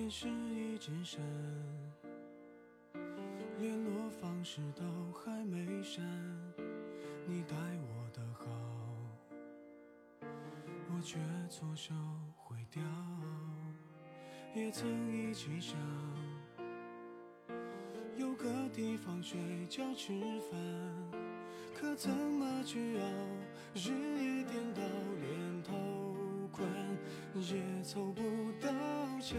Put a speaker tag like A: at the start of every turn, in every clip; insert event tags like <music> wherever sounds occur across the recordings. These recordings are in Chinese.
A: 电视一直闪，联络方式都还没删，你待我的好，我却错手毁掉。也曾一起想有个地方睡觉吃饭，可怎么去熬？日夜颠倒，连头困也凑不到墙，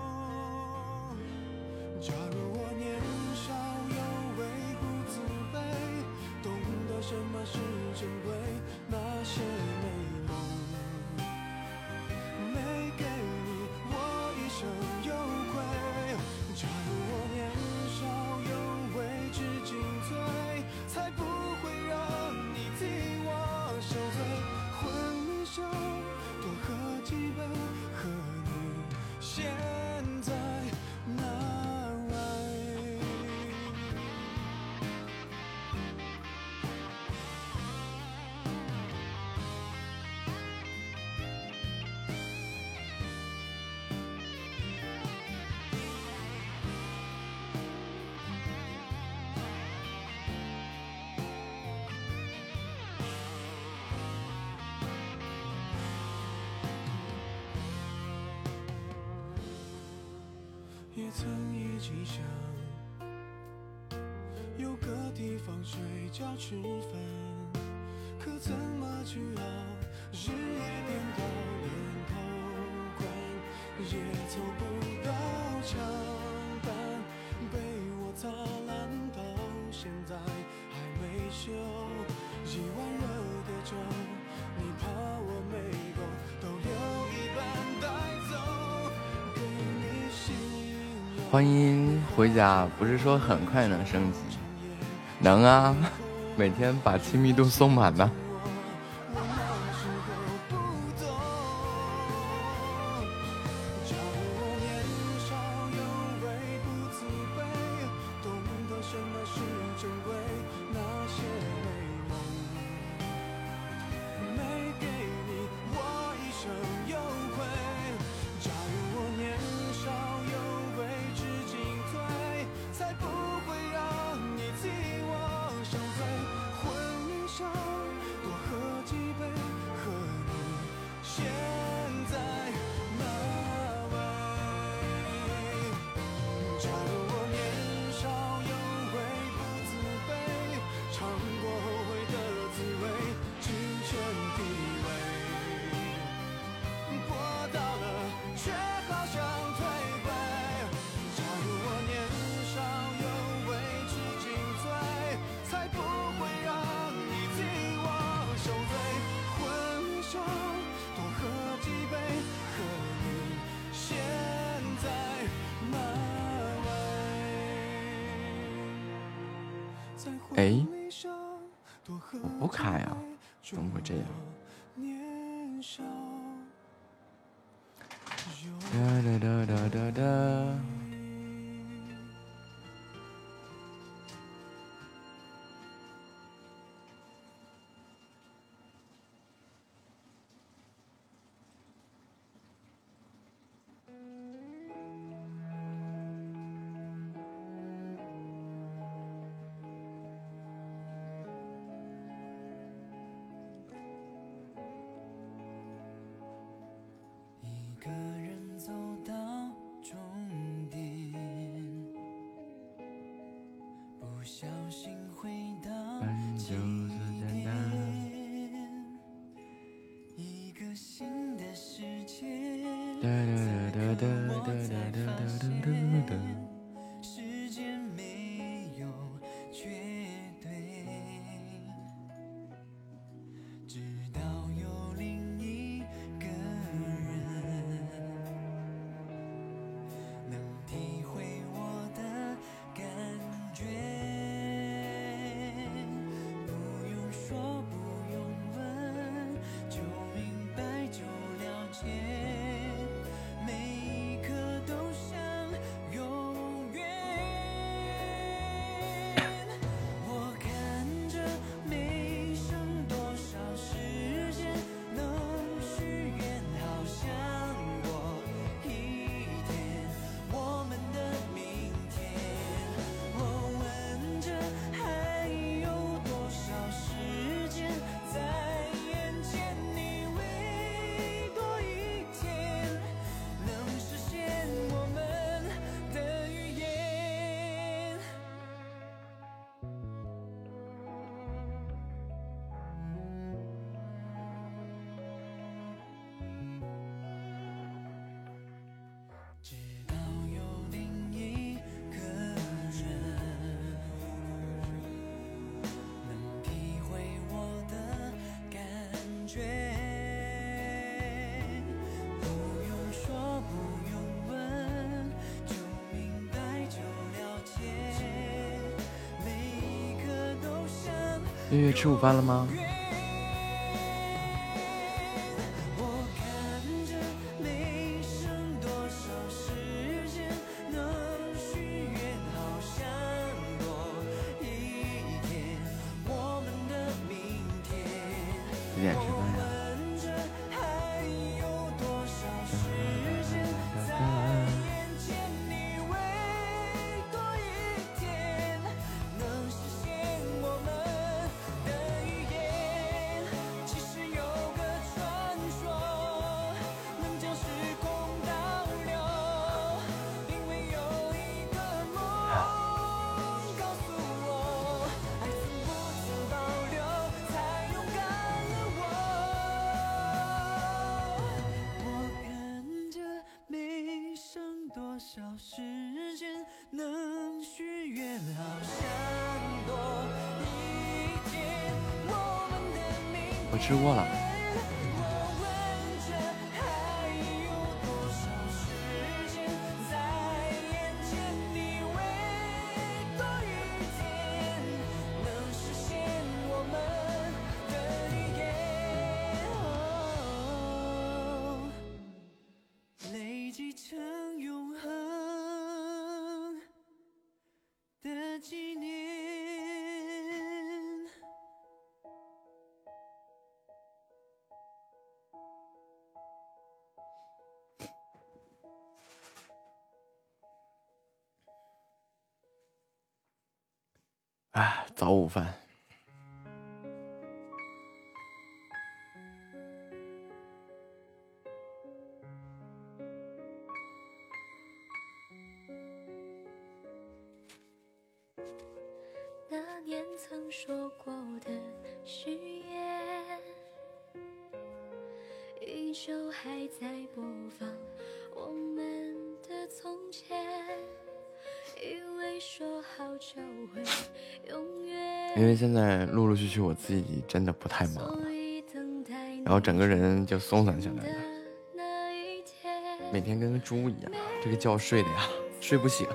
A: 假如我年少有为不自卑，懂得什么是珍贵，那些美曾一起想有个地方睡觉吃饭，可怎么去熬？日夜颠倒，连头光也凑不到墙板，被我砸
B: 欢迎回家，不是说很快能升级？能啊，每天把亲密度送满呢。
A: 觉。不用说，不用问，就明白，就了
B: 解。每
C: 一刻都像。
D: 月月吃午饭了吗？午饭。因为现在陆陆续续我自己真的不太忙了，然后整个人就松散下来了，每天跟个猪一样，这个觉睡的呀，睡不醒。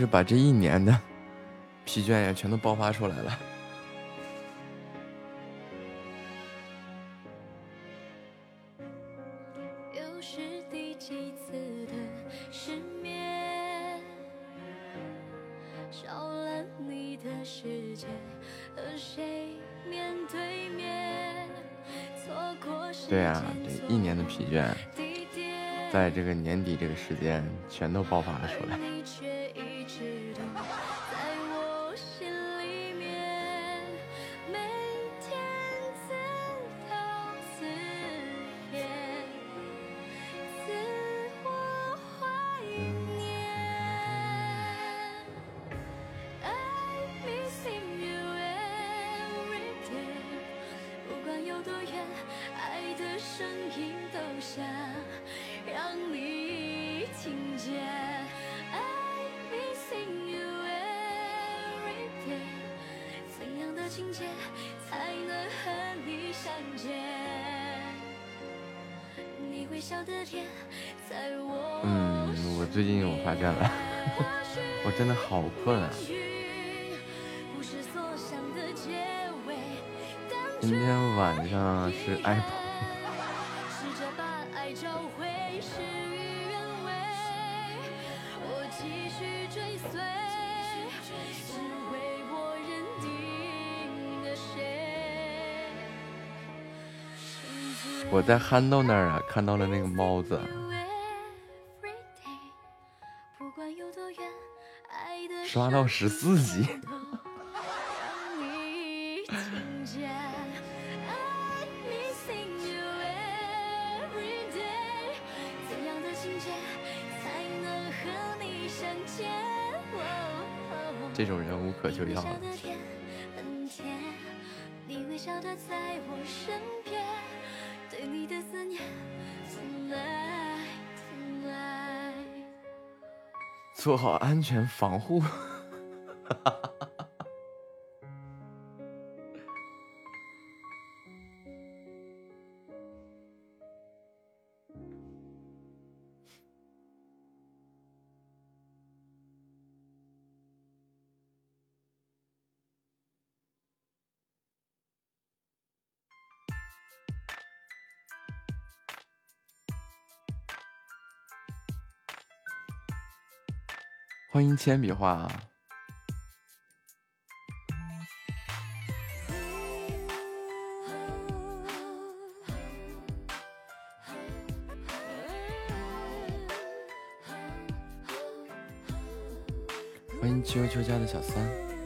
D: 就是把这一年的 <laughs> 疲倦呀全都爆发出来了。全都爆发了出来。好困啊！今天晚上是 apple。我在憨豆那儿啊，看到了那个猫子。刷到十四级。这种人无可救药了。做好安全防护。哈哈哈欢迎铅笔画。欢迎秋秋家的小三。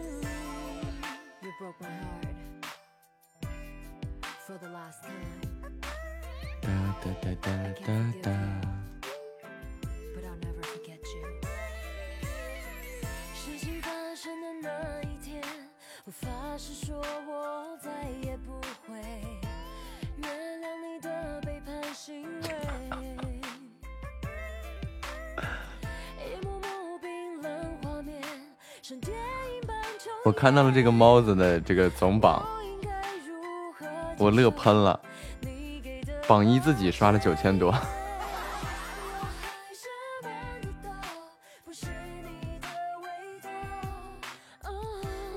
D: 看到了这个猫子的这个总榜，我乐喷了。榜一自己刷了九千多。<laughs>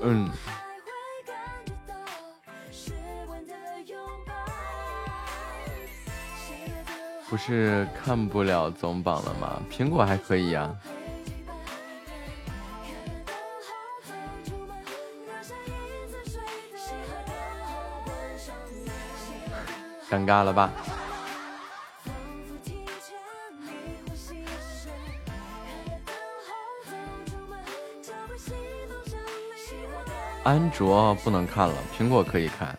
D: 嗯。不是看不了总榜了吗？苹果还可以呀。尬了吧？安卓不能看了，苹果可以看。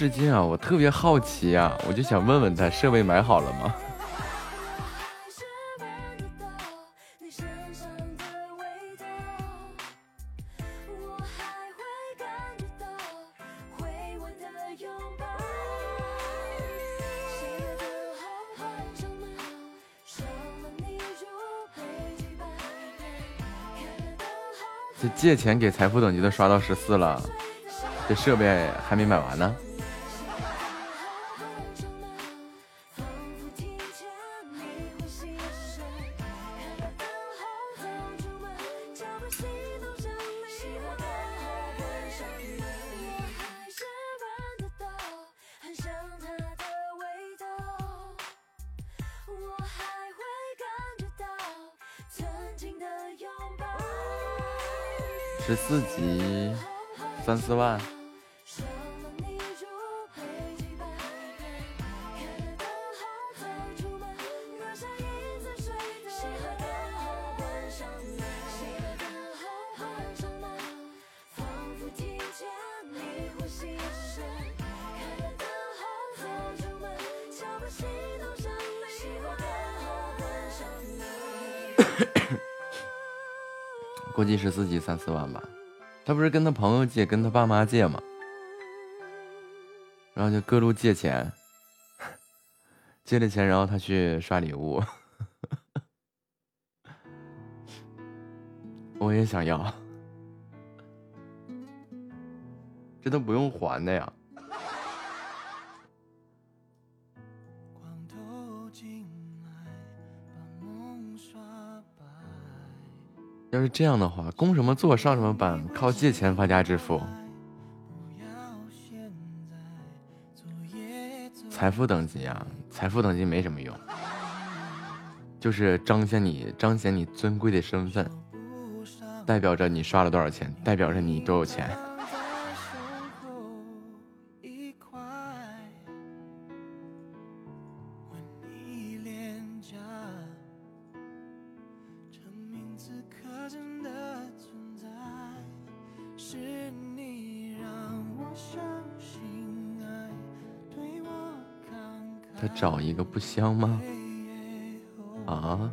D: 至今啊，我特别好奇啊，我就想问问他，设备买好了吗？这借钱给财富等级的刷到十四了，这设备还没买完呢。十四级三四万吧。他不是跟他朋友借，跟他爸妈借吗？然后就各路借钱，借了钱，然后他去刷礼物。我也想要，这都不用还的呀。要是这样的话，工什么座上什么班，靠借钱发家致富。财富等级啊，财富等级没什么用。
B: 就是彰显你彰显你尊贵的身份，代表着你刷了多少钱，代表着你多有钱。找一个不香吗？啊？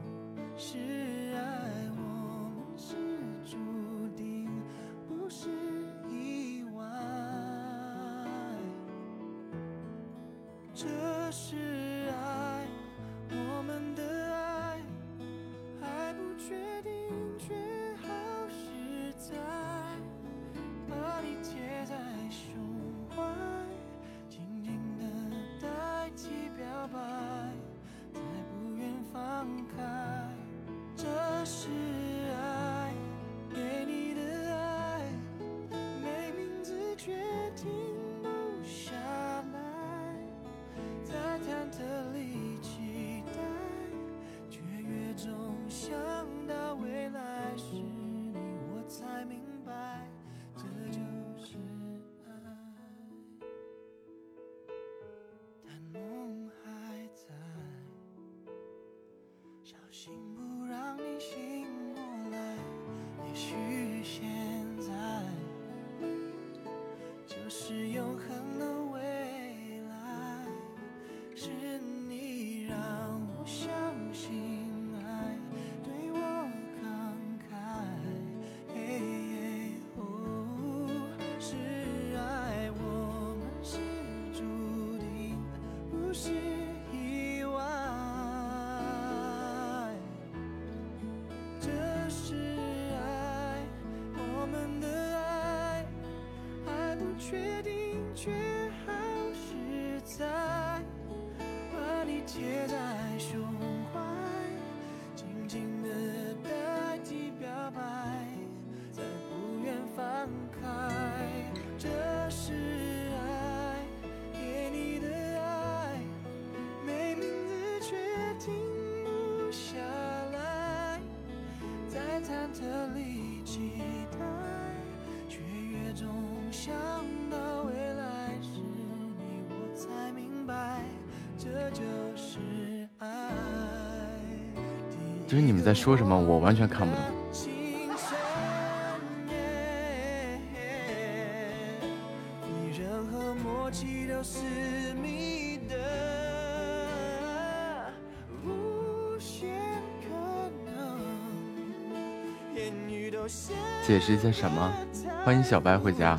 B: 说什么，我完全看不懂。解释一下什么？欢迎小白回家。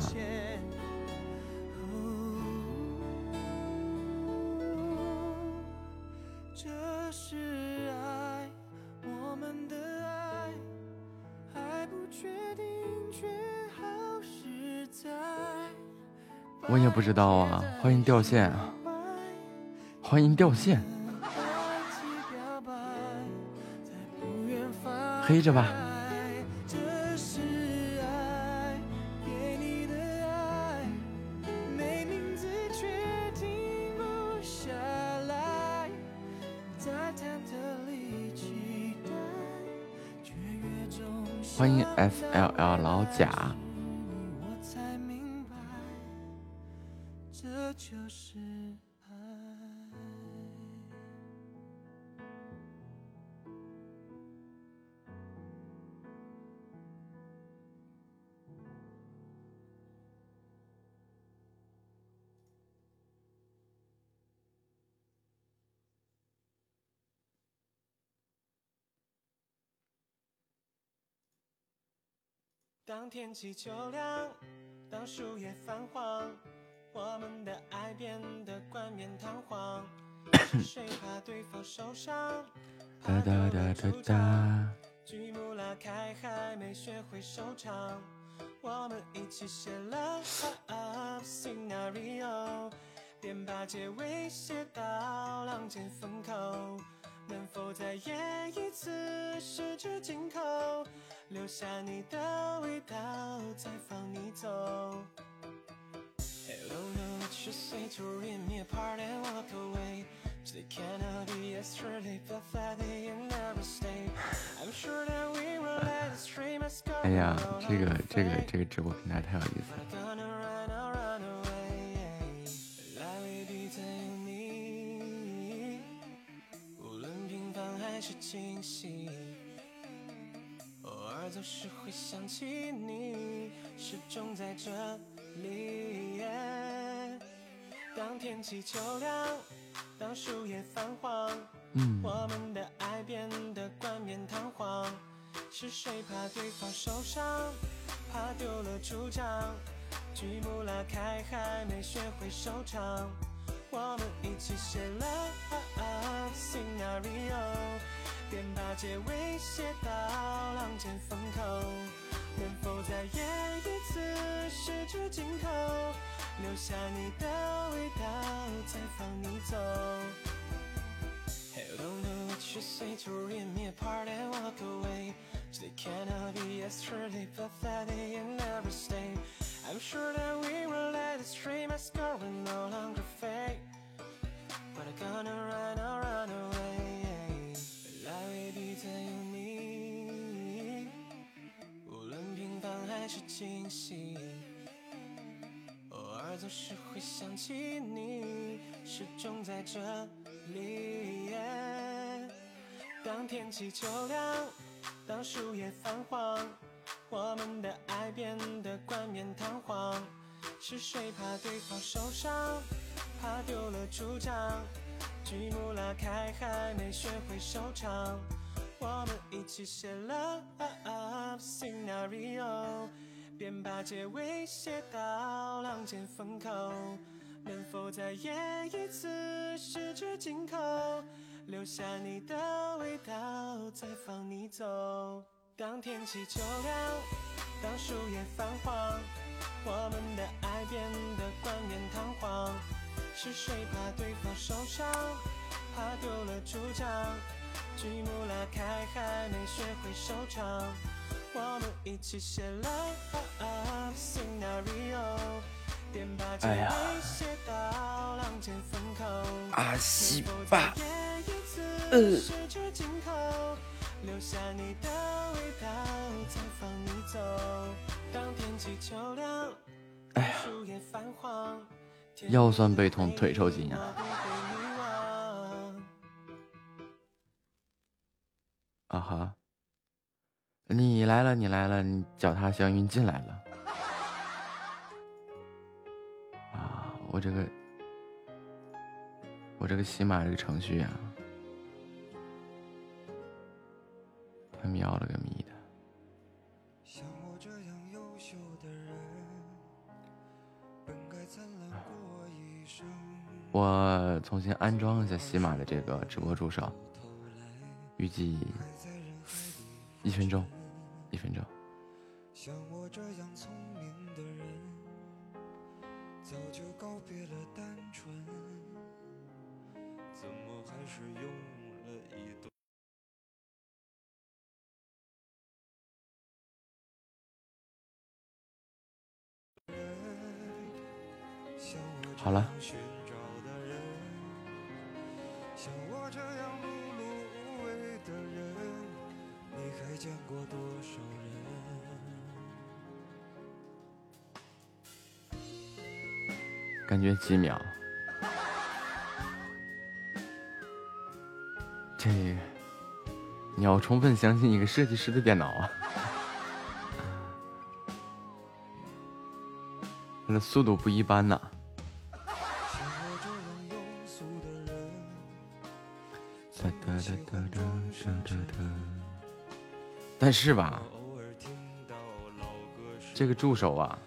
B: 知道啊，欢迎掉线，欢迎掉线，黑着吧。欢迎 F L L 老贾。
E: 当树叶泛黄，我们的爱变得冠冕堂皇。<laughs> 谁怕对方受伤？哒哒哒哒哒。剧目拉开，还没学会收场，我们一起写了 scenario，便把结尾写到浪尖风口。能否再演一次十指紧扣？留下你的味道，再放你走。Hello, no, just say to read me a part and walk away. They cannot be yesterday, but that they never stay. I'm sure that we will let the stream as go
F: 哎呀，这个这个这个直播平台太有意思了。
E: 总是会想起你，始终在这里。当天气秋凉，当树叶泛黄，我们的爱变得冠冕堂皇，是谁怕对方受伤，怕丢了主张？剧目拉开还没学会收场，我们一起写了 scenario，便把结尾写到浪尖风口，能否再演一次十指紧扣，留下你的味道，再放你走。Hey, I don't know what you say to rip me apart and walk away. They cannot be yesterday, but that they can never stay. I'm sure that we will let the stream as go and no longer fade. But I'm gonna run, I'll run away. 来未必再有你，无论平凡还是惊喜。偶尔总是会想起你，始终在这里。当天气秋凉，当树叶泛黄，我们的爱变得冠冕堂皇。是谁怕对方受伤，怕丢了主张？剧目拉开还没学会收场，我们一起写了 scenario。便把结尾写到浪尖风口，能否再演一次十指紧扣，留下你的味道，再放你走。当天气秋凉，当树叶泛黄，我们的爱变得冠冕堂皇。是谁怕对方受伤，怕丢了主张？剧目拉开还没学会收场。我们一起写了 scenario，便把结
F: 哎呀
E: 尾写到浪尖风口。
F: 阿西吧
E: 再，演一次
F: 呃
E: 十指紧扣，留下你的味道，再放你走。当天气秋凉，
F: 哎呀
E: 树叶泛黄，
F: 腰酸背痛腿抽筋啊！啊哈，你来了，你来了，你脚踏祥云进来了。啊，我这个，我这个喜马这个程序啊，他喵了个咪的！
G: 我
F: 重新安装一下喜马的这个直播助手，预计一分钟，一分钟。
G: 像我这样聪明的人，早就告别了单纯，怎么还是用了一段？
F: 好了
G: 寻找的人，像我这样碌碌无为的人，见过多少人？
F: 感觉几秒。这，你要充分相信一个设计师的电脑啊，<laughs> 那速度不一般呐。但是吧，这个助手啊，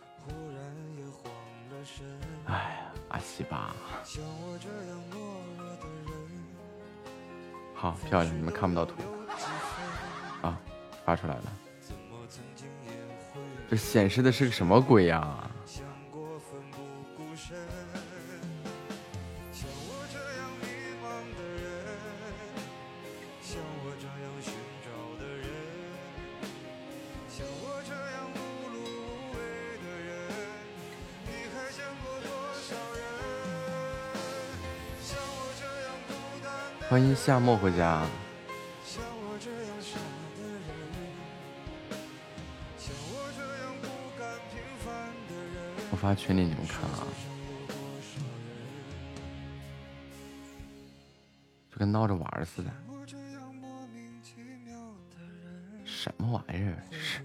F: 哎呀，阿西吧，好漂亮，你们看不到图？啊，发出来了。这显示的是个什么鬼呀、
D: 夏末回家。我发群里你们看啊，就跟闹着玩似的。什么玩意儿？是。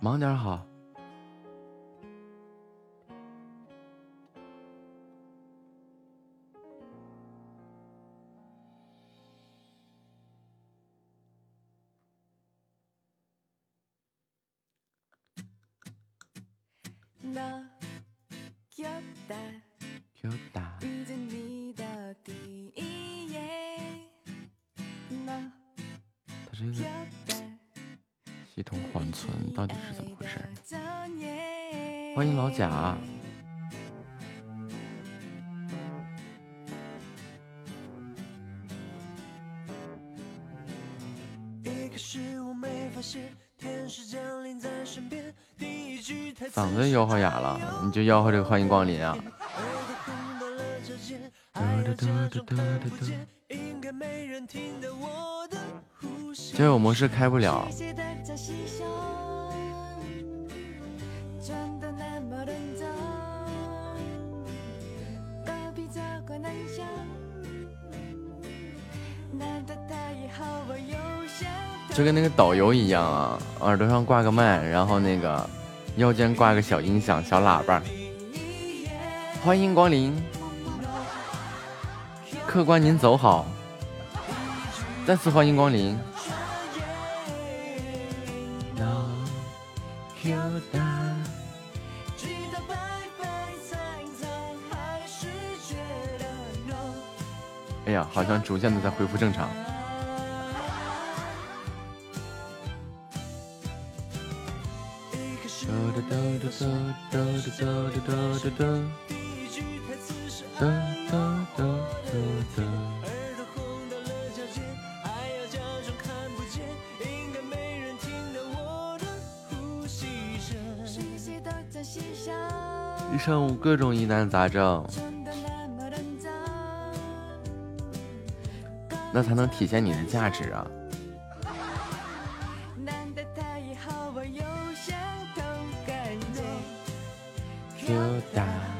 D: 忙点好。子吆喝哑了，你就吆喝这个欢迎光临啊！交友模式开不了。就跟那个导游一样啊，耳朵上挂个麦，然后那个腰间挂个小音响、小喇叭。欢迎光临，客官您走好，再次欢迎光临。哎呀，好像逐渐的在恢复正常。一上午各种疑难杂症，那才能体现你的价值啊！多大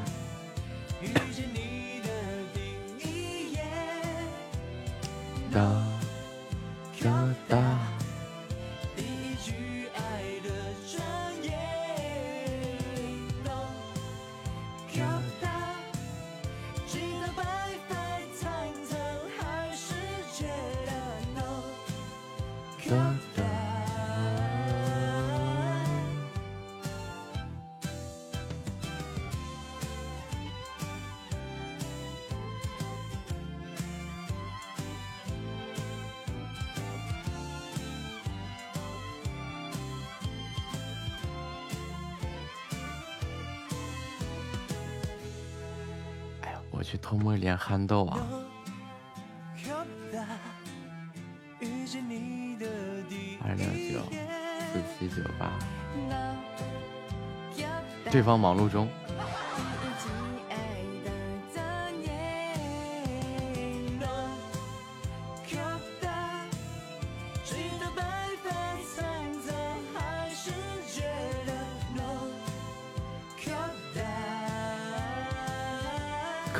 D: 憨豆啊！二六九四七九八，对方忙碌中。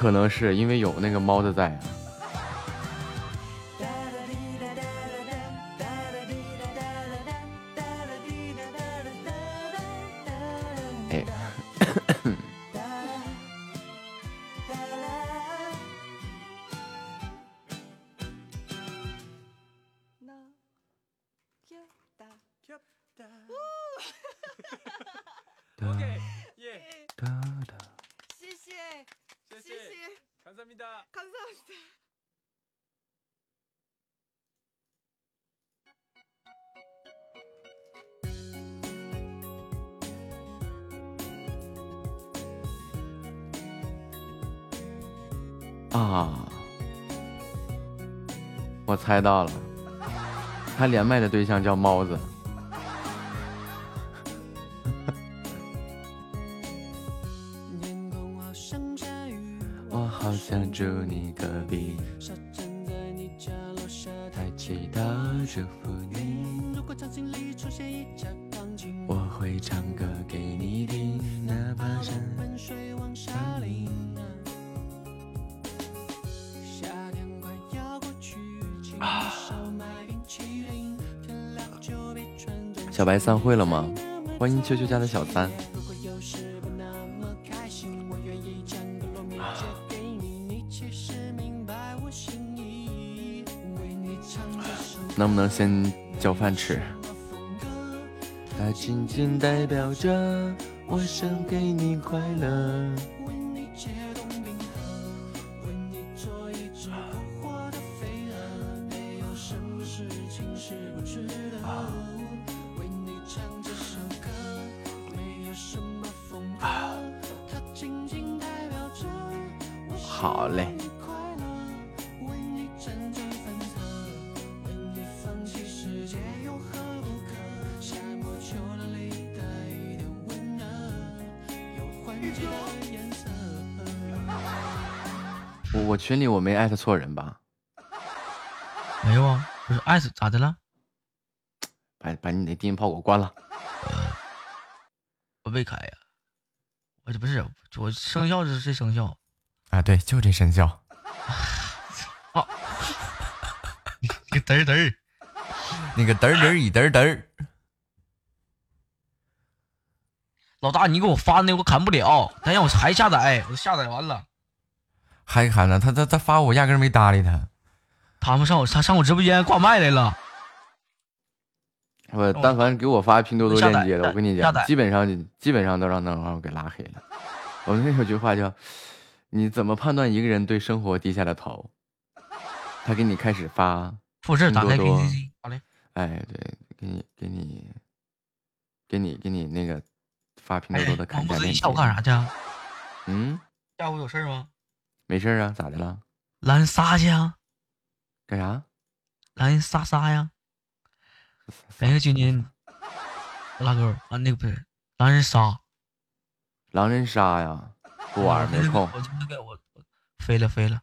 D: 可能是因为有那个猫的在。猜到了，他连麦的对象叫猫子。
F: 散会了吗？欢迎秋秋家的小三。能不能先叫饭吃？它仅仅代表着我想给你快乐。错人吧？
H: 没有啊，不是爱死咋的了？
F: 把把你的低音炮给我关了。
H: 我未开呀，我这不是我生效是这生效，
F: 啊，对，就这生肖。
H: 你嘚儿嘚儿，
F: 那个嘚儿嘚儿一嘚儿嘚儿。
H: 老大你给我发的那个我砍不了，他让我还下载，我都下载完了。
F: 还看呢？他他他发我压根没搭理他。
H: 他们上我他上我直播间挂麦来了，
F: 我但凡给我发拼多多链接的，我跟你讲，基本上基本上都让那让我给拉黑了。<laughs> 我们那有句话叫：你怎么判断一个人对生活低下了头？他给你开始发，
H: 复制打开
F: 拼多多
H: KCC，好嘞，
F: 哎，对，给你给你给你给你那个发拼多多的
H: 哎，
F: 砍价链接
H: 王不子你下午。干啥去啊？
F: 嗯，
H: 下午有事吗？
F: 没事啊，咋的了？
H: 狼人杀去啊，
F: 干啥？
H: 狼人杀杀呀！感谢今天拉钩啊，那个不是狼人杀，
F: 狼人杀呀？不玩儿，没空
H: 我就那个我我飞了飞了，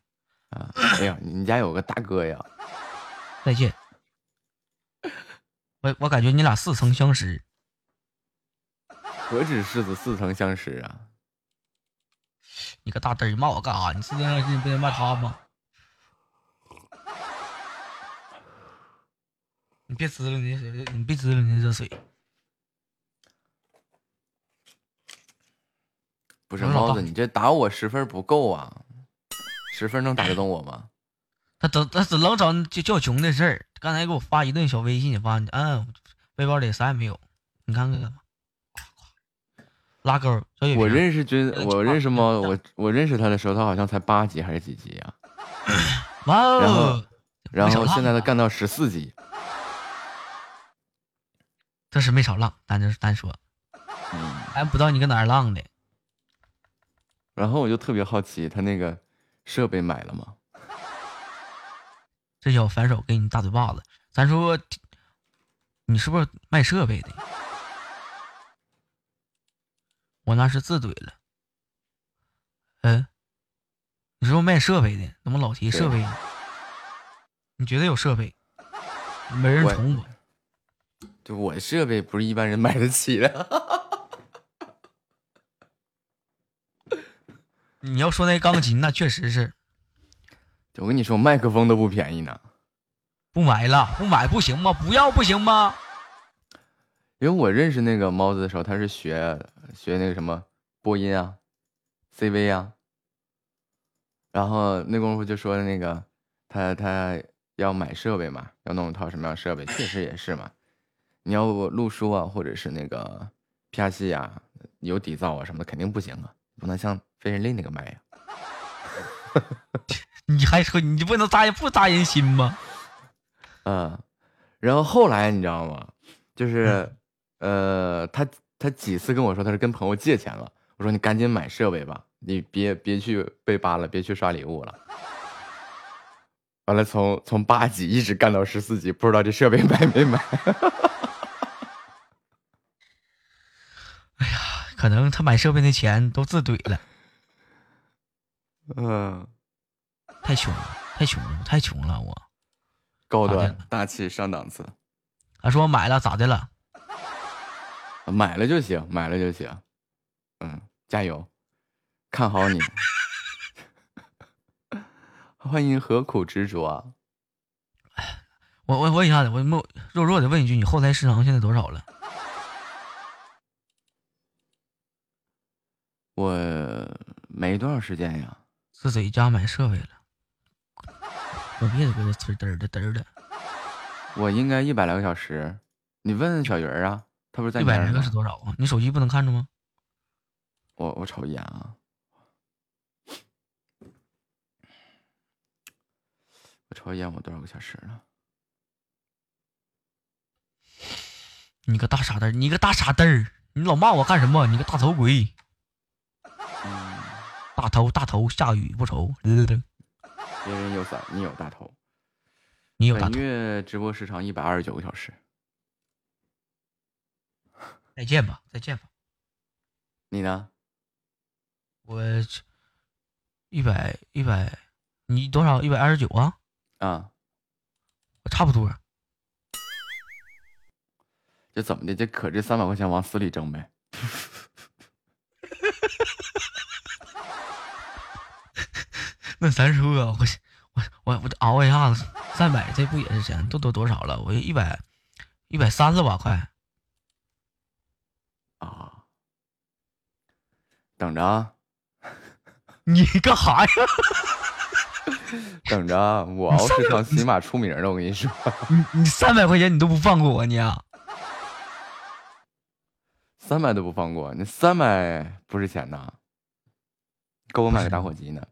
F: 啊！哎呀，你家有个大哥呀？
H: 再见。我我感觉你俩似曾相识，
F: 何止是子似曾相识啊！
H: 你个大嘚儿骂我干啥？你似曾相识，你不得骂他吗？你别滋了你，你别滋了你这水。
F: 不是
H: 我说老大
F: 猫子，你这打我十分不够啊！十分能打得动我吗？
H: 他等他只能找就叫穷的事儿。刚才给我发一顿小微信，发嗯，背包里啥也没有，你看看？拉钩，小雪
F: 我认识君，
H: 呃
F: 我认识
H: 差
F: 猫，我我认识他的时候，他好像才八级还是几级呀、<coughs>
H: 哇
F: 然后然后现在他
H: 啊
F: 干到十四级，
H: 这是没少浪，单就单说，
F: 嗯，
H: 还不知道你搁哪儿浪的。
F: 然后我就特别好奇，他那个设备买了吗？
H: 这小反手给你大嘴巴子。咱说，你是不是卖设备的？我那是自怼了。嗯，你是不是卖设备的？怎么老提设备呢？你绝对有设备，没人
F: 我
H: 宠我。
F: 就我设备不是一般人买得起的。<laughs>
H: 你要说那钢琴，那确实是
F: 我跟你说，麦克风都不便宜呢。
H: 不买了，不买不行吗？不要不行吗？
F: 因为我认识那个猫子的时候，他是学学那个什么播音啊，CV 啊，然后那功夫就说那个他他要买设备嘛，要弄一套什么样的设备，确实也是嘛。你要录书啊，或者是那个啪戏啊，有底噪啊什么的，肯定不行啊，不能像飞人类那个麦呀、<laughs>
H: 你还说你不能扎不扎人心吗？
F: 嗯，然后后来你知道吗？就是，呃，他他几次跟我说他是跟朋友借钱了，我说你赶紧买设备吧，你别别去被扒了，别去刷礼物了。完了从从八级一直干到十四级，不知道这设备买没买？<laughs>
H: 哎呀可能他买设备的钱都自怼了。
F: 嗯，
H: 太穷了，太穷了，太穷了我。
F: 高端大气上档次，
H: 他说我买了咋的了？
F: 买了就行，买了就行。嗯，加油，看好你。<laughs> 欢迎何苦执着啊！
H: 我我问一下子，我问弱弱的问一句，你后台时长现在多少了？<laughs>
F: 我没多少时间呀，
H: 是谁家买设备了？我别搁这呲嘚儿的嘚儿的，
F: 我应该一百来个小时。你问问小鱼儿啊，他不是在
H: 一百来个是多少啊？你手机不能看着吗？
F: 我我瞅一眼啊，我瞅一眼我多少个小时了？
H: 你个大傻蛋，你个大傻蛋儿，你老骂我干什么？你个大头鬼，
F: 嗯，
H: 大头大头，下雨不愁。
F: 别人有伞，你有大头。本
H: 你有大头，
F: 月直播时长一百二十九个小时，
H: 再见吧，再见吧。
F: 你呢？
H: 我一百一百，你多少？一百二十九啊？
F: 啊，
H: 我差不多。
F: 这怎么的？这可这三百块钱往死里挣呗？<laughs>
H: 那咱说啊，我我我我熬一下子，三百这不也是钱？都都多少了？我一百一百三了吧？快！
F: 啊，等着啊，<laughs>
H: 你干哈呀？<laughs>
F: 等着啊！我要是上起码出名了，我跟你说。<laughs>
H: 你你三百块钱你都不放过我你啊？
F: 三百都不放过，那三百不是钱呐，够我买个打火机呢。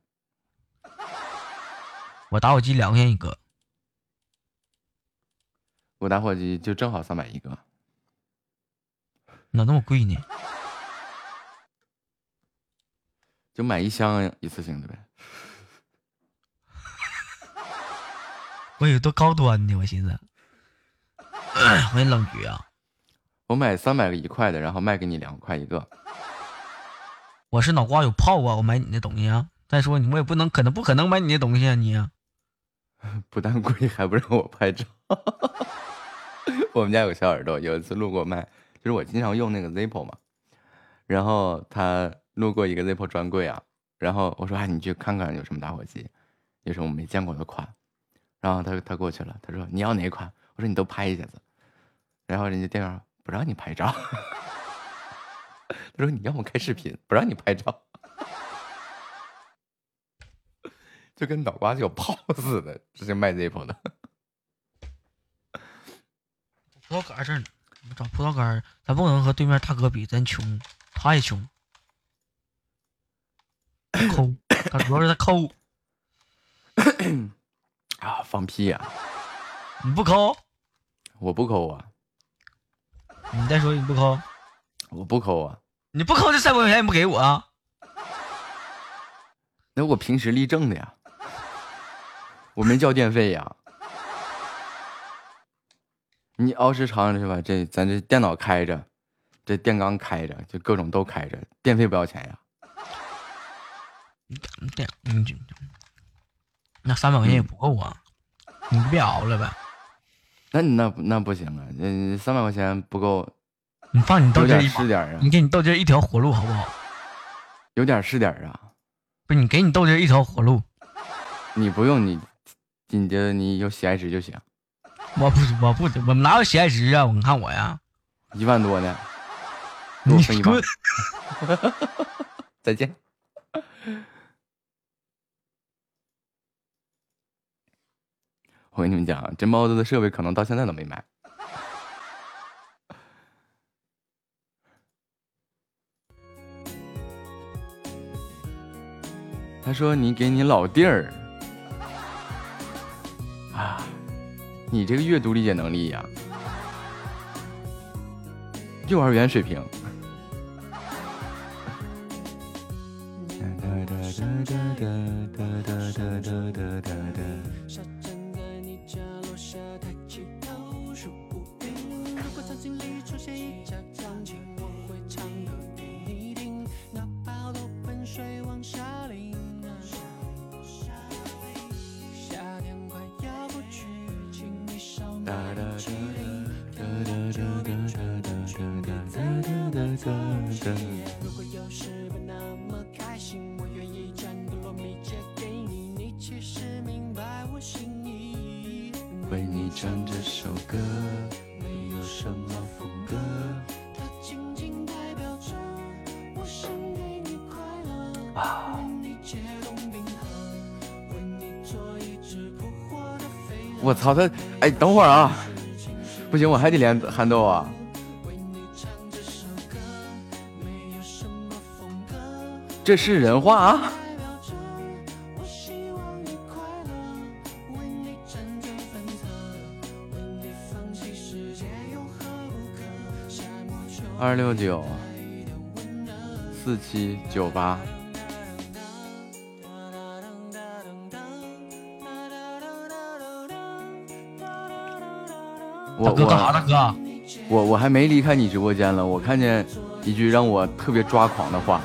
H: 我打火机两块钱一个，
F: 我打火机就正好三百一个，
H: 哪那么贵呢？
F: 就买一箱一次性的呗。
H: 我以为多高端呢，我寻思。<coughs> 我也冷局啊！
F: 我买三百个一块的，然后卖给你两块一个。
H: 我是脑瓜有泡啊！我买你那东西啊！再说你我也不能，可能不可能买你那东西啊你啊！<laughs>
F: 不但贵，还不让我拍照。<laughs> 我们家有小耳朵，有一次路过卖，就是我经常用那个 Zippo 嘛，然后他路过一个 Zippo 专柜啊，然后我说哎，你去看看有什么打火机，有什么没见过的款，然后他他过去了，他说你要哪款？我说你都拍一下子，然后人家店员不让你拍照，<laughs> 他说你要么开视频，不让你拍照。就跟脑瓜子有泡似的，这是卖 Zippo 的。<laughs>
H: 我搁这呢，找葡萄干儿，咱不能和对面大哥比，咱穷，他也穷，抠，他主要是他抠，<coughs>
F: 啊，放屁呀、
H: 你不抠，
F: 我不抠啊，
H: 你再说你不抠，
F: 我不抠啊，
H: 你不抠这三百块钱也不给我啊？
F: 那我平时立正的呀，我没交电费呀。你熬时长是吧？这咱这电脑开着，这电缸开着，就各种都开着，电费不要钱呀。<laughs>
H: 那三百块钱也不够啊，你就别熬了呗。
F: 那你那那不行啊，嗯，三百块钱不够，
H: 你放你豆
F: 有点
H: 汁儿一
F: 是点啊
H: 你，给你豆汁一条活路好不好？
F: 有点是点啊。
H: 不是你给你豆汁一条活路，
F: 你不用你，你这你有喜爱值就行，
H: 我不我不我哪有喜爱值啊？你看我呀，
F: 一万多呢，给我
H: 你
F: 分一半
H: 滚。
F: 再见。我跟你们讲，这猫子的设备可能到现在都没买。他说：“你给你老弟儿啊，你这个阅读理解能力呀，幼儿园水平。<laughs> ”
E: 我
F: 操他！哎，等会儿啊，不行，我还得连憨豆啊。
E: 这，
F: 是人话啊！
E: 代表着我希望你
H: 大哥干啥？
F: 我
H: 大哥，
F: 我我还没离开你直播间了，我看见一句让我特别抓狂的话。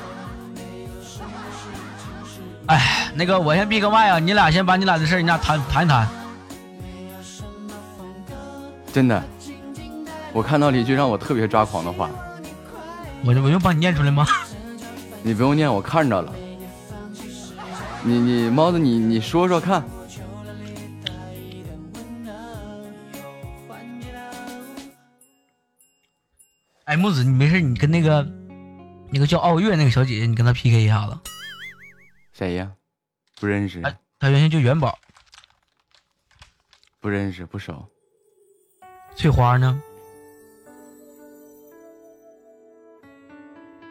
H: 哎，那个我先闭个麦啊，你俩先把你俩的事儿你俩谈谈一谈。
F: 真的，我看到了一句让我特别抓狂的话，
H: 我我用帮你念出来吗？
F: 你不用念，我看着了。你你猫子你你说说看，
H: 哎，木子，你没事，你跟那个那个叫傲月那个小姐姐，你跟她 PK 一下子。
F: 谁呀？不认识，
H: 哎，她原先叫元宝，
F: 不认识，不熟。
H: 翠花呢？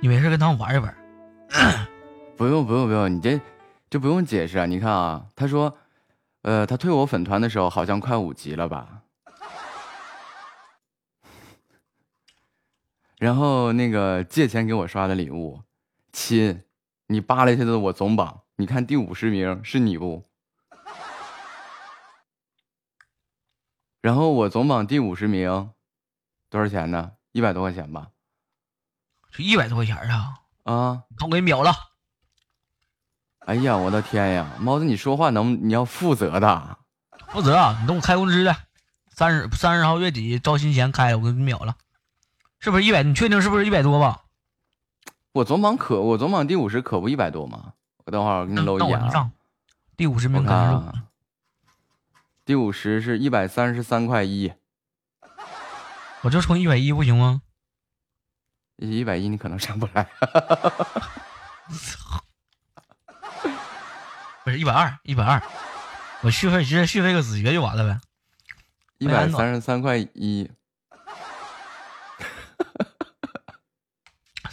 H: 你没事跟他们玩一玩。<coughs>
F: 不用不用不用，你这就不用解释啊！你看啊，他说，呃，他退我粉团的时候好像快五级了吧？然后那个借钱给我刷的礼物，亲，你扒拉一下子我总榜，你看第五十名是你不？<laughs> 然后我总榜第五十名，多少钱呢？一百多块钱吧？
H: 就一百多块钱啊！
F: 啊！
H: 我给你秒了。
F: 哎呀，我的天呀，猫子，你说话能你要负责的。
H: 负责啊，你等我开工资的，三十三十号月底招新前开了，我给你秒了，是不是一百？你确定是不是一百多吧？
F: 我总榜可我总榜第五十可不一百多吗？我等会儿我给你搂一眼啊。
H: 第五十
F: 我
H: 名可能是
F: 啊，第五十是一百三十三块一，
H: 我就充一百一不行吗？
F: 一百一你可能上不来。<laughs>
H: 不是一百二，一百二，我续费直接续费个子爵就完了呗。
F: 一百三十三块一，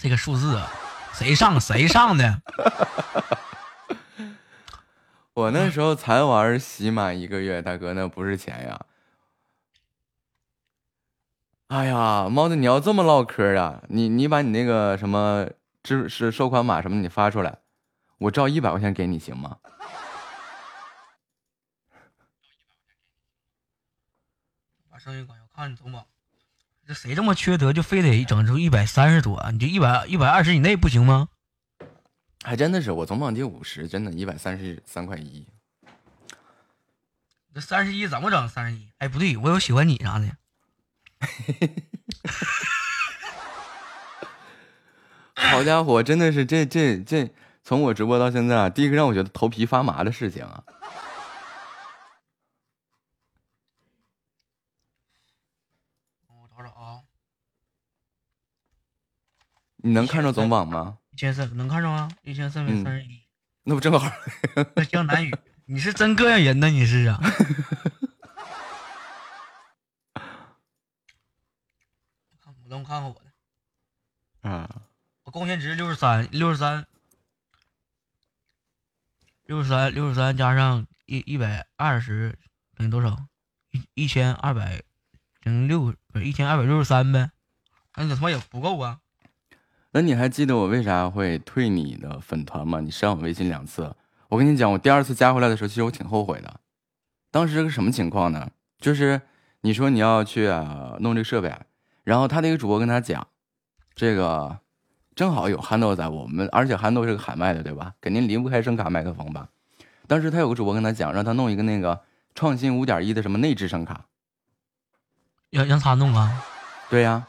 H: 这个数字啊，谁上谁上的？<laughs>
F: 我那时候才玩喜满一个月，大哥那不是钱呀。哎呀，猫子，你要这么唠嗑啊？你你把你那个什么支是收款码什么你发出来，我照一百块钱给你行吗？<laughs>
H: 把声音关小，看你总榜。这谁这么缺德，就非得整出一百三十多？啊你就一百一百二十以内不行吗？
F: 还真的是我总榜第五十，真的，一百三十三块一。
H: 这三十一怎么整？三十一？哎，不对，我有喜欢你啥的。<laughs>
F: 好家伙，真的是这这这，从我直播到现在啊，第一个让我觉得头皮发麻的事情啊。
H: 我找找啊，
F: 你能看着总榜吗？
H: 一千三能看着吗？一千三百三十一。
F: 那不正好？<laughs>
H: 那江南雨，你是真膈应人呢！你是啊？看我看看我的，
F: 啊，
H: 我贡献值六十三，六十三，六十三，六十三加上一一百二十等于多少？一一千二百零六不是一千二百六十三呗？那你他妈也不够啊！
F: 那你还记得我为啥会退你的粉团吗？你删我微信两次，我跟你讲，我第二次加回来的时候，其实我挺后悔的。当时是个什么情况呢？就是你说你要去、啊、弄这个设备，然后他那个主播跟他讲，这个正好有憨豆在我们，而且憨豆是个喊麦的，对吧？肯定离不开声卡麦克风吧？当时他有个主播跟他讲，让他弄一个那个创新五点一的什么内置声卡，
H: 让让他弄啊？
F: 对呀、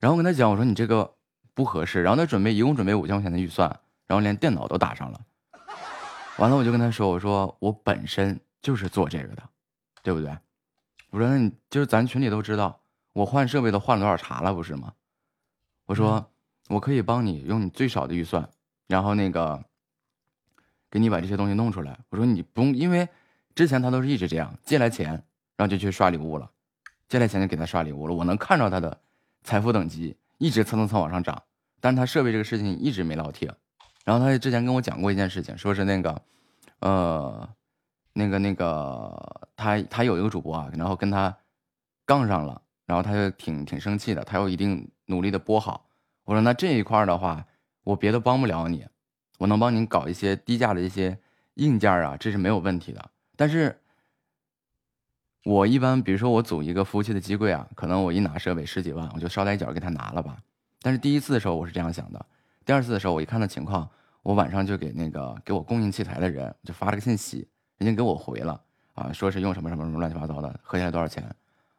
F: 然后我跟他讲，我说你这个不合适，然后他准备一共准备五千块钱的预算，然后连电脑都打上了。完了，我就跟他说，我说我本身就是做这个的，对不对？我说那你就是咱群里都知道，我换设备都换了多少茬了，不是吗？我说我可以帮你用你最少的预算，然后那个给你把这些东西弄出来。我说你不用，因为之前他都是一直这样，借来钱，然后就去刷礼物了，借来钱就给他刷礼物了。我能看着他的财富等级一直蹭蹭蹭往上涨，但是他设备这个事情一直没落贴。然后他之前跟我讲过一件事情，说是那个，呃，那个那个他他有一个主播啊，然后跟他杠上了，然后他就挺挺生气的，他又一定努力的播好。我说那这一块的话，我别的帮不了你，我能帮您搞一些低价的一些硬件啊，这是没有问题的。但是，我一般比如说我组一个服务器的机柜啊，可能我一拿设备十几万，我就捎带脚给他拿了吧。但是第一次的时候我是这样想的，第二次的时候我一看到情况，我晚上就给那个给我供应器材的人就发了个信息，人家给我回了啊，说是用什么什么什么乱七八糟的，合下来多少钱？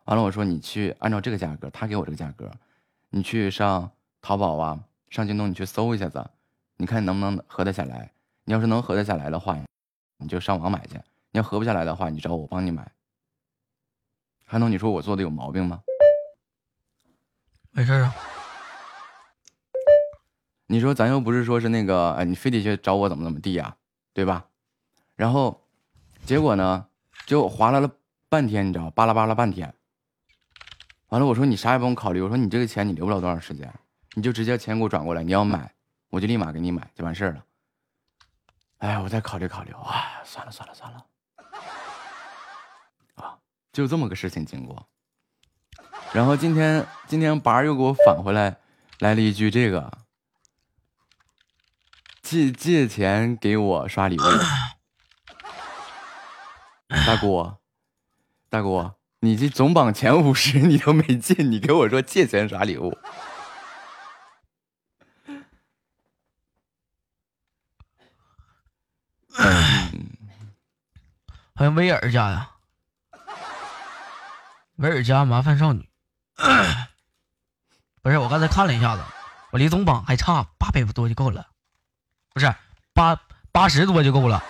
F: 完了我说你去按照这个价格，他给我这个价格，你去上淘宝啊，上京东你去搜一下子，你看能不能合得下来。你要是能合得下来的话，你就上网买去；你要合不下来的话，你找我帮你买。还能你说我做的有毛病吗？
H: 没事啊，
F: 你说咱又不是说是那个，哎，你非得去找我怎么怎么地呀、对吧？然后结果呢，就划拉了半天，你知道，巴拉巴拉半天。完了，我说你啥也不用考虑，我说你这个钱你留不了多长时间，你就直接钱给我转过来，你要买，我就立马给你买，就完事儿了。哎呀，我再考虑考虑，哎，算了算了算了。就这么个事情经过。然后今天今天八又给我返回来，来了一句这个，借借钱给我刷礼物。大姑，大姑，你这总榜前五十你都没进，你给我说借钱刷礼物，
H: 欢迎威尔家呀，威尔加麻烦少女。<clears throat> 不是，我刚才看了一下子，我离总榜还差八百多就够了，不是八八十多就够了，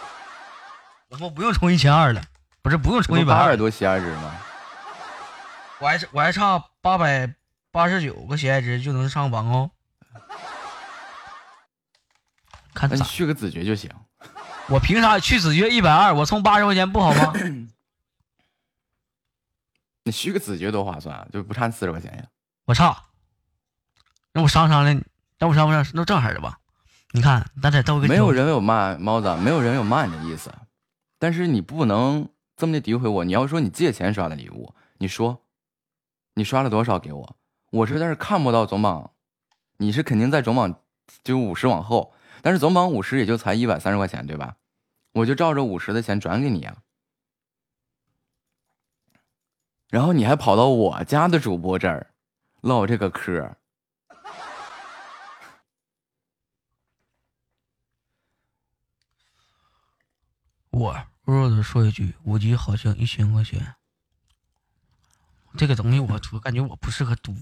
H: 我们不用充一千二了，不是不用
F: 这
H: 充一百二
F: 不八百，多喜爱值吗？
H: 我还是我还差八百八十九个喜爱值就能上榜哦。看
F: 你去个子爵就行。
H: 我凭啥去子爵一百二？我充八十块钱不好吗？<coughs>
F: 你续个子爵多划算啊，就不差四十块钱呀。
H: 我操，那我商商量，那我商量，那正好的吧？你看，咱得斗个
F: 没有人有骂猫子，没有人有骂你的意思，但是你不能这么的诋毁我。你要说你借钱刷的礼物，你说你刷了多少给我？我实在是看不到总榜，你是肯定在总榜就五十往后，但是总榜五十也就才一百三十块钱，对吧？我就照着五十的钱转给你啊。然后你还跑到我家的主播这儿唠这个嗑儿，
H: 我弱弱的说一句，五级好像一千块钱，这个东西我我感觉我不适合读。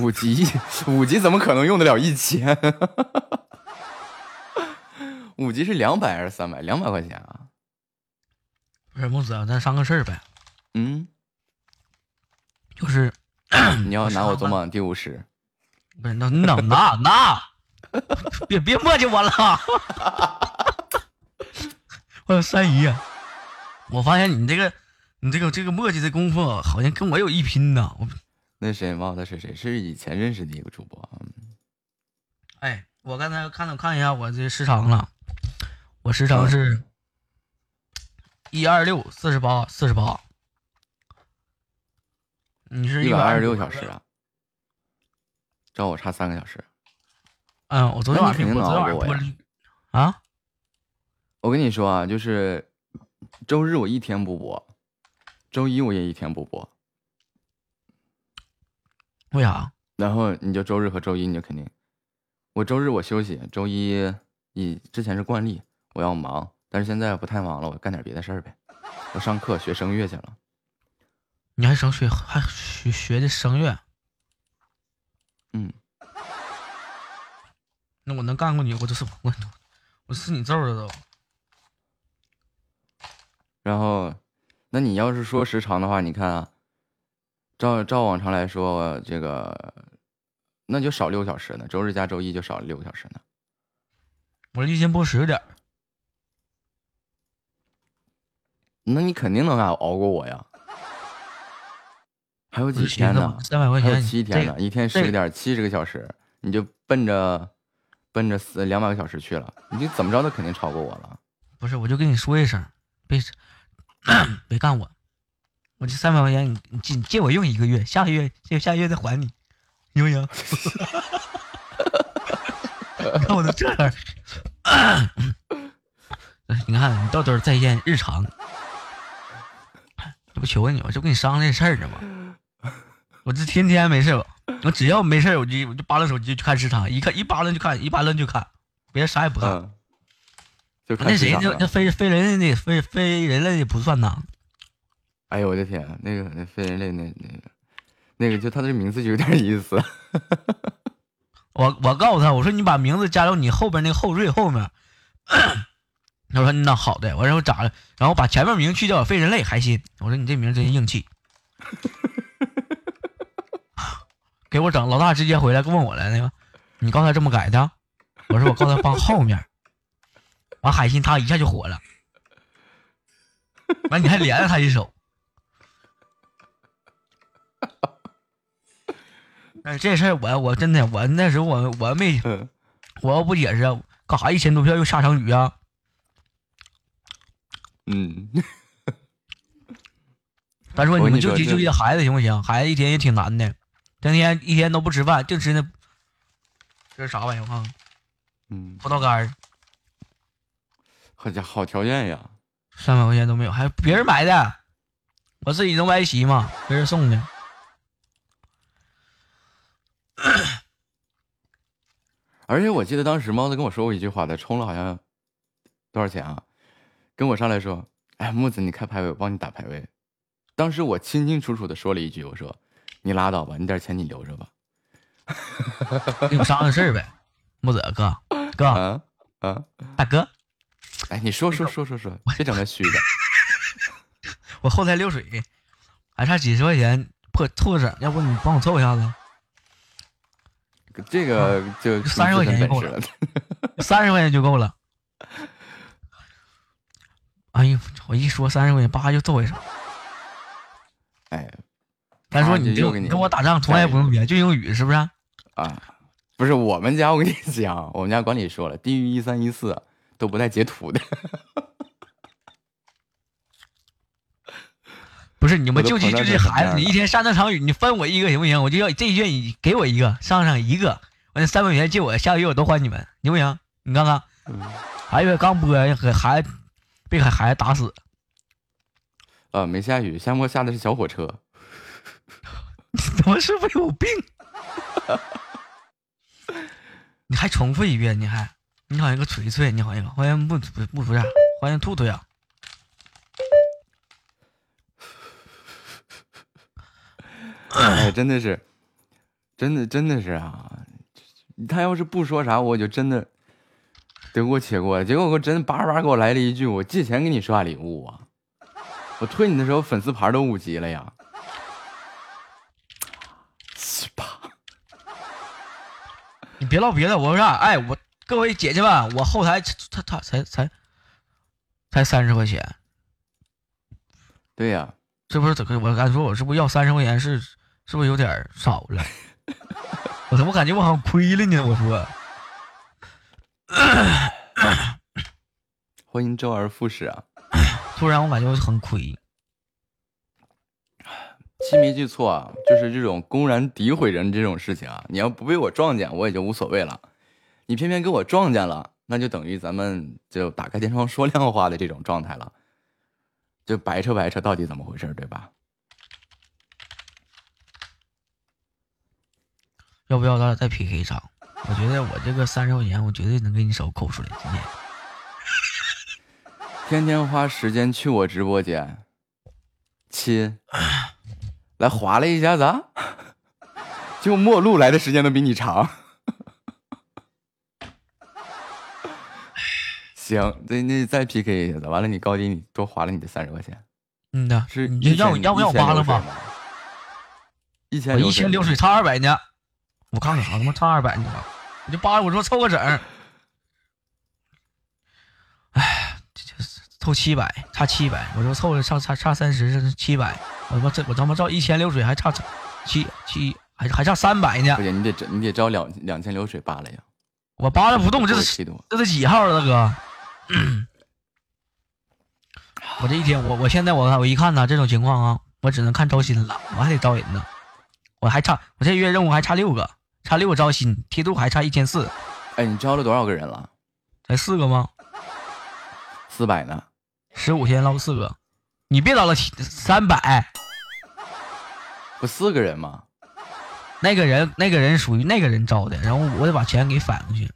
F: 五级，五级怎么可能用得了一千？五级是两百还是三百？两百块钱啊？
H: 不是木子啊，咱商个事儿呗，
F: 嗯，
H: 就是
F: 你要拿我总榜第五十，
H: 不是那那那那，别别磨叽我了。<laughs> 我有三姨呀，我发现你这个你这个这个磨叽的功夫啊好像跟我有一拼呐。我
F: 那谁忘了是谁？是以前认识的一个主播。嗯
H: 哎，我刚才看了看一下我这时长了，我时长是一二六四十八四十八，你是
F: 一百二十六小时啊，照我差三个小时。
H: 嗯，我昨天晚上
F: 那你肯定
H: 我昨天晚上
F: 能熬过
H: 啊，
F: 我跟你说啊，就是周日我一天不播，周一我也一天不播，
H: 为啥？
F: 然后你就周日和周一你就肯定，我周日我休息，周一以之前是惯例，我要忙，但是现在不太忙了，我干点别的事儿呗，我上课学声乐去了。
H: 你还想学还学学的声乐？
F: 嗯，
H: 那我能干过你，我就是我，我是你揍的都。
F: 然后，那你要是说时长的话，你看啊，照照往常来说，这个那就少六个小时呢，周日加周一就少了六个小时呢。
H: 我一天播十个点儿，
F: 那你肯定能熬熬过我呀。还有几天呢？
H: 三百块
F: 还有
H: 钱，
F: 七天呢，一天十个点，七十个小时，你就奔着奔着四两百个小时去了，你就怎么着都肯定超过我了。
H: 不是，我就跟你说一声，别 <clears throat> 别干我，我这三百块钱你你借借我用一个月，下个月下下个月再还你，行不行？你 <laughs> 看我都这样儿，<coughs> 你看你到都是在线日常，这不求你，吗这不跟你商量这事儿呢吗？我这天天没事儿，我只要没事儿我就我就扒拉手机去看市场，一看一扒拉就看，一扒拉就看，别的啥也不看。
F: 嗯，就看
H: 那谁
F: 市场了
H: 那那非非人类的非非人类的不算呐？
F: 哎呦我的天，那个那非人类那那个那个就他这名字就有点意思。<laughs>
H: 我我告诉他，我说你把名字加到你后边那个后缀后面。他说那好的，我说咋了？然后把前面名去掉，非人类海信。我说你这名真硬气。给我整老大直接回来问我来那个，你刚才这么改的？我说我刚才放后面。完海信他一下就火了，完你还连了他一手。哎，这事儿我我真的我那时候我我没
F: 嗯，
H: 我要不解释，干啥一千多票又下场雨啊？
F: 嗯，<laughs>
H: 咱说你们就急
F: 跟你说这
H: 就急孩子行不行？孩子一天也挺难的，天天一天都不吃饭，净吃那这是啥玩意儿？我看看，
F: 嗯，
H: 葡萄干儿，
F: 好家好条件呀。
H: 三百块钱都没有，还别人买的，我自己能歪席吗，别人送的。<coughs>
F: 而且我记得当时猫子跟我说过一句话，他充了好像多少钱啊？跟我上来说：“哎，木子，你开排位，我帮你打排位。”当时我清清楚楚的说了一句：“我说你拉倒吧，你点钱你留着吧。
H: 跟你商量事儿呗，木子哥哥
F: 啊啊！
H: 大哥，
F: 哎，你说说说说说，别整那虚的。<laughs>
H: 我后台流水还差几十块钱破凑个整，要不你帮我凑一下子？
F: 这个就
H: 三十块钱就够了
F: 了。
H: 三十块钱就够了。哎呦，我一说三十块钱，叭就揍一手。<laughs>
F: 哎
H: 咱说你就跟我打仗从来不用语言，就用语是不是？
F: 啊，不是我们家，我跟你讲，我们家管理说了，低于一三一四都不带截图的。<laughs>
H: 不是你们就急就这孩子，你一天上那场雨，你分我一个行不行？我就要这一卷你给我一个，上上一个，完那三百块钱借我，下个月我都还你们，行不行？你看看，
F: 嗯
H: 还以为刚播给孩子被孩孩子打死，
F: 啊，没下雨，下末下的是小火车。
H: 你他妈是不是有病？<laughs> 你还重复一遍，你还你好像个锤锤，你好像欢迎木不不不是，欢迎兔兔呀。
F: 哎，真的是，真的真的是啊！他要是不说啥，我就真的得过且过。结果我真叭叭给我来了一句：“我借钱给你刷礼物啊！”我推你的时候粉丝牌都五级了呀！
H: 你别唠别的，我说啥？哎，我各位姐姐们，我后台他他才才才三十块钱，
F: 对呀，
H: 是不是？怎么我敢说，我是不是要三十块钱是是不是有点少了？<laughs> 我怎么感觉我好像亏了呢？我说，<coughs>
F: 欢迎周而复始啊！
H: 突然我感觉我很亏。
F: 记没记错啊，就是这种公然诋毁人这种事情啊，你要不被我撞见，我也就无所谓了。你偏偏给我撞见了，那就等于咱们就打开天窗说亮话的这种状态了，就白扯白扯，到底怎么回事，对吧？
H: 要不要咱俩再 PK 一场？我觉得我这个三十块钱，我绝对能给你手抠出来。今 <laughs> 天
F: 天天花时间去我直播间，亲，来划拉一下子啊，<laughs> 就陌路来的时间都比你长。行，那那再 PK 一下子，完了你高低你多划了你的三十块钱，
H: 嗯呐，
F: 是
H: 你就让我
F: 1000
H: 要不要我
F: 1000
H: 扒了
F: 吗？一千
H: 我一千流水差二百呢，我看看啊，他妈差二百呢，我就扒拉，我说凑个整儿，哎，这就是凑七百，差七百，我说凑了差差差三十，这是七百，我他妈这我他妈照一千流水还差七七，还还差三百呢
F: 不，行，你得招你得招两两千流水扒了呀，
H: 我扒拉不动，这是。这是几号了，大哥？我这一天，我我现在我我一看呢，这种情况啊，我只能看招新了，我还得招人呢，我还差，我这月任务还差六个，差六个招新，梯度还差一千四，
F: 哎，你招了多少个人了？
H: 才四个吗？
F: 四百呢？
H: 十五天捞四个，你别捞了七三百，
F: 不四个人吗？
H: 那个人那个人属于那个人招的，然后我得把钱给返回去。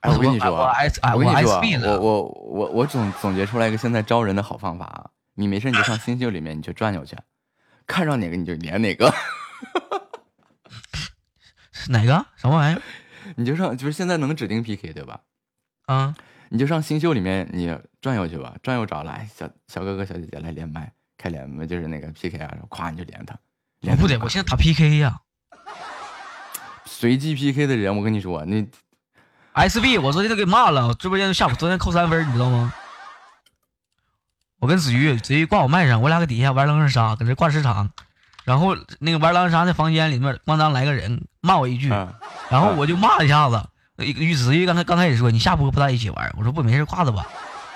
F: 哎，我跟你说
H: 我
F: 跟你说我，我我我总总结出来一个现在招人的好方法啊！你没事你就上星秀里面你就转悠去，看上哪个你就连哪个，
H: 哪个什么玩意儿 <laughs>
F: 你就上就是现在能指定 PK 对吧？
H: 啊？
F: 你就上星秀里面你转悠去吧，转悠着来小小哥哥小姐姐来连麦开连麦就是那个 PK 啊，咵你就连他，
H: 我
F: 连
H: 不得，我现在打 PK 呀、
F: 随机 PK 的人，我跟你说，那
H: SB，我昨天都给骂了，直播间下午昨天扣三分，你知道吗？我跟子瑜，子瑜挂我麦上，我俩搁底下玩狼人杀，搁这挂市场，然后那个玩狼人杀的房间里面，咣当来个人骂我一句，
F: 啊
H: 然后我就骂了一下子。玉子玉刚才刚开始说你下播不在一起玩，我说不没事挂着吧，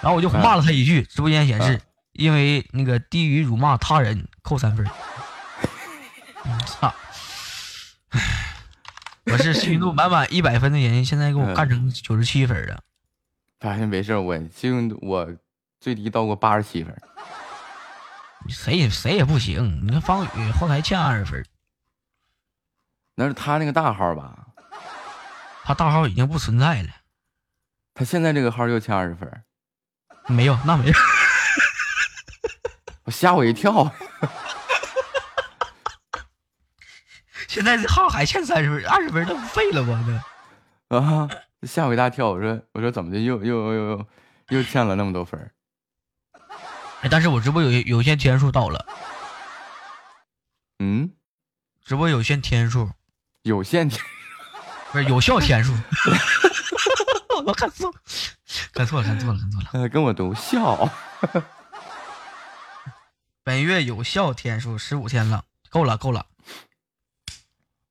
H: 然后我就骂了他一句，直播间显示因为那个低于辱骂他人扣三分。嗯操！唉 <laughs> 我是幸运度满满一百分的人，现在给我干成九十七分了。
F: 发现没事，我幸运度我最低到过八十七分，
H: 谁也谁也不行。你看方宇后台欠二十分，
F: 那是他那个大号吧？
H: 他大号已经不存在了。
F: 他现在这个号又欠二十分，
H: 没有，那没有。<laughs>
F: 我吓我一跳。<laughs>
H: 现在这号还欠三十分，二十分那不废了吗？那
F: 啊！吓我一大跳，我说我说怎么的又又又又又欠了那么多分儿？
H: 哎，但是我直播有有限天数到了，
F: 嗯，
H: 直播有限天数，
F: 有限天
H: 不是有效天数。<laughs> 我看错，看错了，看错了，看错了。
F: 呃跟我读笑。
H: 本月有效天数十五天了，够了，够了。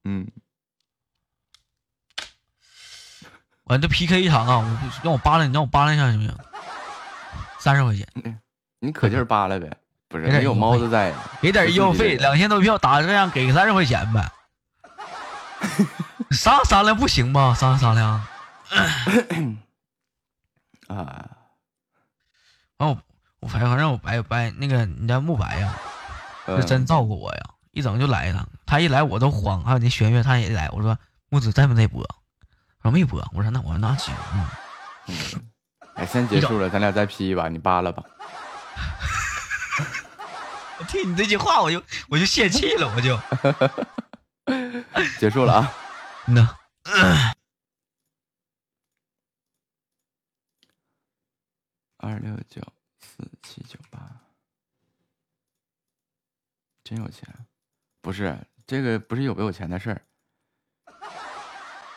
F: 嗯，
H: 完这 PK 一场啊，我让我扒拉，你让我扒拉一下行不行？三十块钱，
F: 你可劲儿扒拉呗，不是
H: 有点
F: 你有猫子在，
H: 给点医药费，两千多票打这样给个三十块钱呗。商量商量不行吗？商量商量。
F: 啊，
H: 完我我反正反正我白白那个你家慕白呀，
F: 呃
H: 是真照顾我呀，一整就来了。他一来我都慌，还有那玄月他也来，我说木子在不在播？他说没播，我说那我说那行啊。
F: 哎，先结束了，咱俩再 P 一把，你扒拉吧。<laughs>
H: 我听你这句话我就我就泄气了，我就 <laughs>
F: 结束了啊。
H: 嗯呐。
F: 二六九四七九八，真有钱？不是这个，不是有没有钱的事儿。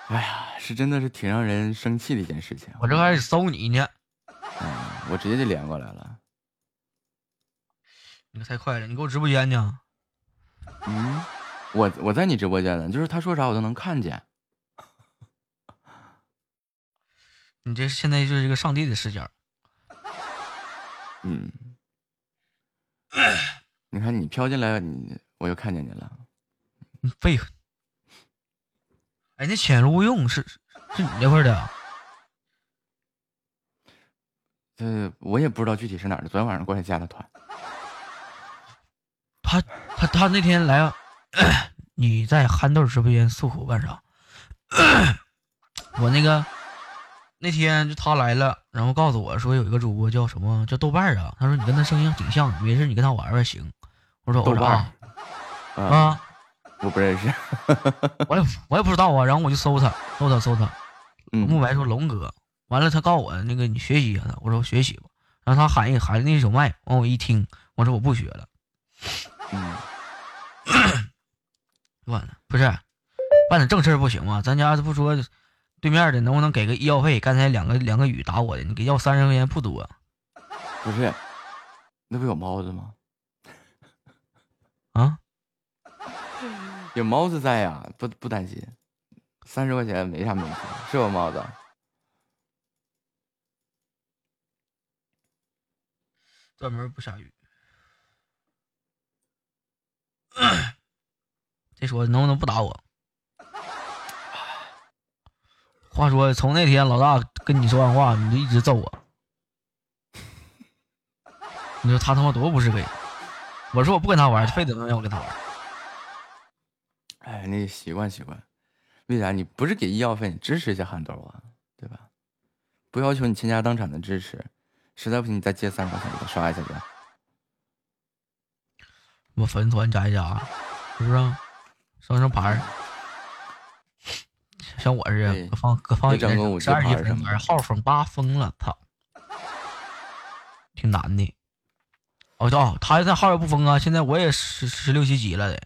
F: 哎呀，是真的是挺让人生气的一件事情。
H: 我这还始搜你呢，
F: 嗯，我直接就连过来了。
H: 你可太快了，你给我直播间呢？
F: 嗯，我我在你直播间呢，就是他说啥我都能看见。<laughs>
H: 你这现在就是一个上帝的视角。
F: 嗯，<coughs> 你看你飘进来，你我又看见你了。
H: 你废话。哎，那潜入用是是你那块的啊？
F: 呃，我也不知道具体是哪儿的，昨天晚上过来加的团。
H: 他他他那天来啊，你在憨豆直播间诉苦干啥？我那个那天就他来了，然后告诉我说有一个主播叫什么叫豆瓣儿啊，他说你跟他声音挺像，没事你跟他玩玩行。我说
F: 豆瓣儿啊，
H: 啊，
F: 我不认识。<laughs>
H: 我也我也不知道啊，然后我就搜他搜他搜他，
F: 嗯，
H: 慕白说龙哥，完了他告诉我那个你学习一下他，我说我学习吧，然后他喊一喊那首麦，完我一听，我说我不学了，
F: 嗯，<clears throat>
H: 完了不是办点正事儿不行吗？咱家不说对面的能不能给个医药费？刚才两个两个雨打我的，你给要三十块钱不多
F: 不是，那不有猫子吗？
H: 啊？<laughs>
F: 有猫子在呀，不不担心，三十块钱没啥问题，是吧猫子。
H: 专门不下雨。<clears throat> 这说能不能不打我？话说从那天老大跟你说完话，你就一直揍我。你说他他妈多不是个人！我说我不跟他玩，非得让我跟他玩。
F: 哎，那习惯习惯，为啥你不是给医药费，你支持一下憨豆啊，对吧？不要求你倾家荡产的支持，实在不行你再借三十块钱给他刷一下子。
H: 我粉丝团加一加，是不是啊？上上牌儿，像我似
F: 对
H: 的，搁放搁放
F: 一整个五
H: 十二级粉丝团号封八封了，操，挺难的。哦哦，他这号也不封啊，现在我也十十六七级了得。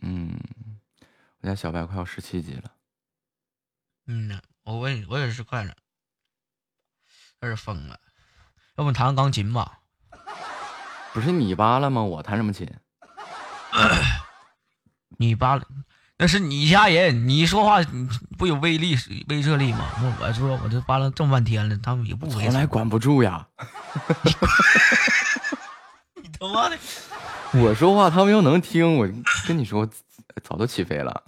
F: 嗯，我家小白快要十七级了。
H: 嗯呐，我我也我也是快了，有点疯了。要不你弹个钢琴吧？
F: 不是你扒拉吗？我弹什么琴？
H: 你扒拉，那是你家人，你说话你不有威力威慑力吗？那我说我这扒拉这么半天了，他们也不威慑。
F: 从来管不住呀。<laughs>
H: 你他妈的！
F: 我说话他们又能听，我跟你说，早都起飞了。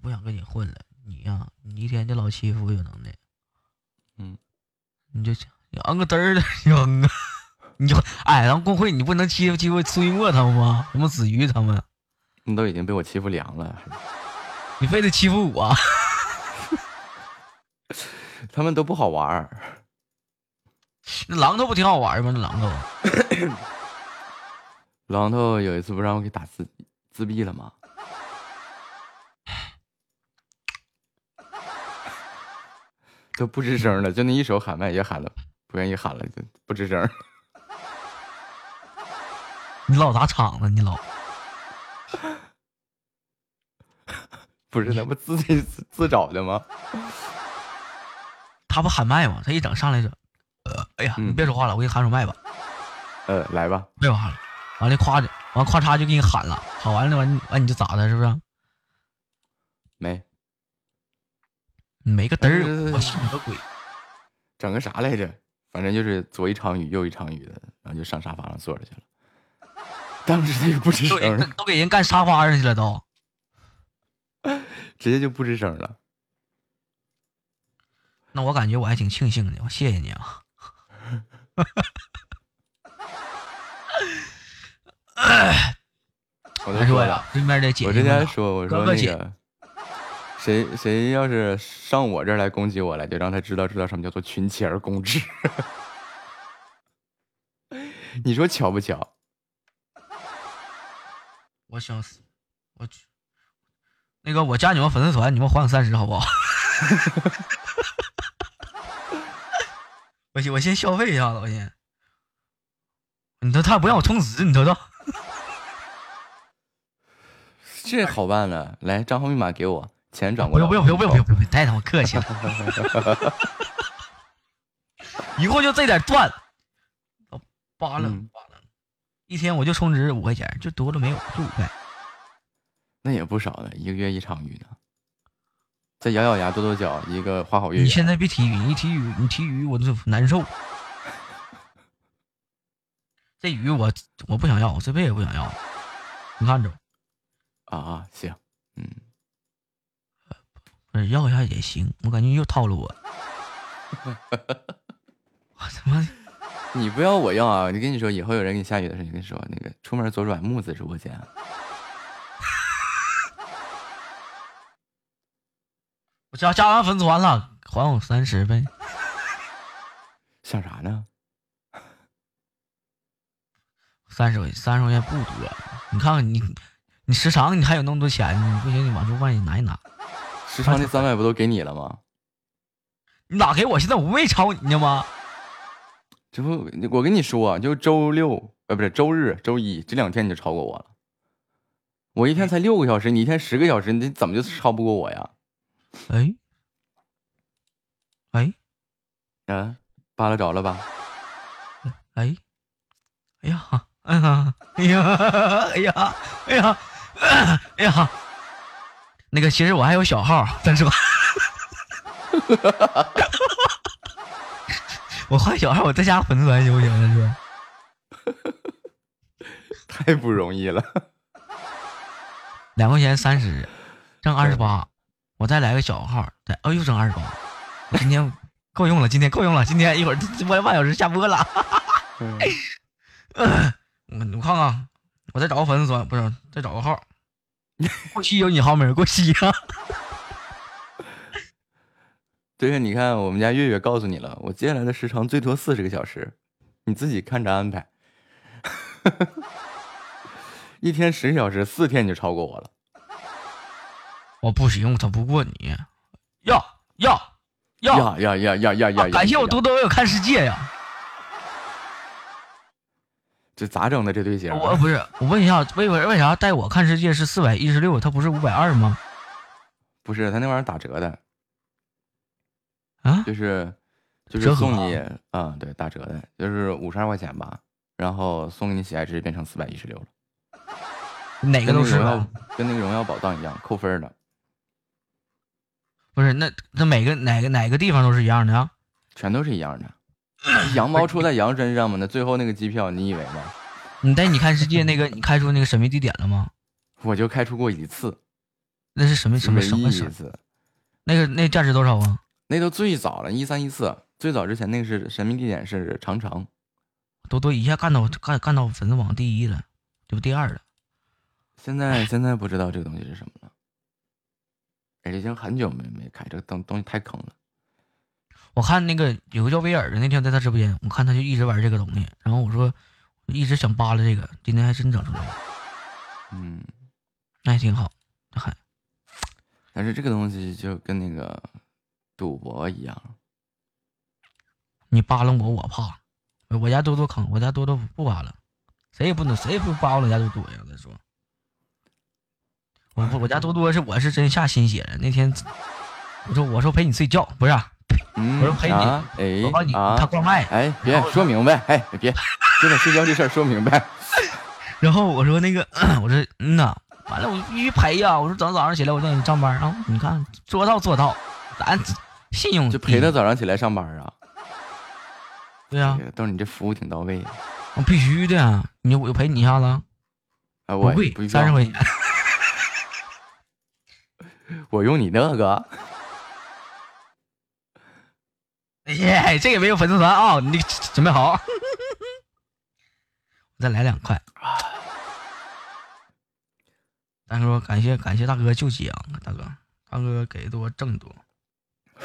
H: 不想跟你混了，你呀、你一天就老欺负我有能耐，
F: 嗯，
H: 你就你摁个嘚儿的扔啊！你就哎，咱们工会你不能欺负欺负苏一墨他们吗？什么子瑜他们，
F: 你都已经被我欺负凉了，
H: 你非得欺负我？<laughs>
F: 他们都不好玩儿。
H: 那榔头不挺好玩吗？那榔头，<coughs>
F: 榔头有一次不让我给打自自闭了吗？<sighs> 都不吱声了，就那一手喊麦也喊了，不愿意喊了，就不吱声。<laughs>
H: 你老砸场子，你 <laughs> 老
F: 不是那不自己自自找的吗？
H: 他不喊麦吗？他一整上来就，呃，哎呀，你
F: 嗯
H: 别说话了，我给你喊首麦吧，
F: 呃，来吧，
H: 别说话了。完了夸着，完咔嚓就给你喊了，喊完了完完你就咋的，是不是？
F: 没
H: 没个嘚
F: 呃
H: 儿，我信你个鬼！
F: 整个啥来着？反正就是左一场雨右一场雨的，然后就上沙发上坐着去了。当时他就不吱声了，
H: 都给人干沙发上去了都。
F: 直接就不吱声了。
H: 那我感觉我还挺庆幸的，我谢谢你啊。<laughs>
F: 我就说了
H: 还说呀，，对面的姐
F: 我之
H: 姐们啊
F: 前说，我说那个谁谁要是上我这儿来攻击我来，就让他知道知道什么叫做群起而攻之。<laughs> 你说巧不巧？
H: 我想死，我去。那个，我加你们粉丝团，你们还我三十好不好？<laughs> 我先我先消费一下子，我先。你说他不让我充值，你瞅瞅。
F: 这好办了，来账号密码给我，钱转过来。
H: 不用不用不用不用太他妈客气了。<laughs> 以后就这点赚，扒拉
F: 嗯
H: 扒拉，一天我就充值五块钱，就多了没有，就五块。
F: 那也不少了，一个月一场雨呢。再咬咬牙跺跺脚，一个花好月圆。
H: 你现在别提鱼，你提鱼，你提鱼我就难受。<laughs> 这鱼我我不想要，我这辈子也不想要。你看着，
F: 啊啊，行，嗯，
H: 要一下也行，我感觉又套路我。我他妈 <laughs>
F: 你不要我要啊！你跟你说，以后有人给你下雨的时候，你跟你说那个出门左转木子直播间啊。
H: 我加加完粉丝团了，还我三十呗。
F: 想啥呢？
H: 三十块三十块钱不多，你看看你，你时长你还有那么多钱，你不行你往出万一拿一拿，
F: 时长那三百不都给你了吗？
H: 你咋给我？现在我不没超你呢吗？
F: 这不，我跟你说，就周六呃，不是周日、周一这两天你就超过我了。我一天才六个小时，你一天十个小时，你怎么就超不过我呀？
H: 哎，哎
F: 嗯，扒拉着了吧？
H: 哎，哎呀，哎呀，哎呀，哎呀，哎呀，哎呀，那个其实我还有小号，但是吧，<laughs> 我换小号，我再加粉丝团行不行？但是。<laughs>
F: 太不容易了。<laughs>
H: 两块钱三十，挣二十八，我再来个小号，再哦又挣二十八，今天够用了，今天够用了，今天一会儿播半小时下播了。
F: 嗯
H: 我我看看，我再找个粉丝团，不是再找个号，<laughs> 过期有你号没有？过期啊！<laughs>
F: 对呀，你看我们家月月告诉你了，我接下来的时长最多四十个小时，你自己看着安排。<laughs> 一天十小时，四天你就超过我了。
H: 我不行，我他不过你，要要要！
F: 呀呀呀呀呀呀！
H: 啊感谢我
F: 多
H: 多多有看世界呀！
F: 这咋整的？这对鞋？
H: 我不是，我问一下，为为为啥带我看世界是四百一十六，他不是五百二吗？
F: 不是他那玩意儿打折的，
H: 啊，
F: 就是就是送你啊、对，打折的，就是五十二块钱吧，然后送给你喜爱值变成四百一十六了，
H: 哪个都是
F: 跟那荣耀
H: 吧？
F: 跟那个荣耀宝藏一样扣分的，
H: 不是，那那每个哪个哪个地方都是一样的啊？
F: 全都是一样的。<laughs> 羊毛出在羊身上嘛，那最后那个机票你以为吗？
H: 你带你看世界那个，你开出那个神秘地点了吗？
F: 我就开出过一次，
H: 那是什么什么什么？
F: 一次，
H: 那个那价值多少啊？
F: 那都最早了，一三一四，最早之前那个是神秘地点是长城，
H: 多多一下干到干干到粉丝榜第一了，这不第二了。
F: 现在现在不知道这个东西是什么了，而且已经很久没没开这个东东西太坑了。
H: 我看那个有个叫威尔的，那天在他直播间，我看他就一直玩这个东西，然后我说一直想扒拉这个，今天还真整出来了，
F: 嗯，
H: 那还挺好。还
F: 但是这个东西就跟那个赌博一样，
H: 你扒拉我，我怕。我家多多坑，我家多多不扒拉，谁也不能，谁也不扒拉我家多多呀。再说，我我我家多多是我是真下心血了。那天我说我说陪你睡觉，不是我说陪你
F: 啊，哎
H: 我帮你
F: 啊
H: 他，挂麦，
F: 哎，别说明白，哎，别，就把睡觉这事儿说明白。<laughs>
H: 然后我说那个，<clears throat> 我说嗯呐，完了我必须陪呀。我说等早上起来我让你上班，啊你看说到做到，咱信用
F: 就陪他早上起来上班啊，
H: 对呀、
F: 哎呀都是你这服务挺到位啊。
H: 我必须的呀。你我陪你一下子，
F: 啊，我
H: 三十块钱。<laughs> <laughs>
F: 我用你那个，
H: 哎呀，这个没有粉丝团啊，你准备好，<laughs> 我再来两块。大哥，感谢感谢大哥救济啊，大哥，大哥给多挣多。<laughs>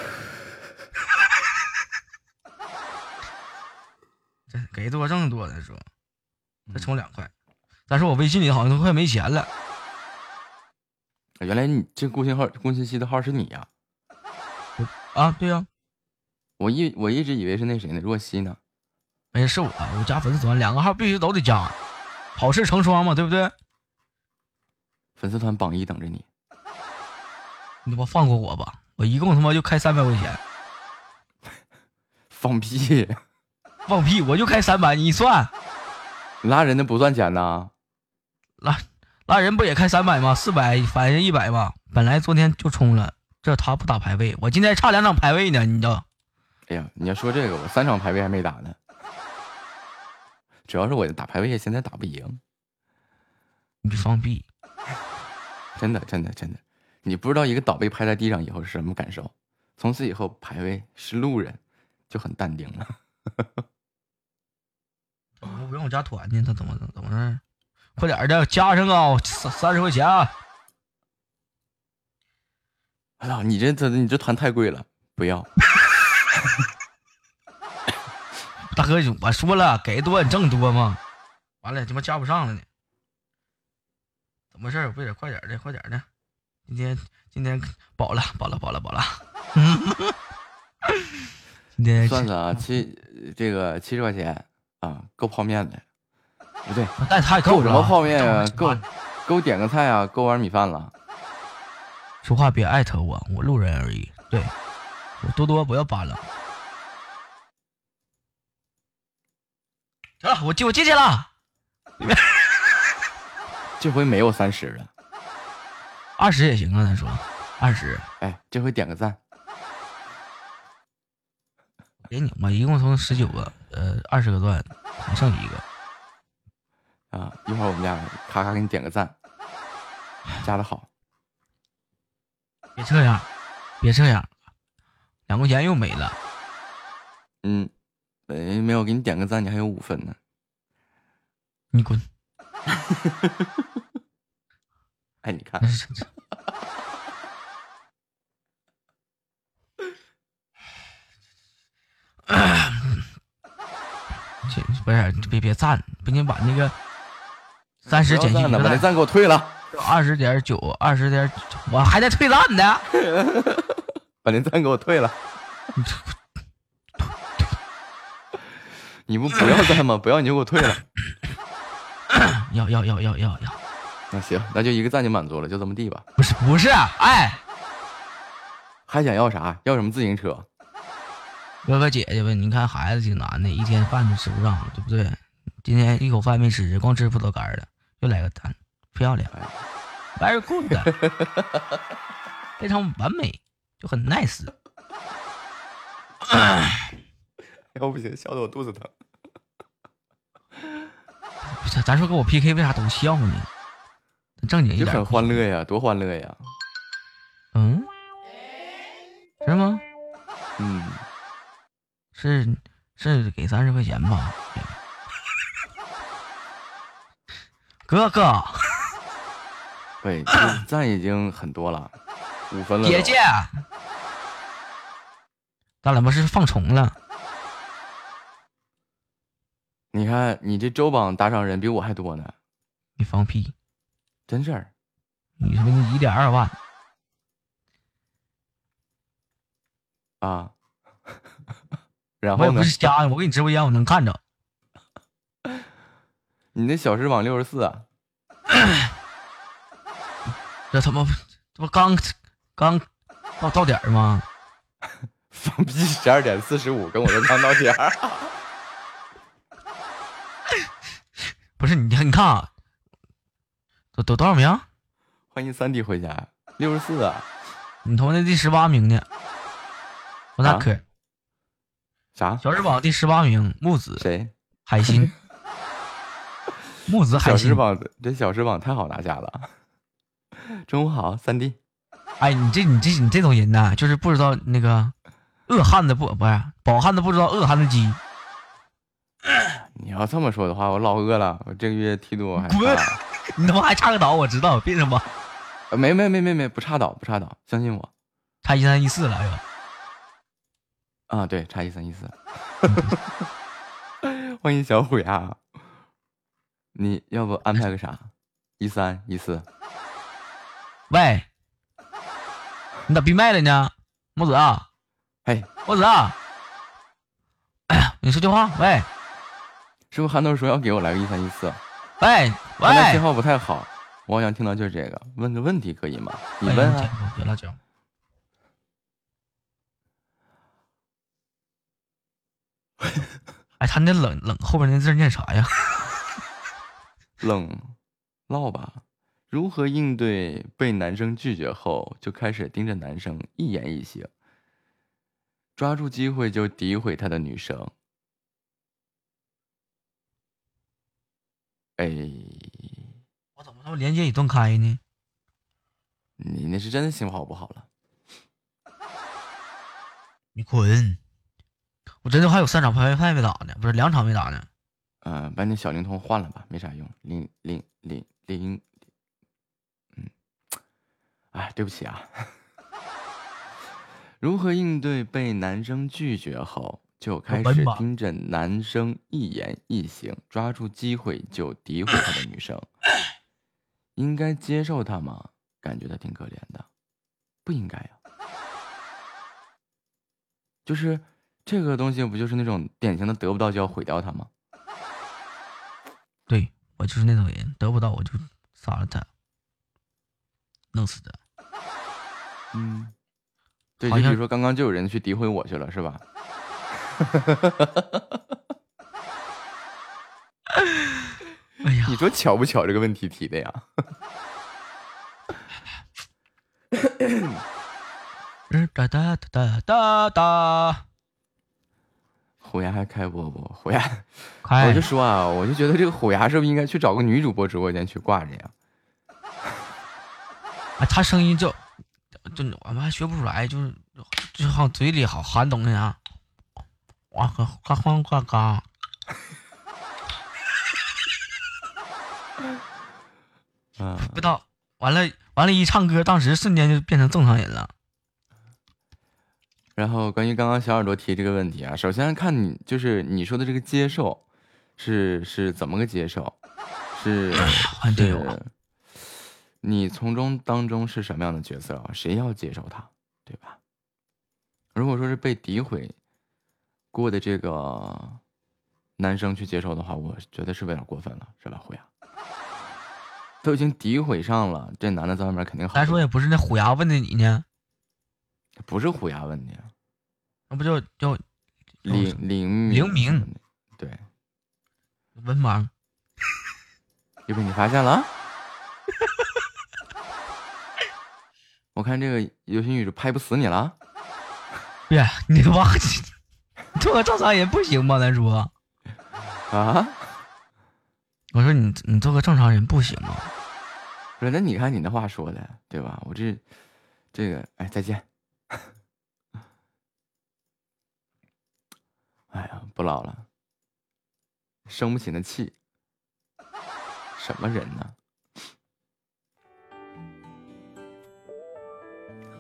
H: 这给多挣多，再说，再充两块。但是我微信里好像都快没钱了。
F: 原来你这公信号、公信息的号是你呀、
H: 啊，对呀、
F: 我一我一直以为是那谁呢，若曦呢。
H: 没事，是我，我加粉丝团两个号必须都得加，好事成双嘛，对不对？
F: 粉丝团榜一等着你。<laughs>
H: 你他妈放过我吧！我一共他妈就开三百块钱，
F: 放屁！
H: 放屁！我就开三百，你算
F: 拉人的不算钱呐。
H: 拉拉人不也开三百吗？四百反正一百吧？本来昨天就充了，这他不打排位，我今天差两场排位呢，你知道？
F: 哎呀，你要说这个，我三场排位还没打呢。主要是我打排位现在打不赢，
H: 你放屁！<laughs>
F: 真的真的真的，你不知道一个倒被拍在地上以后是什么感受。从此以后排位是路人，就很淡定了。
H: 我不用我加团呢，他怎么怎么着？快点的，加上啊，三三十块钱啊！
F: 哎呀，你这这你这团太贵了，不要。<laughs>
H: 大哥，我说了，给多你挣多吗？完了，他妈加不上了呢。怎么回事儿？不得快点的，快点的。今天今天饱了，饱了，饱了，饱了。<laughs> 今天
F: 算算啊，七这个七十块钱啊，够泡面的。不对，
H: 但太够了。
F: 够什么泡面啊？够
H: 够。<laughs>
F: 够点个菜啊，够碗米饭了。
H: 说话别艾特我，我路人而已。对，我多多不要扒了。行了，我进我进去了。<laughs>
F: 这回没有三十了，
H: 二十也行啊，咱说二十。
F: 哎，这回点个赞。
H: 给你吧，一共从十九个，呃，二十个段，还剩一个。
F: 啊，一会儿我们俩咔咔给你点个赞，加的好。
H: 别这样，别这样，两块钱又没了。
F: 嗯，没没有给你点个赞，你还有五分呢。
H: 你滚！<laughs>
F: 哎，你看
H: 这 <laughs> 这不是别别赞，不行把那个三十减去一个赞，
F: 把那赞给我退了，
H: 二十点九，二十点，我还在退赞呢。<laughs>
F: 把那赞给我退了。你不不要赞吗？不要你就给我退了。
H: 要要要要要要，
F: 那行，那就一个赞就满足了，就这么地吧。
H: 不是不是，哎，
F: 还想要啥？要什么自行车？
H: 哥哥姐姐们，你看孩子挺难的，一天饭都吃不上，对不对？今天一口饭没吃，光吃葡萄干了，又来个蛋，漂亮，very good，<laughs> 非常完美，就很 nice。
F: 要不行，笑得我肚子疼。
H: 咱，咱说跟我 PK 为啥都笑呢？正经一点
F: 就很，欢乐呀，多欢乐呀！
H: 嗯，是吗？
F: 嗯，
H: 是是给三十块钱吧？哥 <laughs> 哥，
F: 对，<laughs> 这赞已经很多了，五分了都。
H: 姐姐，咱俩不是放虫了？
F: 你看你这周榜打赏人比我还多呢，
H: 你放屁！
F: 真事儿。
H: 你他妈你一点二万，
F: 啊。<laughs> 然后呢
H: 我也不？是瞎的，我给你直播间我能看着。
F: 你那小时榜六十四啊？
H: 这他妈这不刚刚到到点儿吗？<laughs>
F: 放屁！十二点四十五，跟我说刚到点儿。
H: 不是你你看啊，都都多少名？
F: 欢迎三弟回家，六十四啊？
H: 你他妈的第十八名呢？我咋
F: 啊
H: 可？
F: 啥？
H: 小时榜第十八名，木子
F: 谁？
H: 海星，<laughs> 木子海星。
F: 小时榜这小时榜太好拿下了。<laughs> 中午好，三弟。
H: 哎，你这你这你这种人呐，就是不知道那个饿汉子不不是饱汉子不知道饿汉子饥。
F: 你要这么说的话，我老饿了。我这个月梯度还
H: 滚
F: 差
H: 你他妈还差个岛，我知道，别他妈
F: 呃没没没没没，不差岛不差岛，相信我
H: 差一三一四了又。
F: 啊！对，差一三一四。<laughs> 欢迎小虎牙！你要不安排个啥？一三一四，
H: 喂，你咋闭麦了呢？木子啊，
F: 嘿，
H: 木子啊，哎呀，你说句话，喂
F: 是不是韩豆说要给我来个一三一四？
H: 喂喂，
F: 刚才信号不太好，我好像听到就是这个。问个问题可以吗？你问啊。
H: 啊，别了讲。哎，他那冷冷后边那字念啥呀？
F: 冷，唠吧。如何应对被男生拒绝后，就开始盯着男生一言一行，抓住机会就诋毁他的女生。哎，
H: 我怎么他妈连接已断开呢？
F: 你那是真的信号不好了。<laughs>
H: 你滚！我真的还有三场排位赛没打呢，不是两场没打呢。
F: 嗯、把你小灵通换了吧，没啥用。零零零零，嗯，哎，对不起啊。<laughs> 如何应对被男生拒绝后就开始盯着男生一言一行，抓住机会就诋毁他的女生？<coughs> 应该接受他吗？感觉他挺可怜的，不应该呀。就是这个东西，不就是那种典型的得不到就要毁掉他吗？
H: 对我就是那种人，得不到我就杀了他，弄死他。
F: 嗯，对，
H: 好像
F: 就比如说刚刚就有人去诋毁我去了，是吧？<laughs>
H: 哎呀
F: 你，说巧不巧？这个问题提的呀？<coughs>
H: 哒哒哒哒哒哒，
F: 虎牙还开播不？虎牙，<laughs> 我就说啊，我就觉得这个虎牙是不是应该去找个女主播直播间去挂着呀？
H: 啊，他声音就就我们还学不出来，就是就好嘴里好含东西啊，哇嘎嘎嘎嘎嘎，
F: 嗯，
H: 不知道，完了完了，一唱歌，当时瞬间就变成正常人了。
F: 然后关于刚刚小耳朵提这个问题啊，首先看你就是你说的这个接受，是是怎么个接受？是
H: 还真有啊
F: 是，你从中当中是什么样的角色啊？谁要接受他，对吧？如果说是被诋毁过的这个男生去接受的话，我觉得是有点过分了，是吧？虎牙都已经诋毁上了，这男的在外面肯定好不了。
H: 咱说也不是那虎牙问的你呢，
F: 不是虎牙问的，
H: 那不就叫
F: 灵灵
H: 灵明
F: 对。
H: 文盲？
F: 又被你发现了？我看这个流星雨就拍不死你了。<laughs>
H: 别，你忘记 <laughs> 做个正常人不行吗？咱说，
F: 啊？
H: 我说你你做个正常人不行吗？
F: 不是，那你看你那话说的，对吧？我这这个，哎，再见。哎呀，不唠了，生不起那气。什么人呢？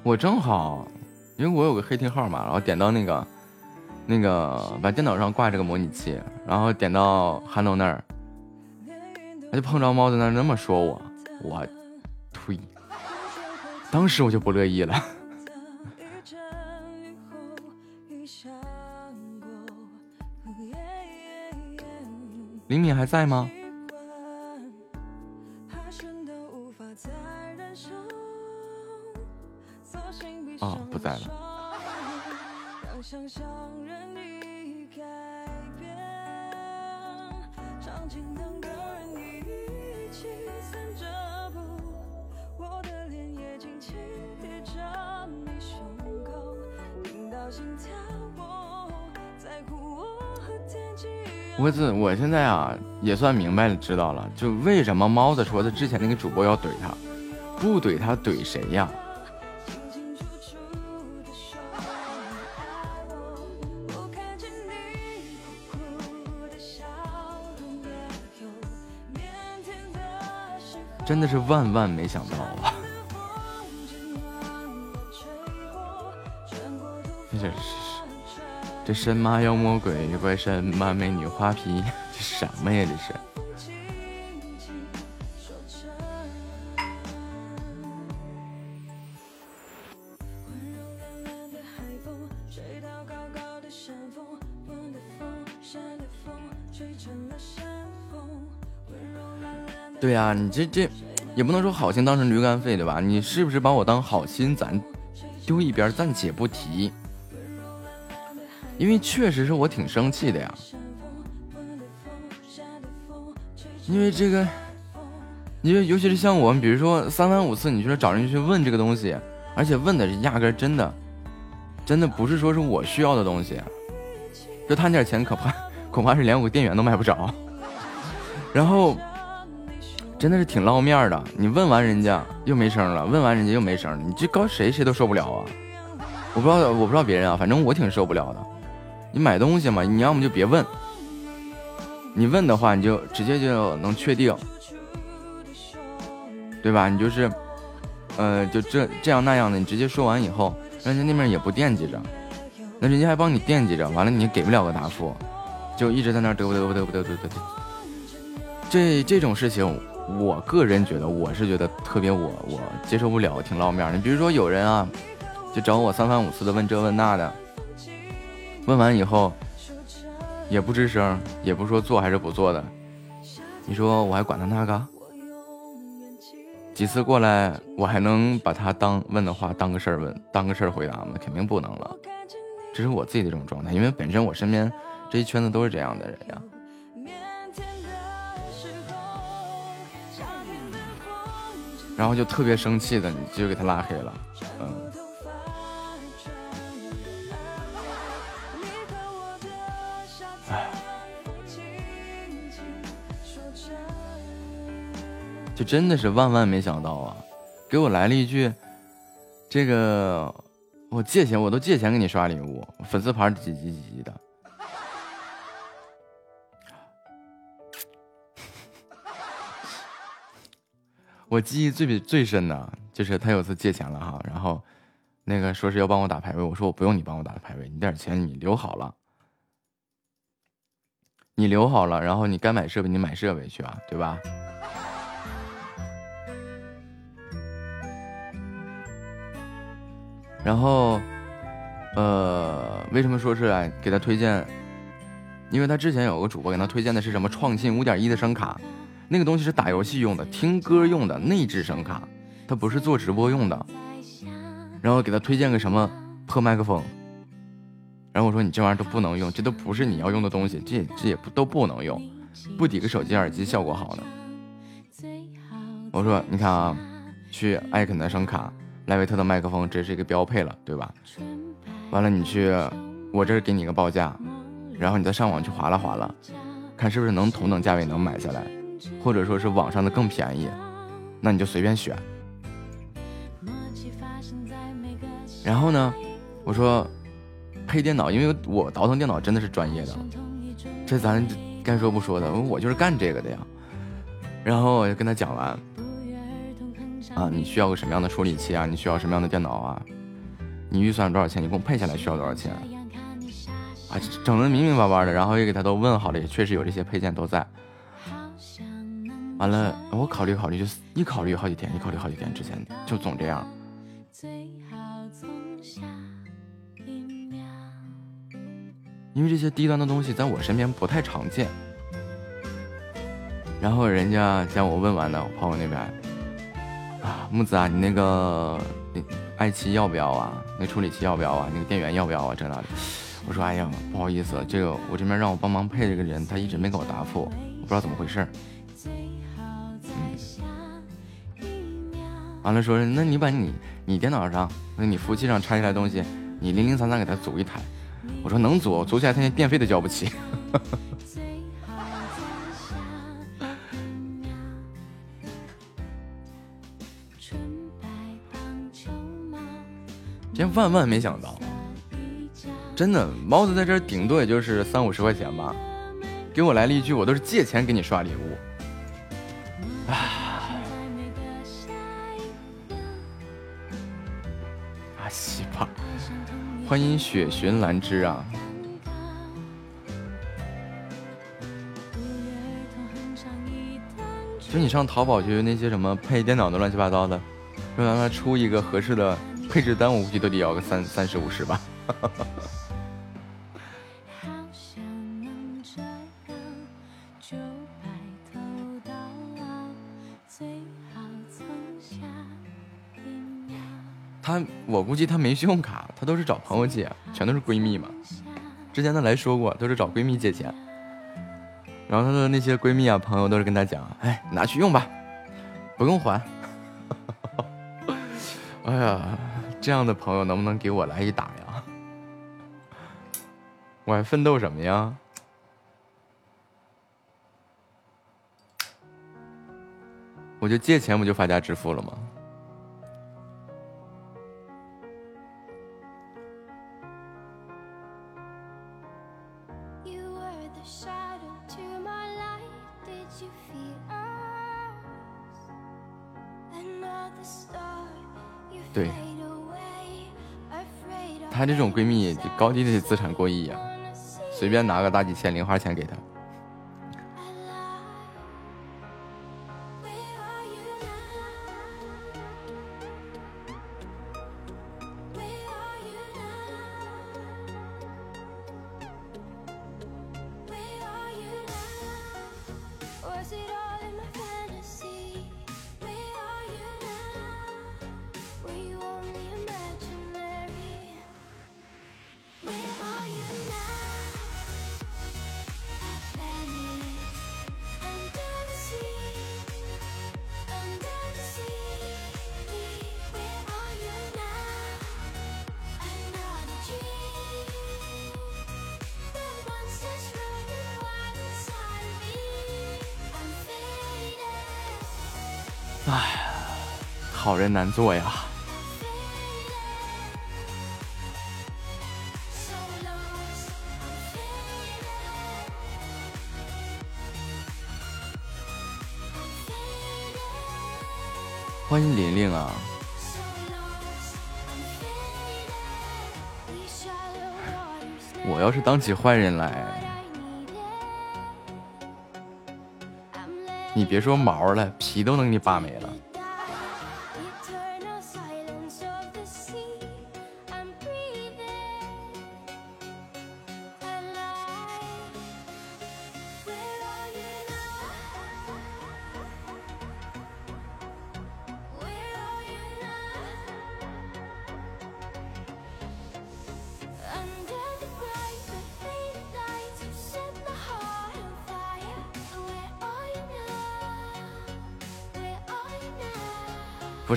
F: 我正好，因为我有个黑厅号嘛，然后点到那个那个把电脑上挂这个模拟器，然后点到韩龙那儿，他就碰着猫在那儿那么说我，我呸！当时我就不乐意了。<laughs> 灵敏还在吗？哦，不在了。我这我现在啊也算明白了，知道了，就为什么猫子说他之前那个主播要怼他，不怼他怼谁呀？真的是万万没想到啊！<laughs> 这是这神马妖魔鬼怪神马美女花皮，这什么呀？这是对呀、你这这也不能说好心当成驴肝肺对吧？你是不是把我当好心咱丢一边，暂且不提？因为确实是我挺生气的呀，因为这个，因为尤其是像我们，比如说三番五次，你说找人去问这个东西，而且问的是压根真的，真的不是说是我需要的东西，就贪点钱，可怕 <laughs> 恐怕是连我店员都买不着。然后真的是挺捞面的，你问完人家又没声了，问完人家又没声了，你这搞谁谁都受不了啊！我不知道我不知道别人啊，反正我挺受不了的。你买东西嘛，你要么就别问，你问的话你就直接就能确定，对吧？你就是，呃，就这这样那样的，你直接说完以后，人家那边也不惦记着，那人家还帮你惦记着，完了你给不了个答复，就一直在那儿嘚啵嘚啵嘚啵嘚啵嘚嘚。这这种事情，我个人觉得我是觉得特别我我接受不了，挺捞面儿。你比如说有人啊，就找我三番五次的问这问那的，问完以后也不吱声，也不说做还是不做的，你说我还管他那个？几次过来，我还能把他当问的话当个事儿问，当个事儿回答吗？肯定不能了。这是我自己的这种状态，因为本身我身边这一圈子都是这样的人呀。然后就特别生气的，你就给他拉黑了，嗯。唉，就真的是万万没想到啊！给我来了一句，这个我借钱，我都借钱给你刷礼物，粉丝牌几级几级的。我记忆最比最深的就是他有次借钱了哈，然后那个说是要帮我打排位，我说我不用你帮我打排位，你点钱你留好了，你留好了，然后你该买设备你买设备去啊，对吧？然后，呃，为什么说是来给他推荐？因为他之前有个主播给他推荐的是什么创新五点一的声卡。那个东西是打游戏用的，听歌用的内置声卡，它不是做直播用的。然后给他推荐个什么破麦克风，然后我说你这玩意儿都不能用，这都不是你要用的东西，这这也不都不能用，不抵个手机耳机效果好呢。我说你看啊，去艾肯的声卡，莱维特的麦克风，这是一个标配了，对吧？完了你去，我这儿给你一个报价，然后你再上网去划拉划拉，看是不是能同等价位能买下来。或者说是网上的更便宜，那你就随便选。然后呢，我说配电脑，因为我倒腾电脑真的是专业的，这咱该说不说的，我就是干这个的呀。然后我就跟他讲完，啊，你需要个什么样的处理器啊？你需要什么样的电脑啊？你预算多少钱？你给我配下来需要多少钱？啊，整的明明白白的，然后也给他都问好了，也确实有这些配件都在。完了，我考虑考虑，就一考虑好几天，一考虑好几天，之前就总这样。因为这些低端的东西在我身边不太常见。然后人家将我问完了，我朋友那边啊，木子啊，你那个那爱奇艺要不要啊？那处理器要不要啊？那个电源要不要啊？这那的。我说哎呀，不好意思，这个我这边让我帮忙配这个人，他一直没给我答复，我不知道怎么回事。完了，说那你把你你电脑上，那你服务器上插进来东西，你零零散散给他组一台。我说能组，组起来他连电费都交不起。真万万没想到，真的，猫子在这顶多也就是三五十块钱吧，给我来了一句，我都是借钱给你刷礼物。欢迎雪寻兰芝啊！就你上淘宝去那些什么配电脑的乱七八糟的，说让他出一个合适的配置单，我估计都得要个三三十五十吧。他我估计他没信用卡，他都是找朋友借，全都是闺蜜嘛。之前他来说过，都是找闺蜜借钱。然后他的那些闺蜜啊朋友都是跟他讲：“哎，拿去用吧，不用还。<laughs> ”哎呀，这样的朋友能不能给我来一打呀？我还奋斗什么呀？我就借钱，不就发家致富了吗？对，她这种闺蜜高低得资产过亿呀、随便拿个大几千零花钱给她。难做呀。欢迎玲玲啊。我要是当起坏人来。你别说毛了，皮都能给你扒没了。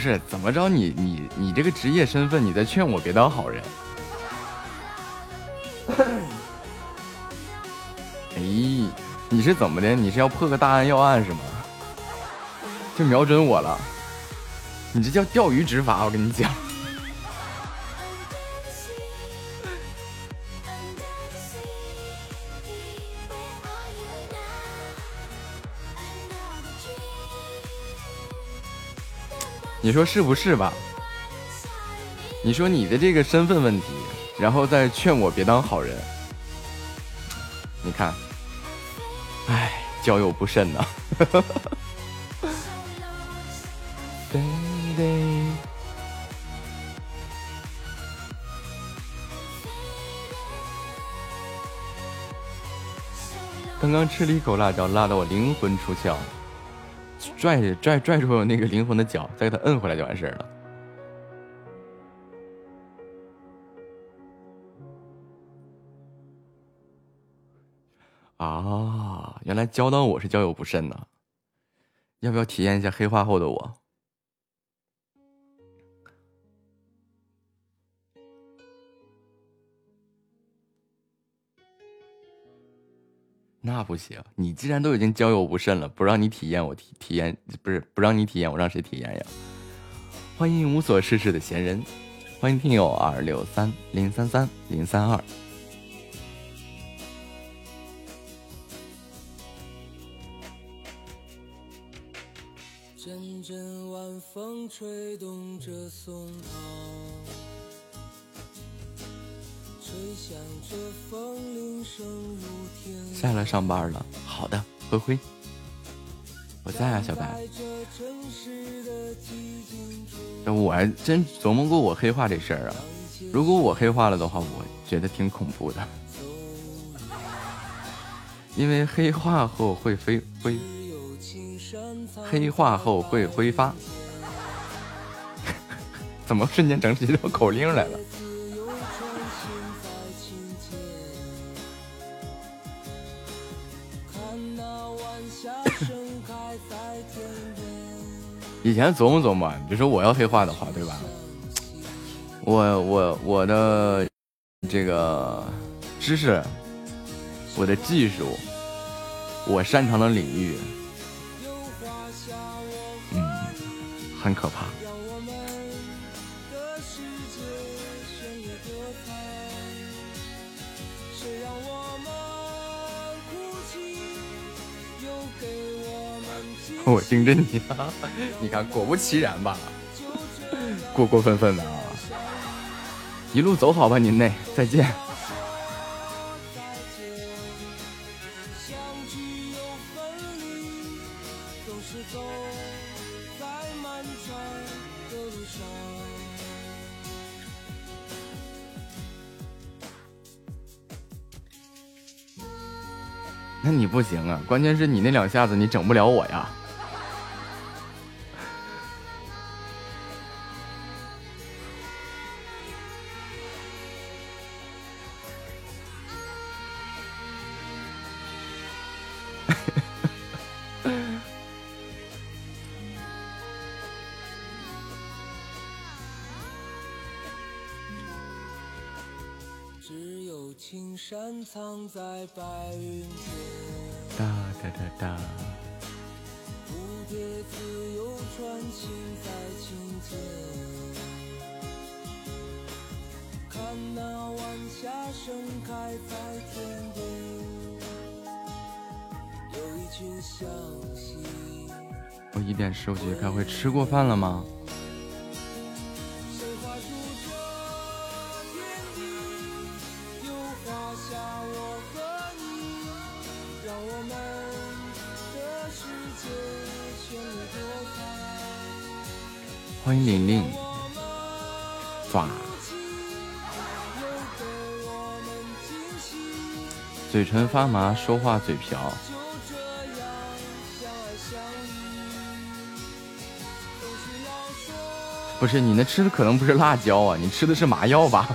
F: 是怎么着你你你这个职业身份，你在劝我别当好人。<laughs> 哎，你是怎么的？你是要破个大案要案是吗？就瞄准我了，你这叫钓鱼执法，我跟你讲。你说是不是吧？你说你的这个身份问题，然后再劝我别当好人，你看，唉，交友不慎呐、
D: So lost,
F: baby 刚刚吃了一口辣椒，辣得我灵魂出窍，拽拽拽住那个灵魂的脚，再给他摁回来就完事儿了。啊，原来教到我是交友不慎呐！要不要体验一下黑化后的我？那不行，你既然都已经交友不慎了，不让你体验，我体体验不是不让你体验，我让谁体验呀？欢迎无所事事的闲人，欢迎听友二六三零三三零三二。
I: 阵阵晚风吹动着松涛，
F: 下来上班了，好的，灰灰，我在啊，小白。我还真琢磨过我黑化这事儿啊。如果我黑化了的话，我觉得挺恐怖的，因为黑化后会飞
I: 灰，
F: 黑化后会挥发。<laughs> 怎么瞬间整起一条口令来了？以前琢磨琢磨，比如说我要黑化的话，对吧？我我我的这个知识，我的技术，我擅长的领域，嗯，很可怕。<laughs>
I: 我
F: 盯着你啊！你看，果不其然吧，过过分分的啊！
D: 一路走好吧，您嘞，再见。那你不行啊，关键是你那两下子你整不了我呀。
I: 藏在白云间，
D: 哒哒哒哒，
I: 蝴蝶自由穿行在清间。看那晚霞盛开在天边，有一群。
D: 我一点十五去开会，吃过饭了吗？爪，
I: 又给我们惊喜，
D: 嘴唇发麻，说话嘴瓢。不是你那吃的可能不是辣椒啊，你吃的是麻药吧？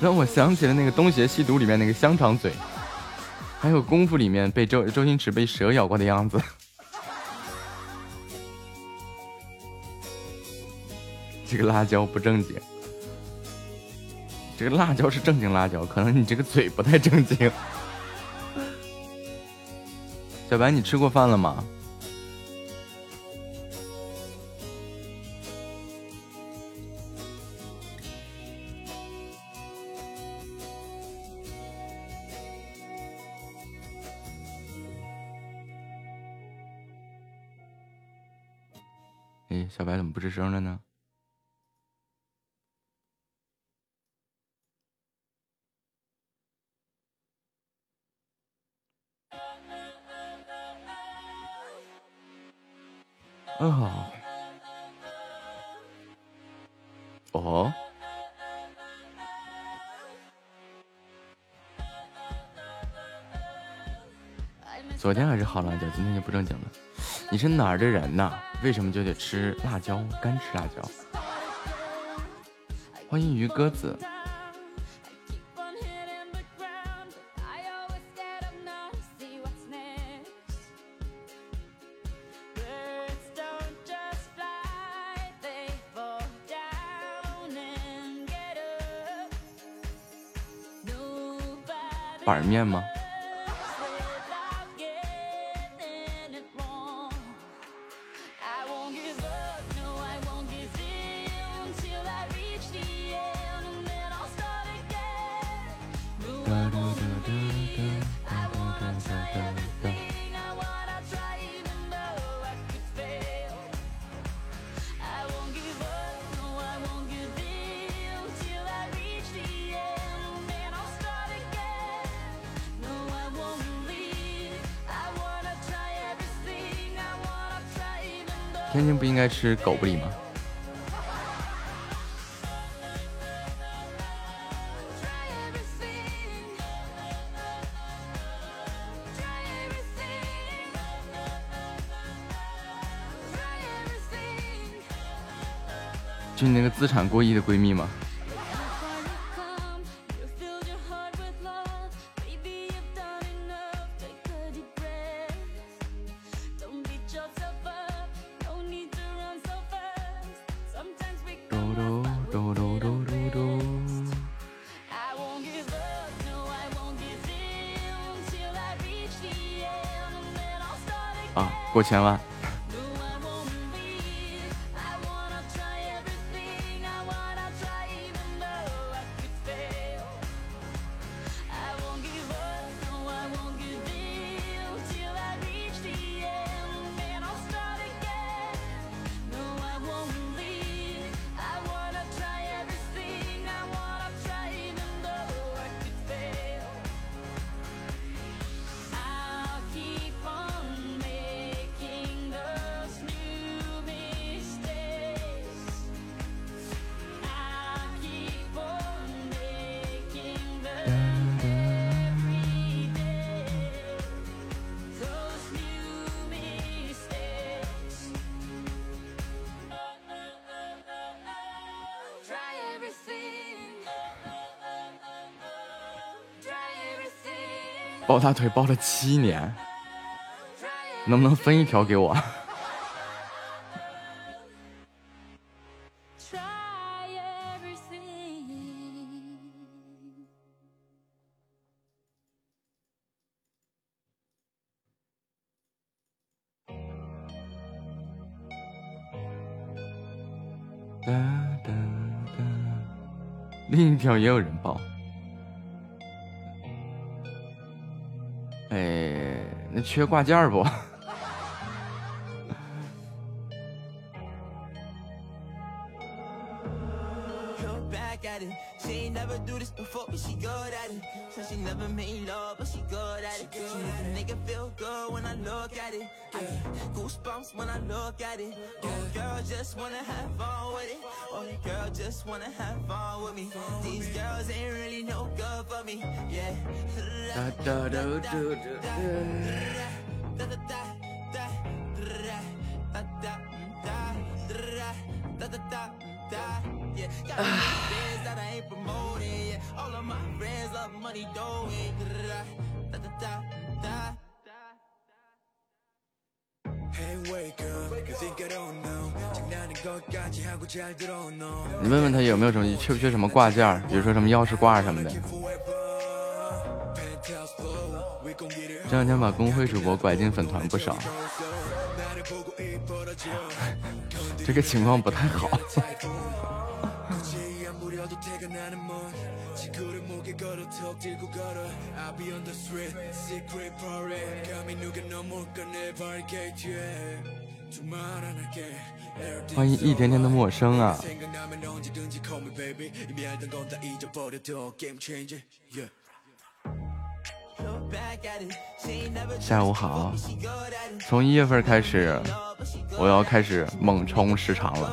D: 让我想起了那个《东邪西毒》里面那个香肠嘴，还有《功夫》里面被周周星驰被蛇咬过的样子。这个辣椒不正经，这个辣椒是正经辣椒，可能你这个嘴不太正经。小白，你吃过饭了吗？哎，小白怎么不吱声了呢？哦，哦，昨天还是好辣椒，今天就不正经了。你是哪儿的人呐？为什么就得吃辣椒？干吃辣椒？欢迎鱼鸽子。面吗？是狗不理吗？就你那个资产过亿的闺蜜吗？千万。
F: 抱大腿抱了七年，能不能分一条给我？哒哒哒，另一条也有人缺挂件不？你问问他有没有什么缺不缺什么挂件，比如说什么钥匙挂什么的。这两天把公会主播拐进粉团不少，<laughs> 这个情况不太好。<laughs> 欢迎一天天的陌生啊！下午好，从一月份开始，我要开始猛冲时长了。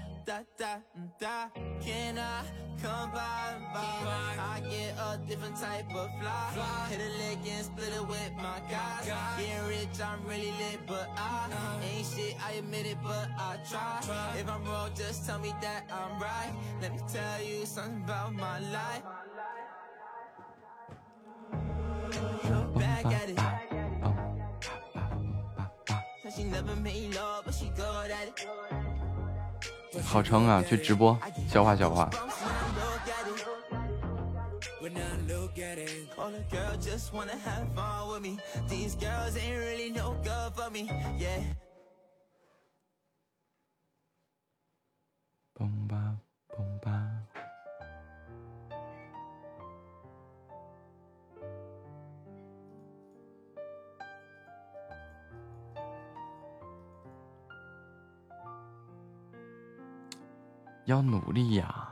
J: Da da da. Can I come by? by? I get a different type of fly. Hit a lick and split it with my guys. Getting rich, I'm really lit, but I ain't shit. I admit it, but I try. If I'm wrong, just tell me that I'm right. Let me tell you something about my life. Look back at it. She never made love, but she good at it.
F: 好撑啊，去直播消化消化。蹦吧蹦吧。要努力呀！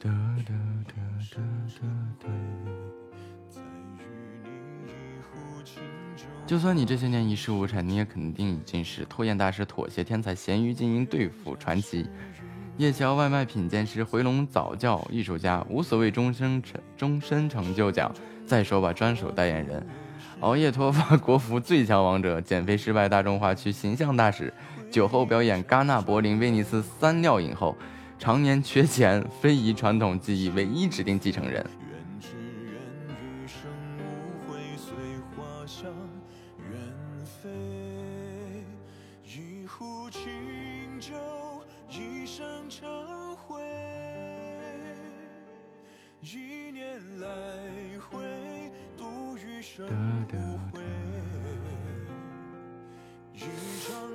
F: 哒哒哒哒哒哒。
E: 再与你一壶清酒。
F: 就算你这些年一事无成，你也肯定已经是拖延大师、妥协天才、咸鱼精英、对付传奇、夜宵外卖品鉴师、回笼早教艺术家，无所谓终身成终身成就奖。再说吧，专属代言人，熬夜脱发国服最强王者，减肥失败大中华区形象大使，酒后表演戛纳、柏林、威尼斯三料影后，常年缺钱，非遗传统技艺唯一指定继承人。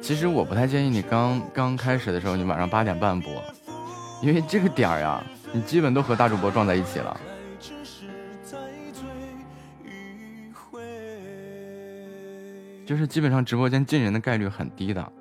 A: 其实我不太建议你刚刚开始的时候，你晚上八点半播，因为这个点儿呀，你基本都和大主播撞在一起了，就是基本上直播间进人的概率很低的。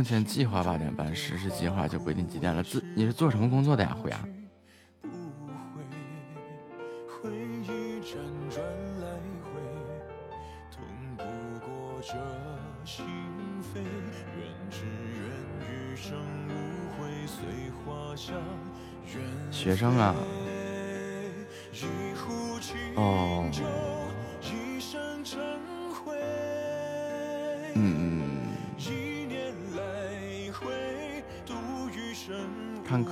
A: 目前计划八点半，实施计划就规定几点了。自你是做什么工作的呀，辉啊？学生啊。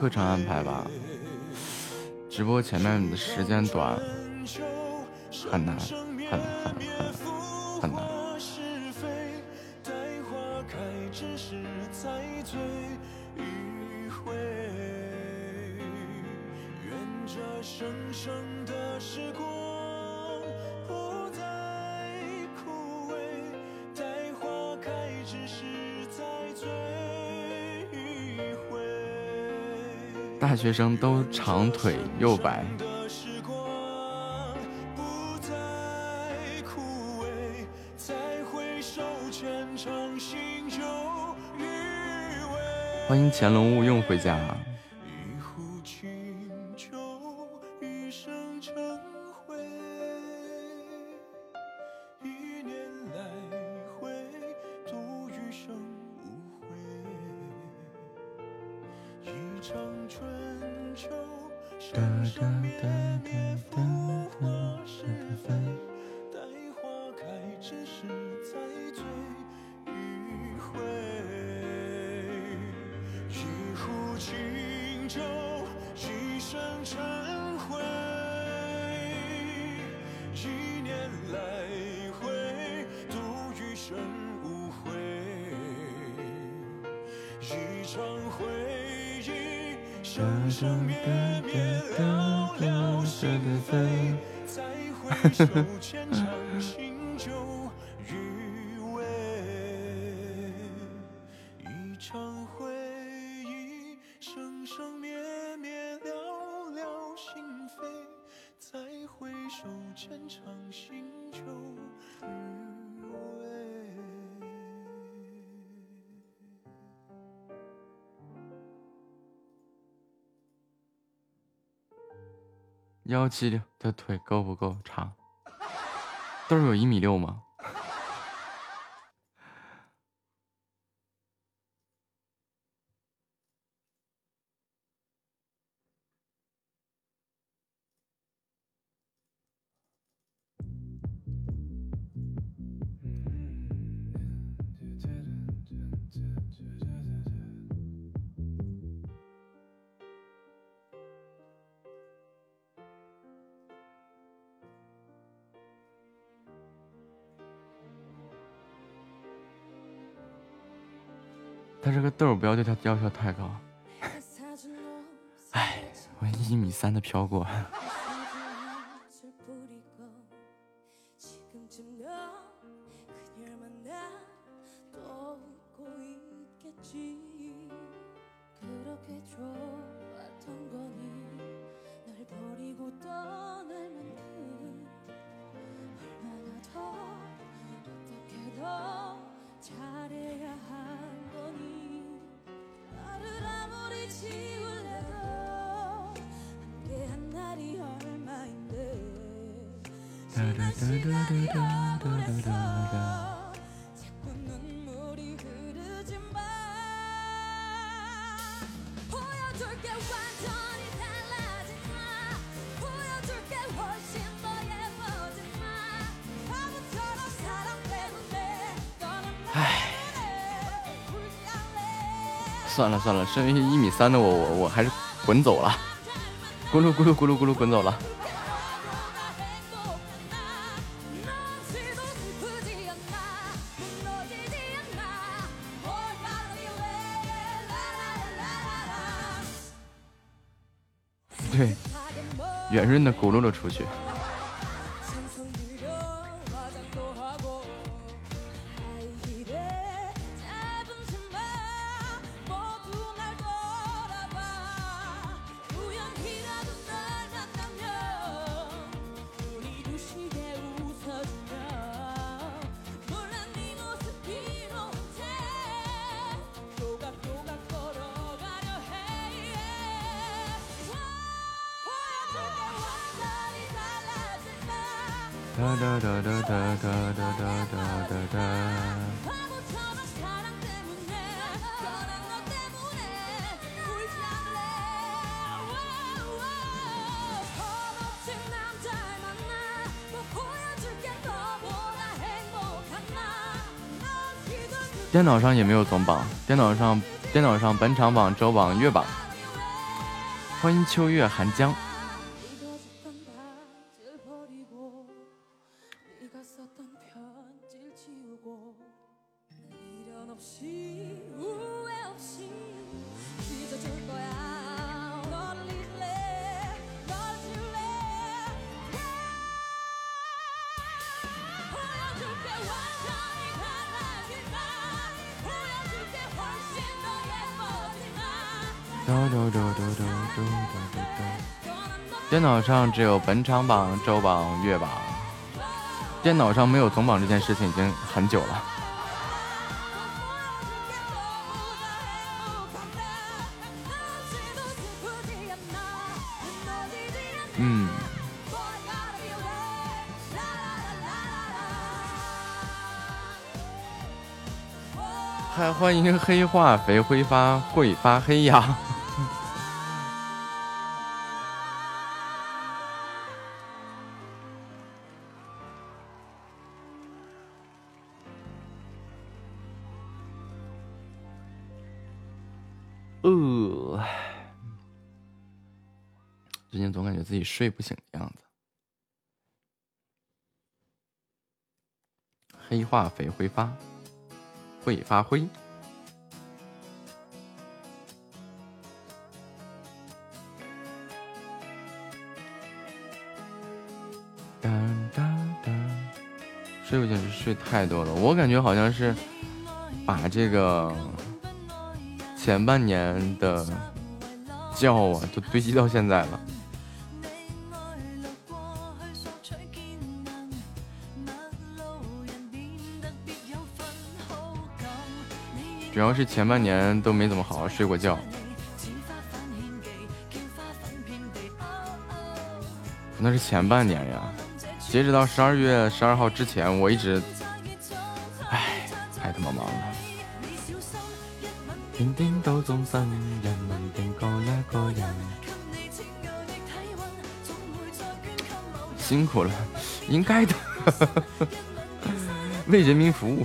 A: 正常安排吧。直播前面的时间短很难。学生都长腿又白，欢迎乾隆勿用回家。七六，他腿够不够长？都是有一米六吗？飘过。
D: 算了算了，身为一米三的我，我我还是滚走了，咕噜咕噜咕噜咕噜滚走了。的轱辘了出去。电脑上也没有总榜，电脑上电脑上本场榜、周榜、月榜。欢迎秋月寒江，电脑上只有本场榜、周榜、月榜，电脑上没有总榜这件事情已经很久了。嗯，还欢迎黑化肥挥发会发黑呀！睡不醒的样子。黑化肥挥发，会发灰。当当当，睡不醒是睡太多了，我感觉好像是把这个前半年的觉啊，都堆积到现在了。主要是前半年都没怎么好好睡过觉，那是前半年呀。截止到十二月十二号之前，我一直，唉，太他妈忙了。天天都眾生，人民定各一個人。辛苦了，應該的，<laughs> 為人民服务。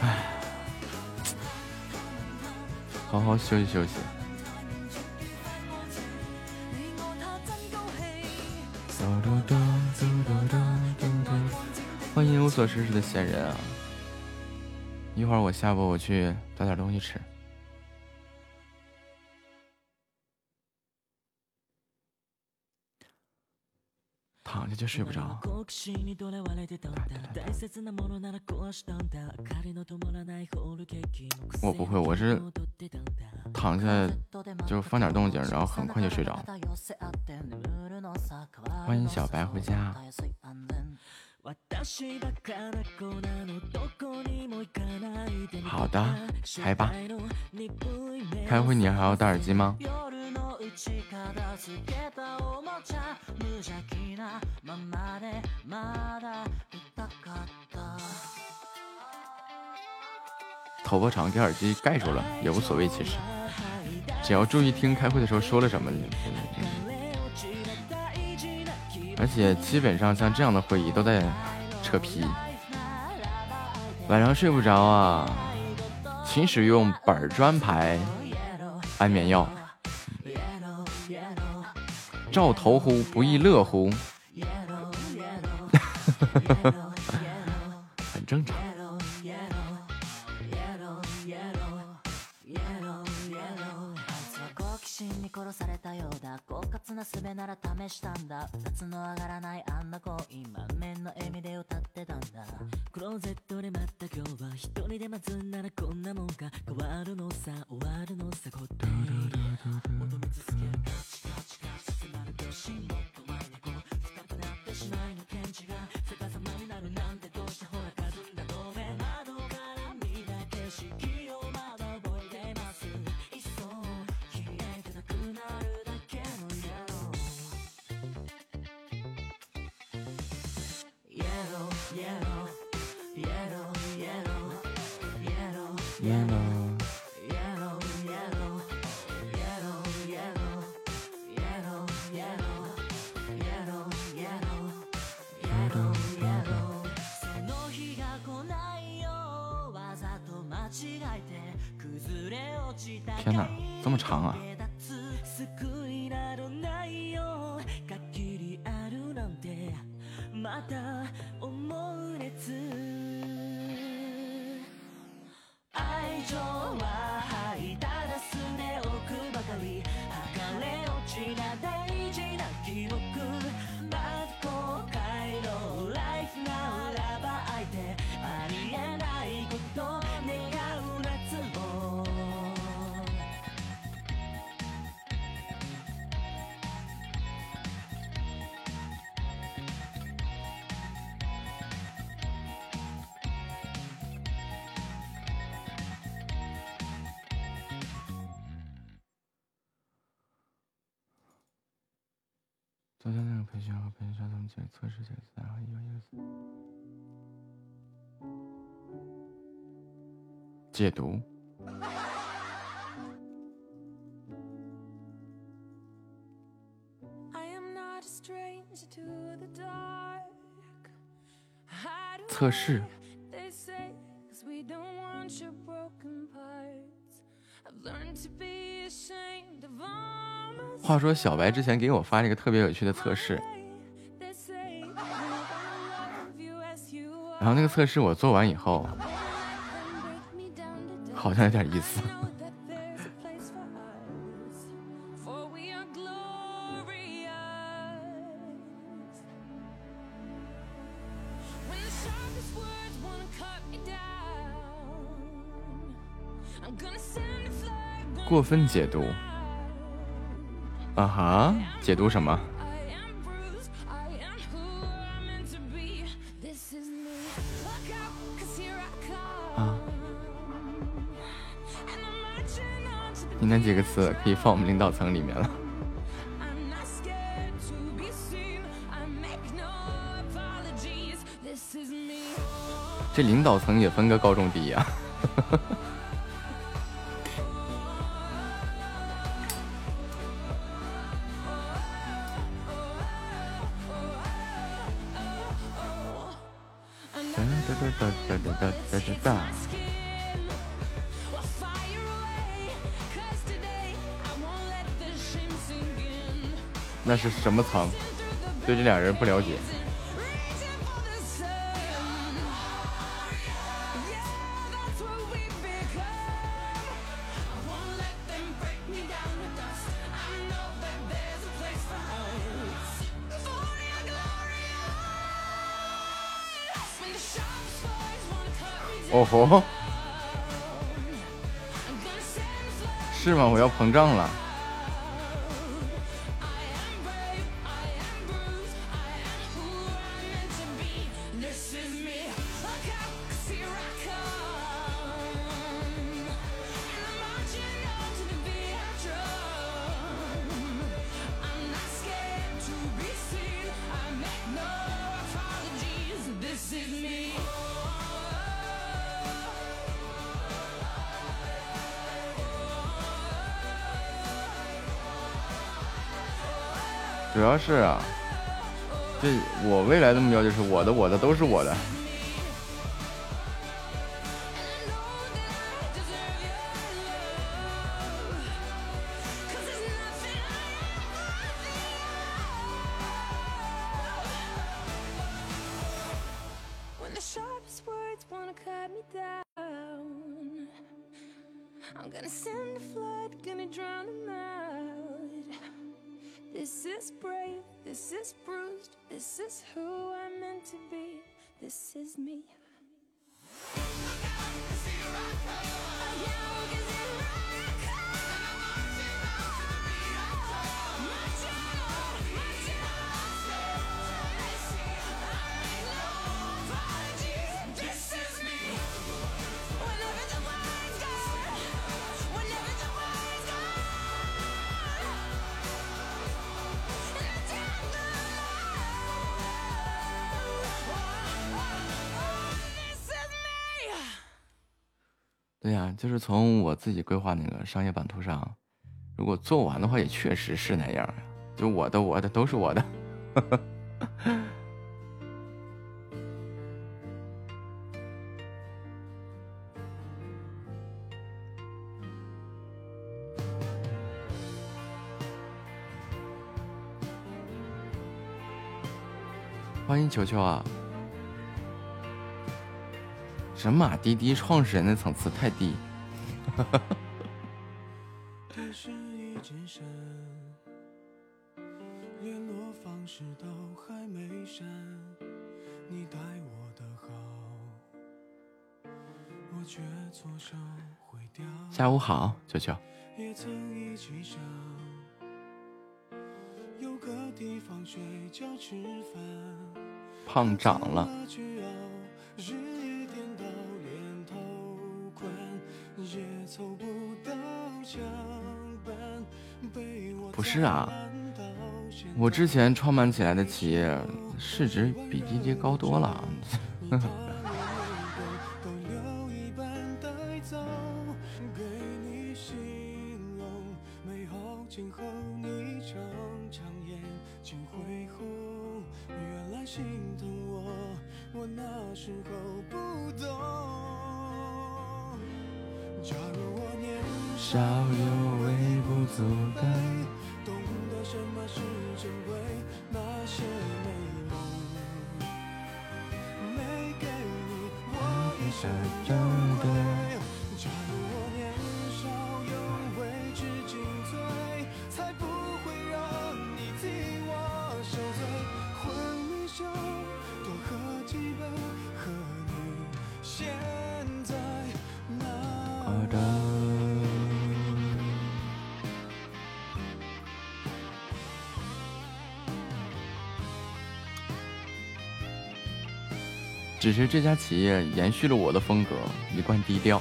D: 哎，
F: 好好休息休息。欢迎无所事事的闲人啊！一会儿我下播，我去找点东西吃。
K: ーキの癖
F: 我不会，我是
K: に戻ってたんだ
F: 躺下就放点动静，然后很快就睡着。欢迎小白回家。 好的，开吧。开会你还要戴耳机吗？头发长，给耳机盖住了也无所谓，其实，只要注意听开会的时候说了什么。而且基本上像这样的会议都在扯皮，晚上睡不着啊，请使用板砖牌安眠药。照头乎不亦乐乎，<laughs> 很正常。
K: たようだ狡猾な術なら試したんだ。二つの上がらないあんな子。今面の笑みで歌ってたんだ。クローゼットで待った今日は一人で待つんならこんなもんか。変わるのさ終わるのさこって。求め続けるカチカチカチ迫る秒針もっと前にこう深くなってしまいの検知が逆さまになるなんてた
F: 天哪，这么长啊！戒毒。测试。话说小白之前给我发了一个特别有趣的测试，然后那个测试我做完以后，好像有点意思。过分解读。啊哈，解读什么
D: 那几个词可以放我们领导层里面了。这领导层也分个高中低呀、啊。是什么层，对这俩人不了解。哦吼！是吗？我要膨胀了是啊，这我未来的目标就是我的我的都是我的。就是从我自己规划那个商业版图上，如果做完的话，也确实是那样呀。就我的我的都是我的。欢迎球球啊！神马滴滴创始人的层次太低。
A: 哈哈，电视一直闪，联络方式都还没删，你待我的好。我却错手毁掉。
D: 下午好，球球。
A: 也曾一起想。有个地方睡觉、吃饭，
D: 胖长了。是啊我之前创办起来的企业市值比滴滴高多了。呵 <laughs> 呵这家企业延续了我的风格，一贯低调。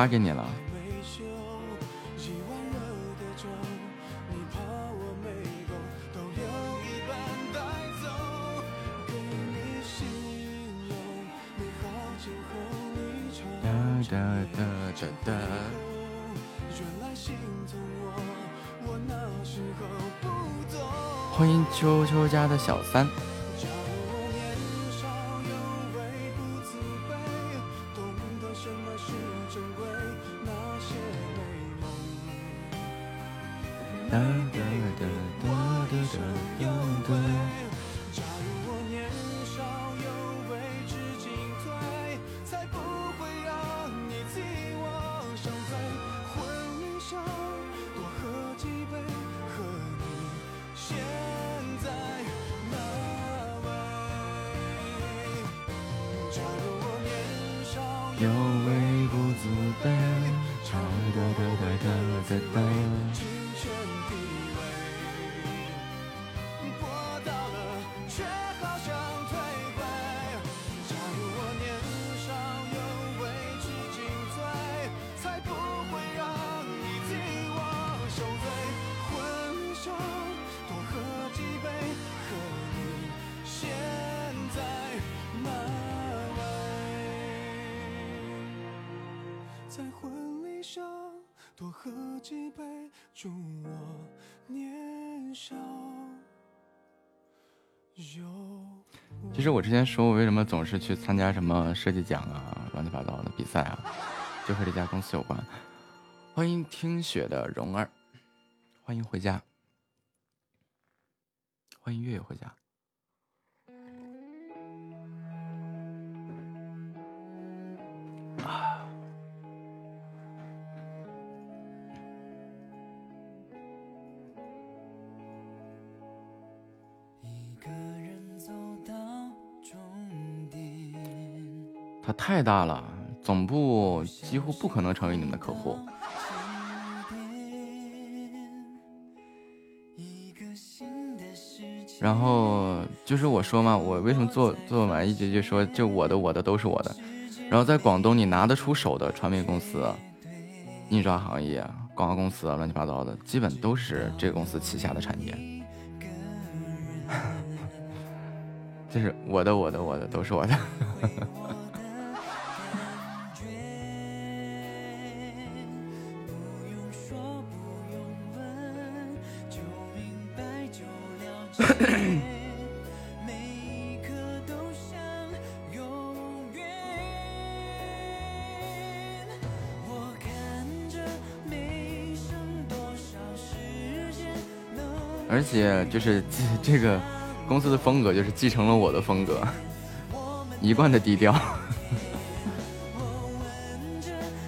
B: 发给你了。欢迎秋秋家的小三。
F: 有微不足道，超过的代价在
B: 等。前说我为什么总是去参加什么设计奖啊、乱七八糟的比赛啊，就和这家公司有关。欢迎听雪的蓉儿，欢迎回家，欢迎月月回家。啊太大了，总部几乎不可能成为你们的客户。然后就是我说嘛，我为什么做做完一直就说就我的我的都是我的。然后在广东，你拿得出手的传媒公司、印刷行业、广告公司啊，乱七八糟的，基本都是这个公司旗下的产业。<laughs> 就是我的我的我的都是我的。且就是继这个公司的风格，就是继承了我的风格，一贯的低调，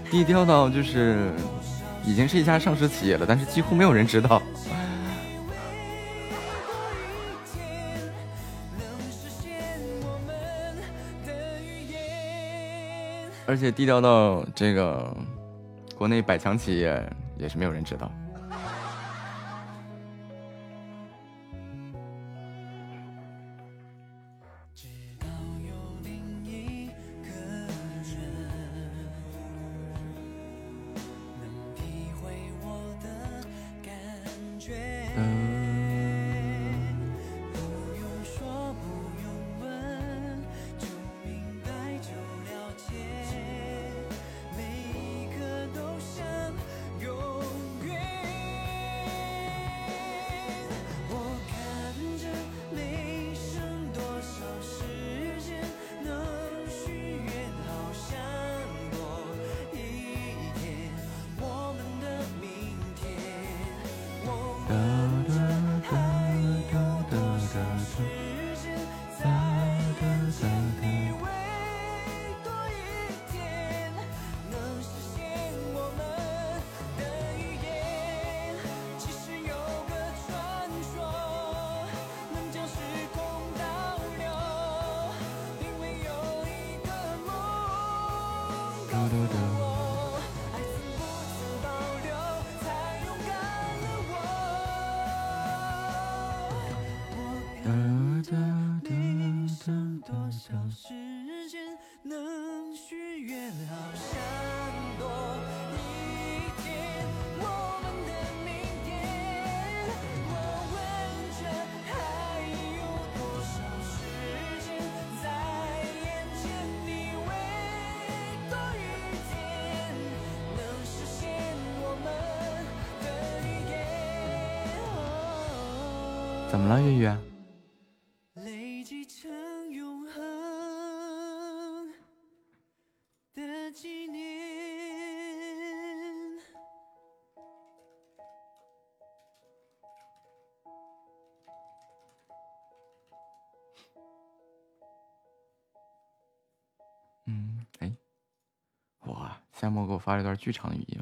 B: 低调到就是已经是一家上市企业了，但是几乎没有人知道。而且低调到这个国内百强企业也是没有人知道。
D: 发了一段剧场语音。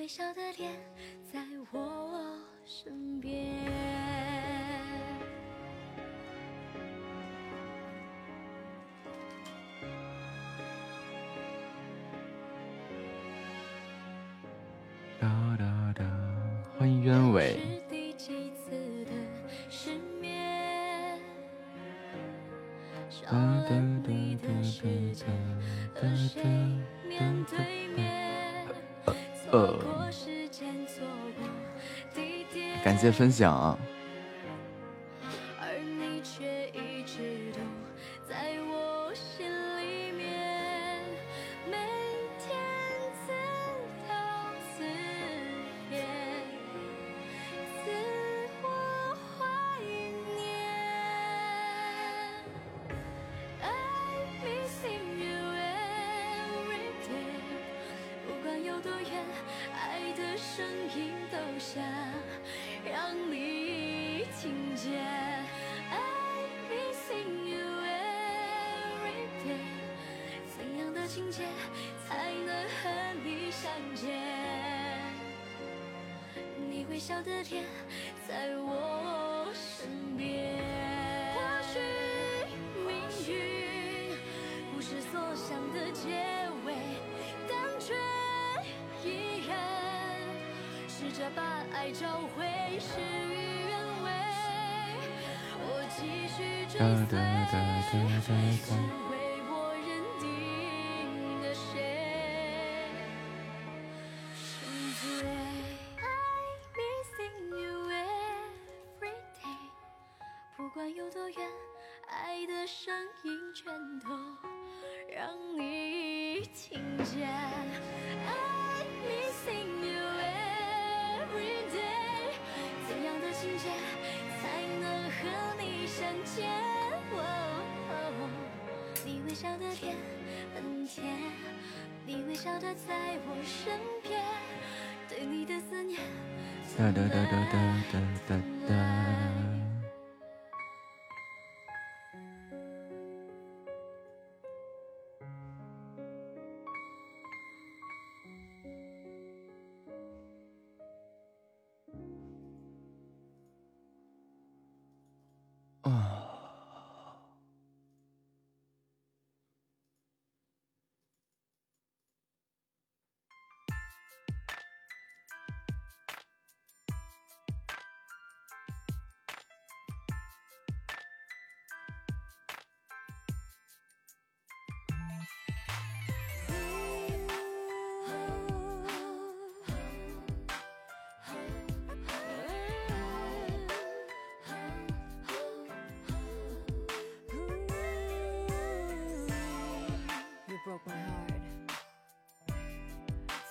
F: 微笑的脸在我身边。
D: 感谢分享。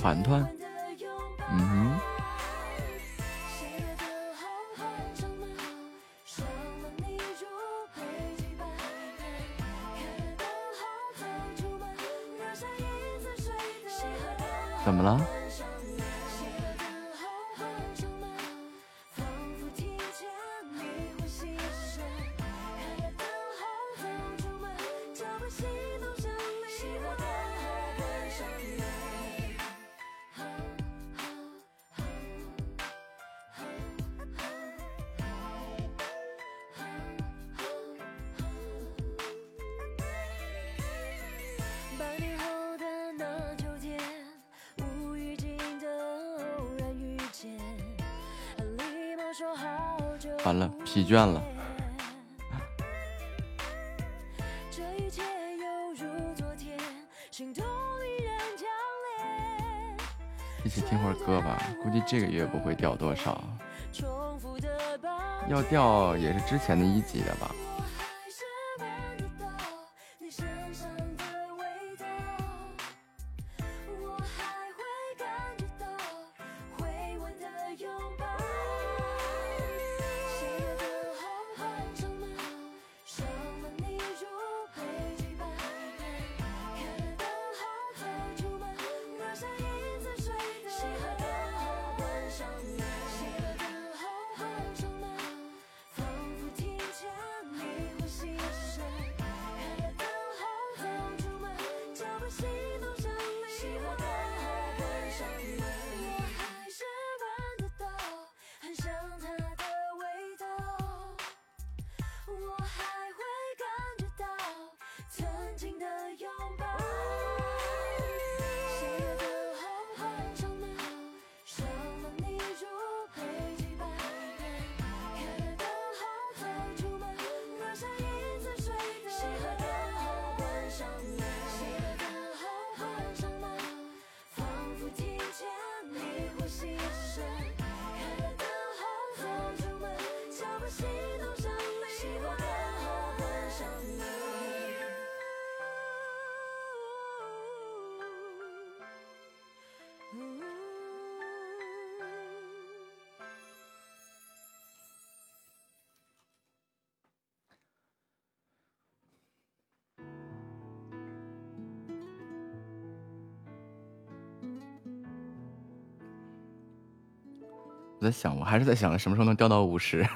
D: 团团倦了，
F: 一
D: 起听会儿歌吧。估计这个月不会掉多少，要掉也是之前的一级的吧。
F: 我
D: 在想，我还是在想，什么时候能掉到五十？<laughs>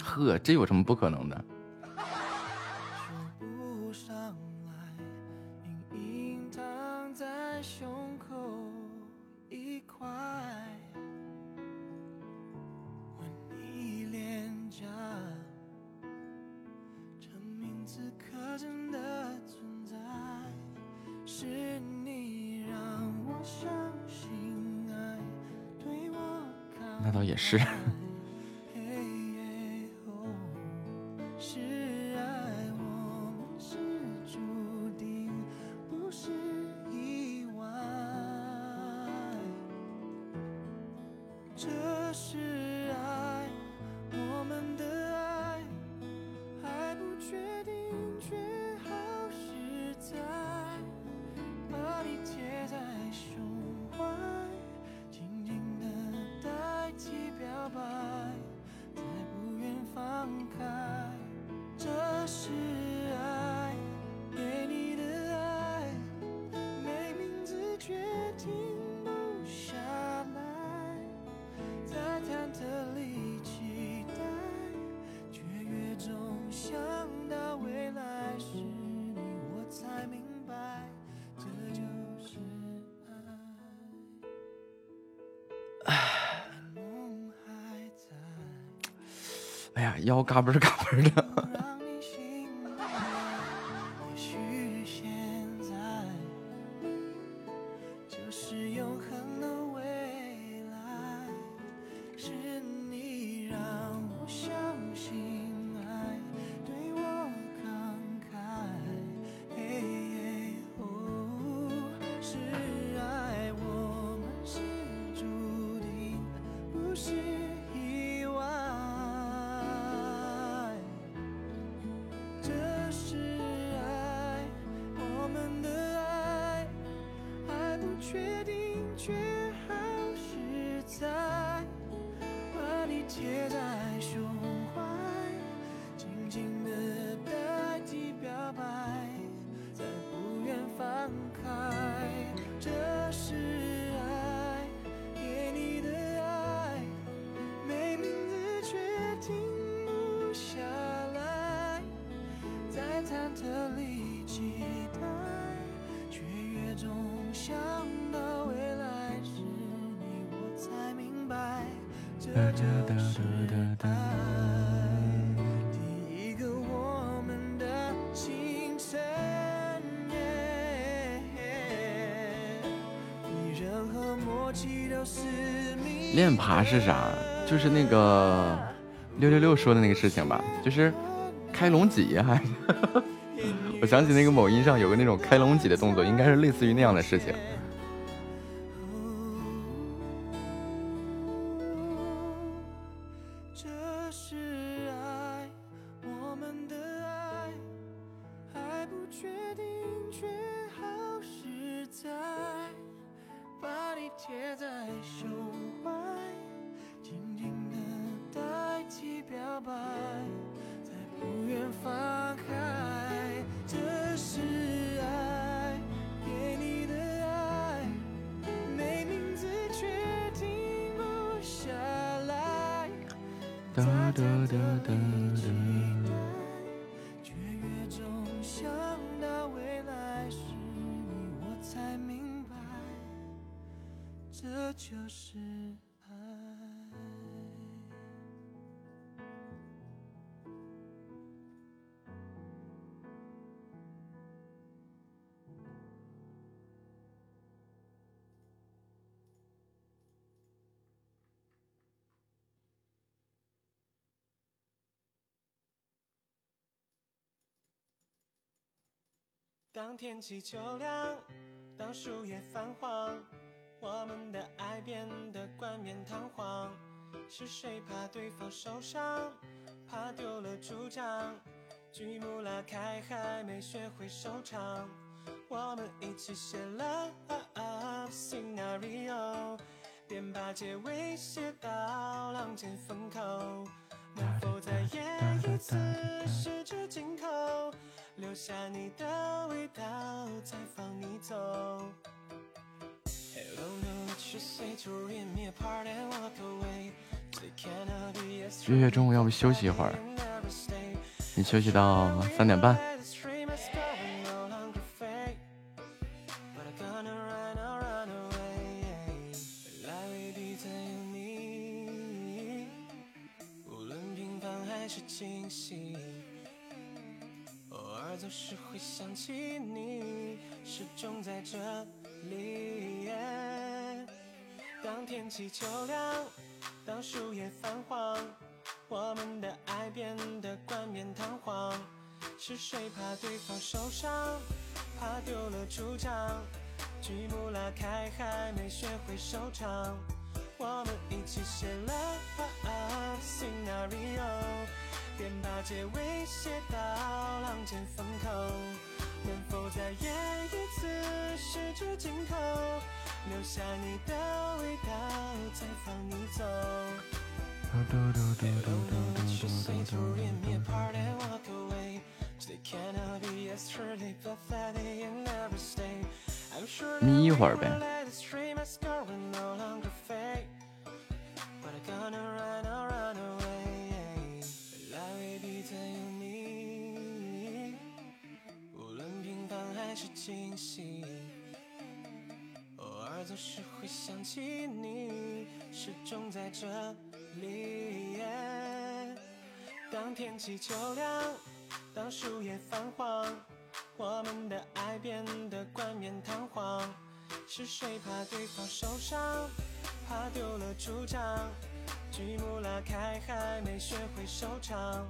D: 呵，这有什么不可能的？
B: 嘎嘣儿嘎
E: 是
B: 啥？就是那个六六六说的那个事情吧，就是开龙脊还。<laughs> 我想起那个某音上有个那种开龙脊的动作，应该是类似于那样的事情。
E: 这就是爱。当天气秋凉，当树叶泛黄，我们的爱变得冠冕堂皇。是谁怕对方受伤，怕丢了主张？剧目拉开还没学会收场，我们一起写了 scenario，便把结尾写到浪尖风口。能否再演一次十指紧扣？留下你的味道，再放你走。
B: 月月中午要不休息一会儿？你休息到三点半。
E: 天气秋凉，当树叶泛黄。我们的爱变得冠冕堂皇，是谁怕对方受伤，怕丢了主张？剧目拉开还没学会收场，我们一起写了 scenario，便把结尾写到浪尖风口。能否再演一次十指紧扣，留下你的味道，再放你走。
B: 眯一会儿呗。
E: 惊喜，偶尔总是会想起你，始终在这里。当天气秋凉，当树叶泛黄，我们的爱变得冠冕堂皇。是谁怕对方受伤，怕丢了主张？剧目拉开还没学会收场，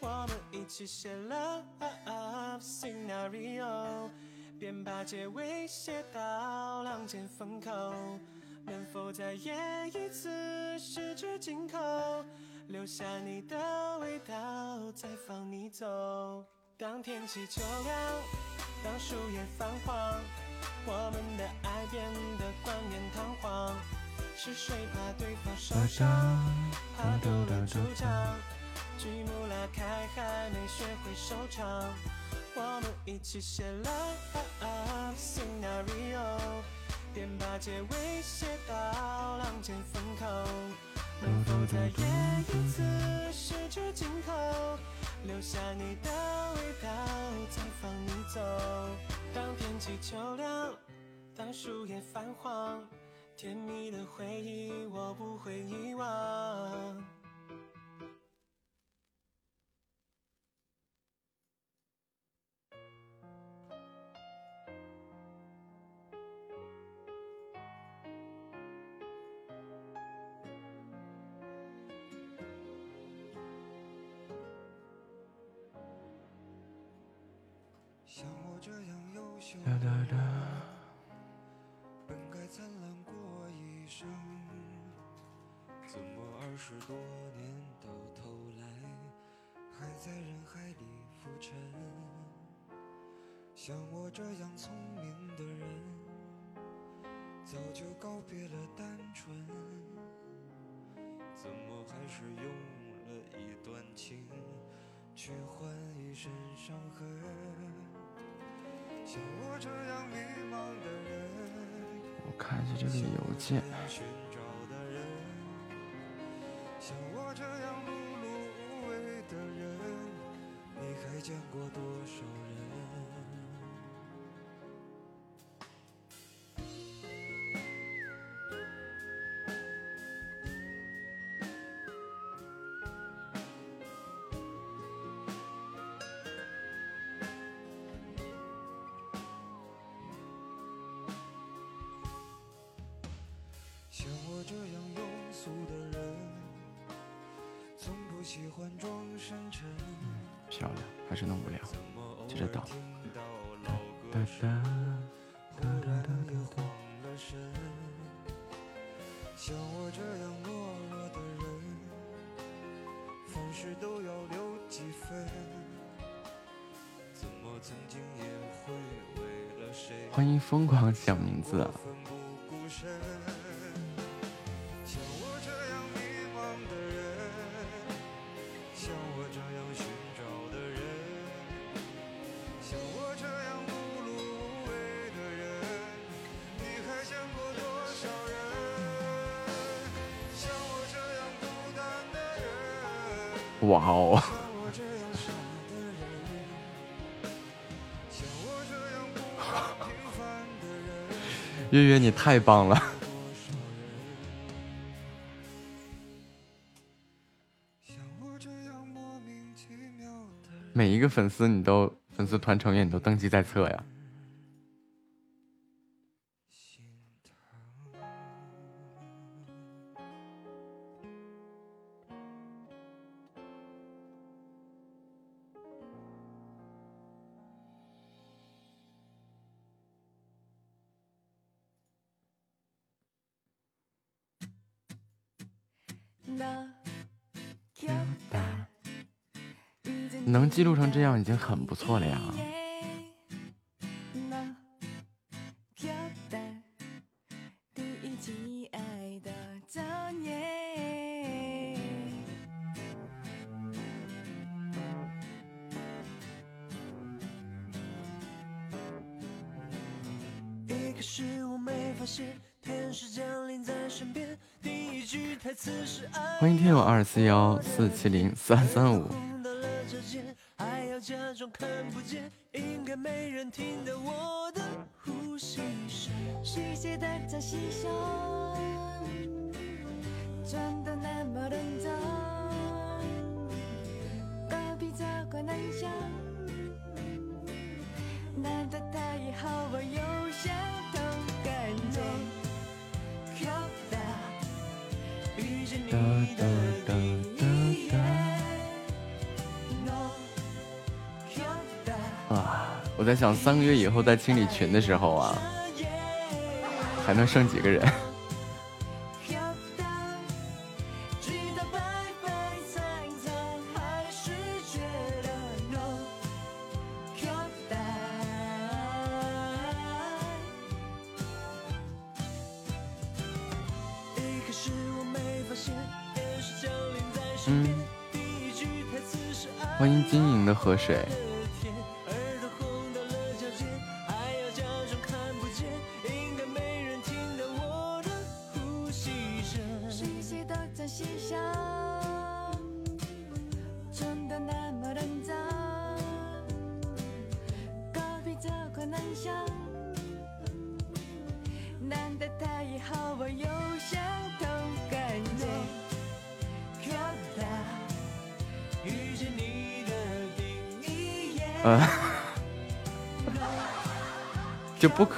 E: 我们一起写了 love scenario，便把结尾写到浪尖风口。能否再演一次十指紧扣，留下你的味道，再放你走。当天气秋凉，当树叶泛黄，我们的爱变得冠冕堂皇。是谁怕对方受伤，怕丢了主张？剧目拉开还没学会收场，我们一起写 love scenario。便把结尾写到浪尖风口，能否再演一次十指紧扣，留下你的味道，再放你走。当天气秋凉，当树叶泛黄，甜蜜的回忆我不会遗忘。
G: 像我这样优秀的人，
F: 哒
G: 本该灿烂过一生，怎么二十多年到头来，还在人海里浮沉？像我这样聪明的人，早就告别了单纯，怎么还是用了一段情，去换一身伤痕？像我这样迷茫的人，
F: 我看一下这个邮件。
G: 寻找的人，像我这样碌碌无为的人，你还见过多少人？
F: 漂亮，还是那么无聊。接着倒
G: 尔听到老歌
F: 哒，哒？
G: 像我这样懦弱的人，凡事都要留几分。怎么曾经也会为了谁？
F: 欢迎疯狂想名字！太棒了！每一个粉丝你都粉丝团成员你都登记在册呀。记录成这样已经很不错了呀。欢迎听友二四幺四七零三三五。想
B: 三个月以后再清理群的时候啊，还能剩几个人？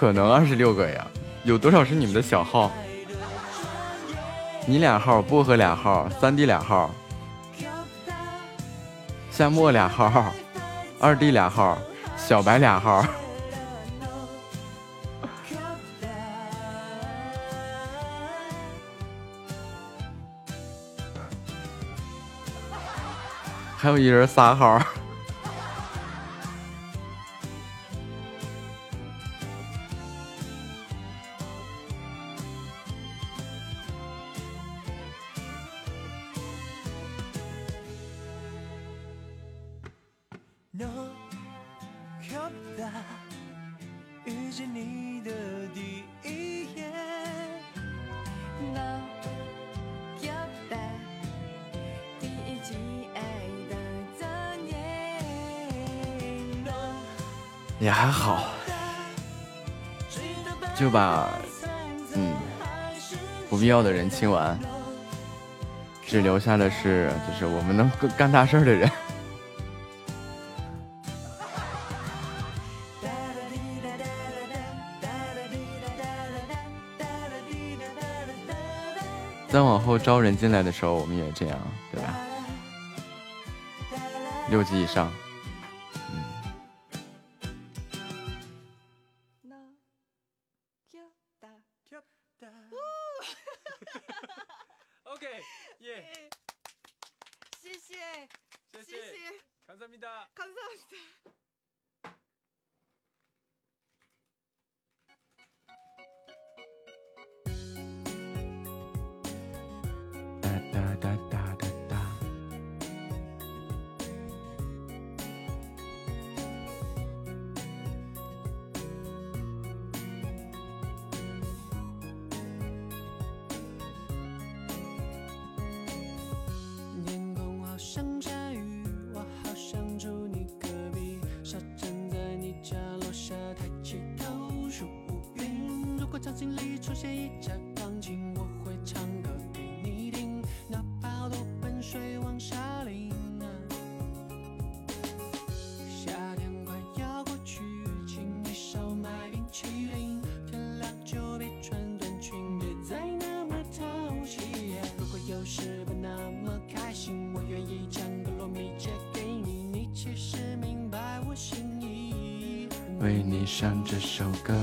B: 可能二十六个呀？有多少是你们的小号？你俩号，薄荷俩号，三弟俩号，夏末俩号，二弟俩号，小白俩号。还有一人仨号。清完，只留下的是，就是我们能干大事儿的人。再往后招人进来的时候，我们也这样，对吧？六级以上。为你唱这首歌。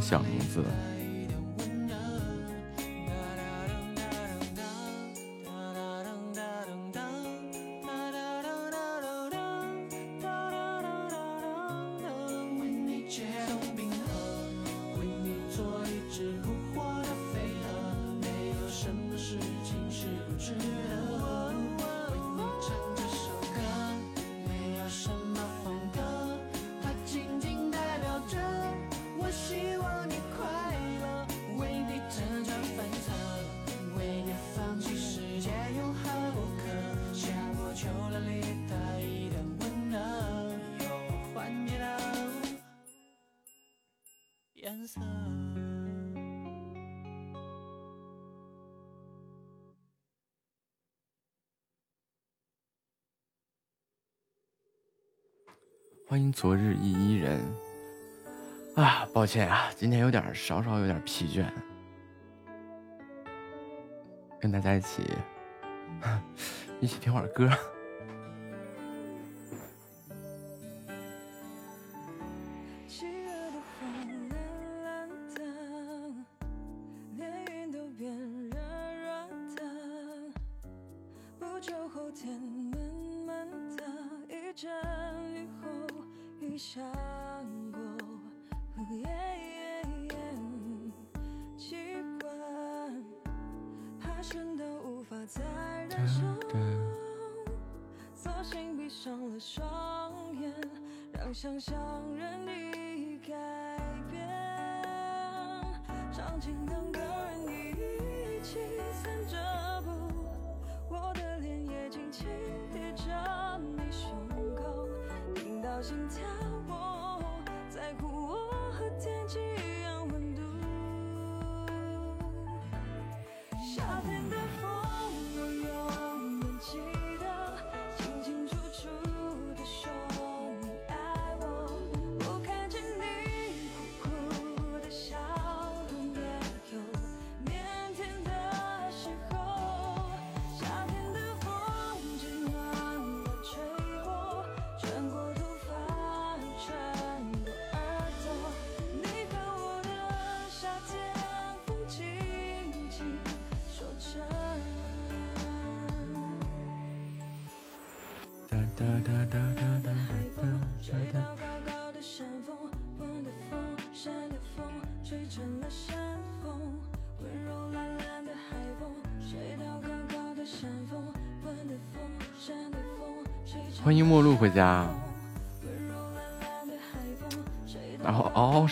D: 小名字。昨日一伊人。啊，抱歉啊，今天有点稍稍有点疲倦，跟大家一起 <laughs> 一起听会儿歌。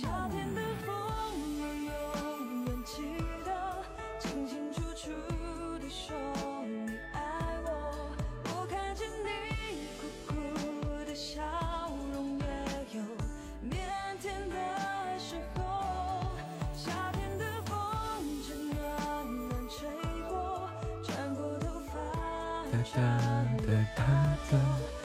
F: 夏天的风我永远记得清清楚楚地说你爱我我看见你酷酷的笑容也有腼腆的时候夏天的风
D: 正暖暖吹过穿过头发穿过耳朵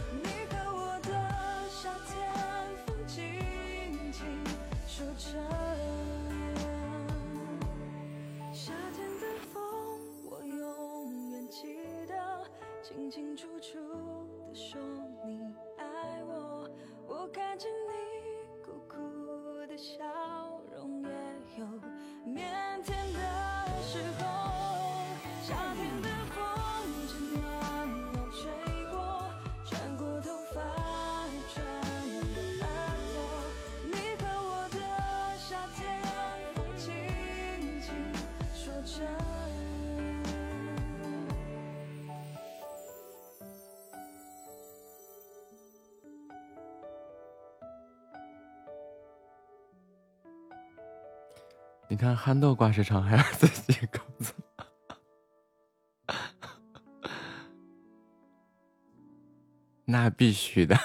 D: 你
F: 看憨豆挂时长还要自己工作，<laughs> 那必须的。<laughs>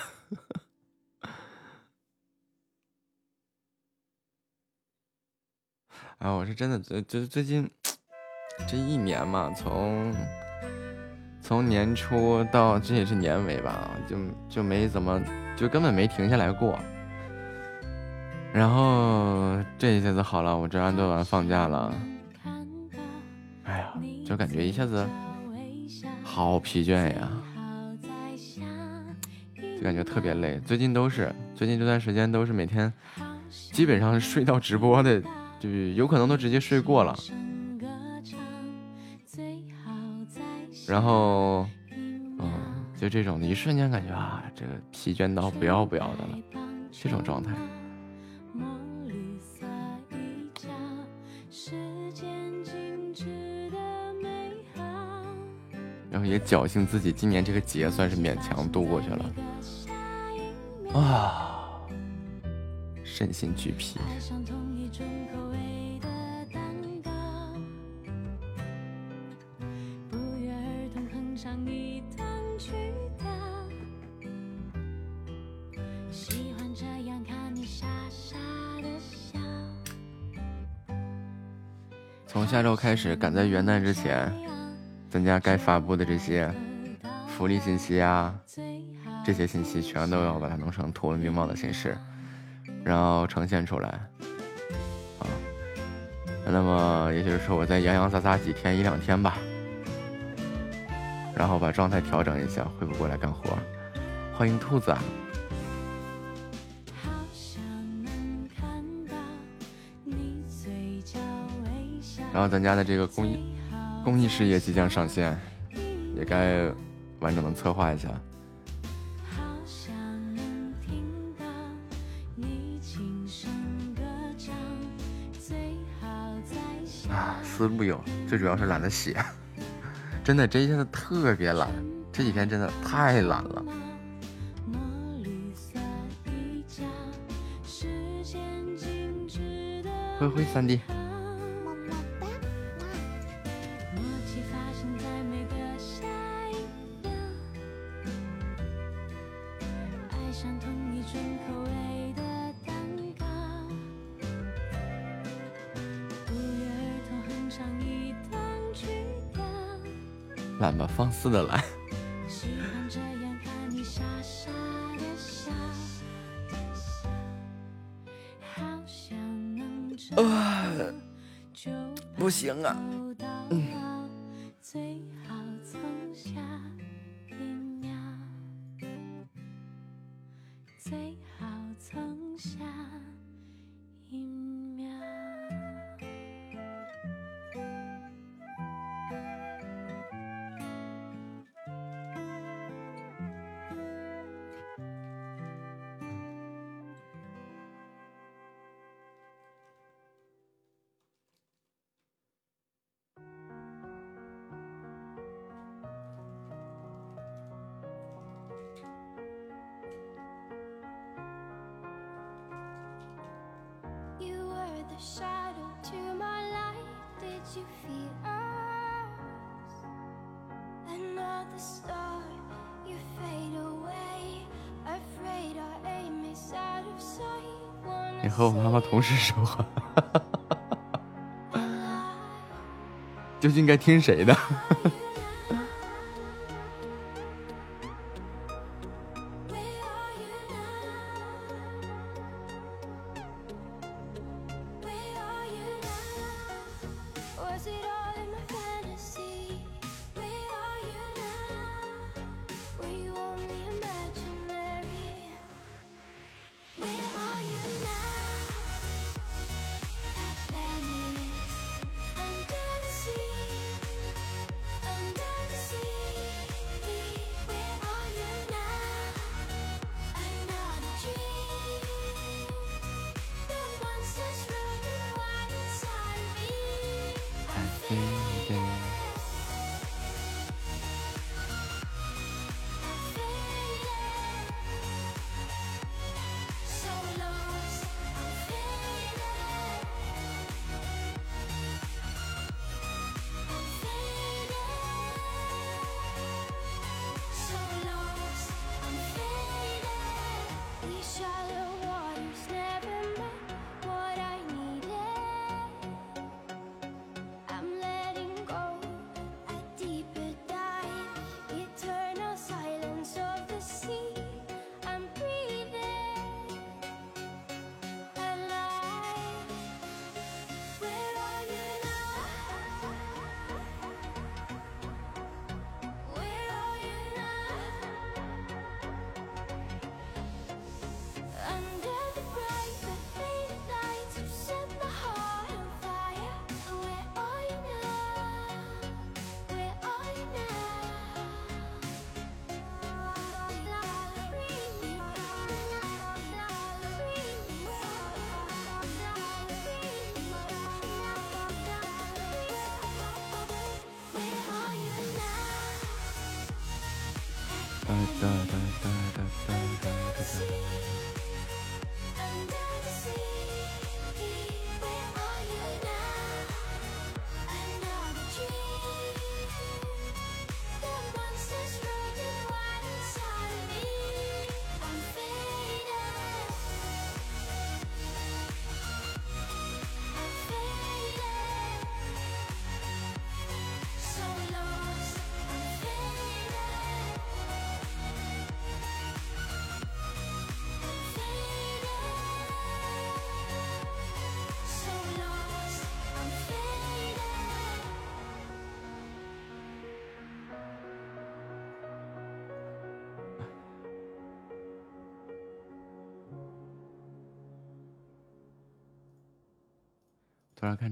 F: 啊，我是真的，最就最近这一年嘛，从从年初到这也是年尾吧，就就没怎么，就根本没停下来过。然后这一下子好了，我这安顿完放假了，哎呀，就感觉一下子好疲倦呀，就感觉特别累。最近都是，最近这段时间都是每天基本上睡到直播的，就是有可能都直接睡过了。然后，嗯，就这种的一瞬间感觉啊，这个疲倦到不要不要的了，这种状态。也侥幸自己今年这个节算是勉强度过去了，啊，身心俱疲。从下周开始，赶在元旦之前，咱家该发布的这些福利信息啊，这些信息全都要把它弄成图文并茂的形式，然后呈现出来。啊，那么也就是说，我再洋洋洒洒几天一两天吧，然后把状态调整一下，恢复过来干活。欢迎兔子啊！然后咱家的这个公益公益事业即将上线，也该完整的策划一下。啊，思路有，最主要是懒得写，真的这一下子特别懒，这几天真的太懒了。灰灰三弟，放肆的来。是说话，<laughs> 究竟该听谁的？<laughs>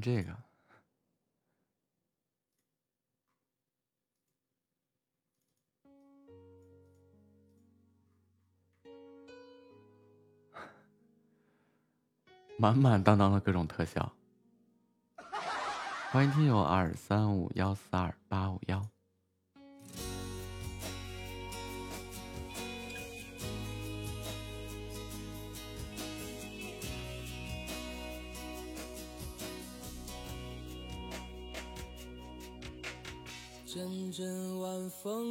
F: 这个，<laughs> 满满当当的各种特效。欢迎听友二三五幺四二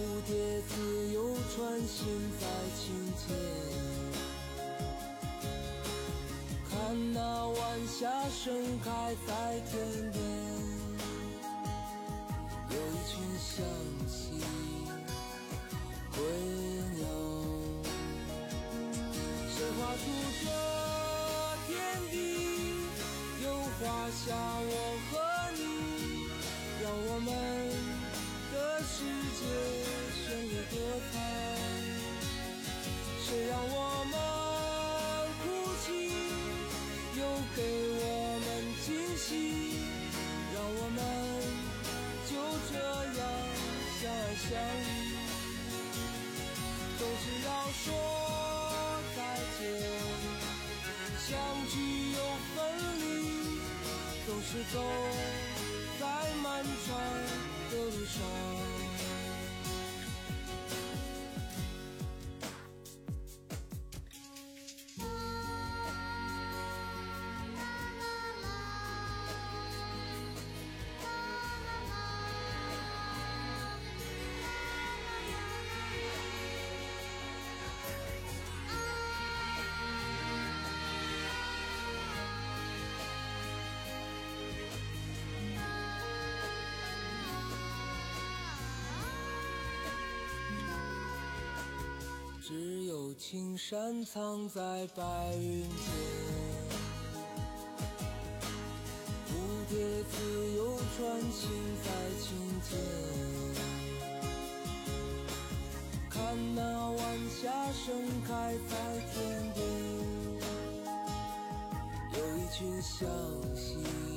I: 蝴蝶自由穿行在琴间。看那晚霞盛开在天边，有一群向西归鸟。谁画出这天地？又画下我聚又分离，总是走。只有青山藏在白云间蝴蝶自由穿行在清涧看那晚霞盛开在天边有一群小溪。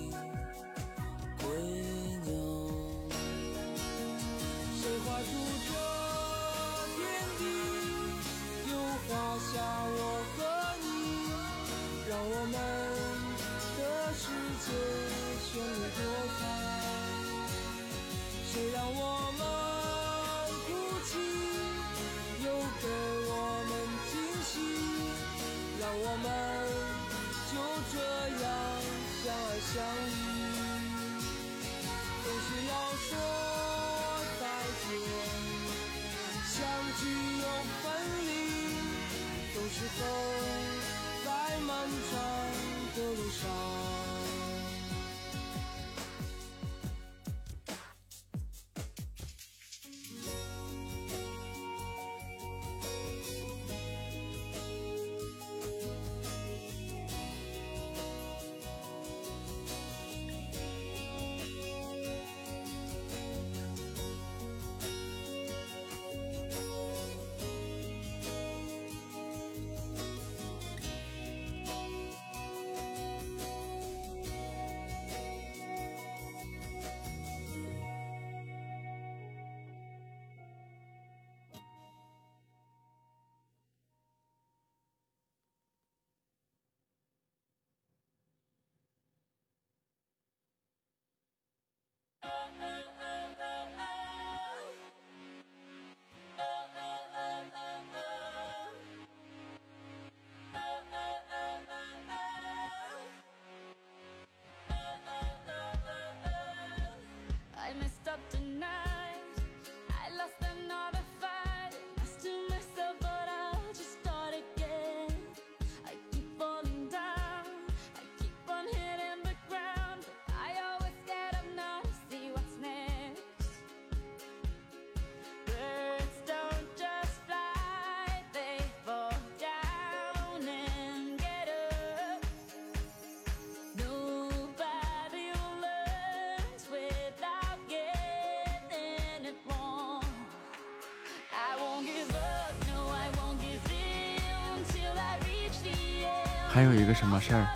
D: 还有一个什么事儿？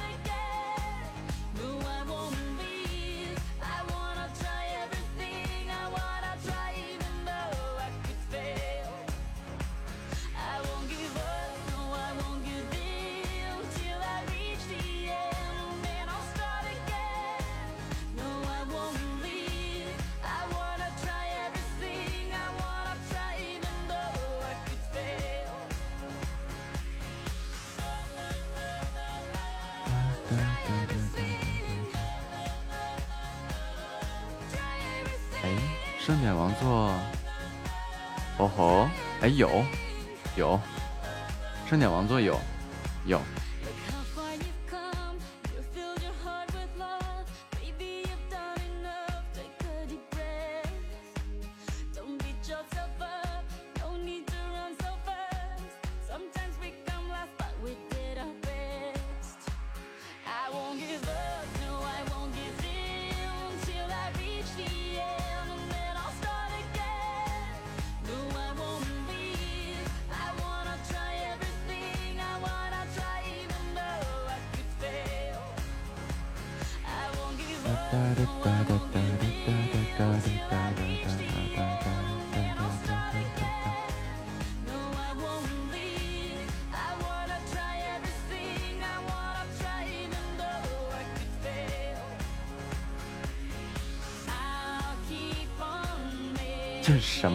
D: 有。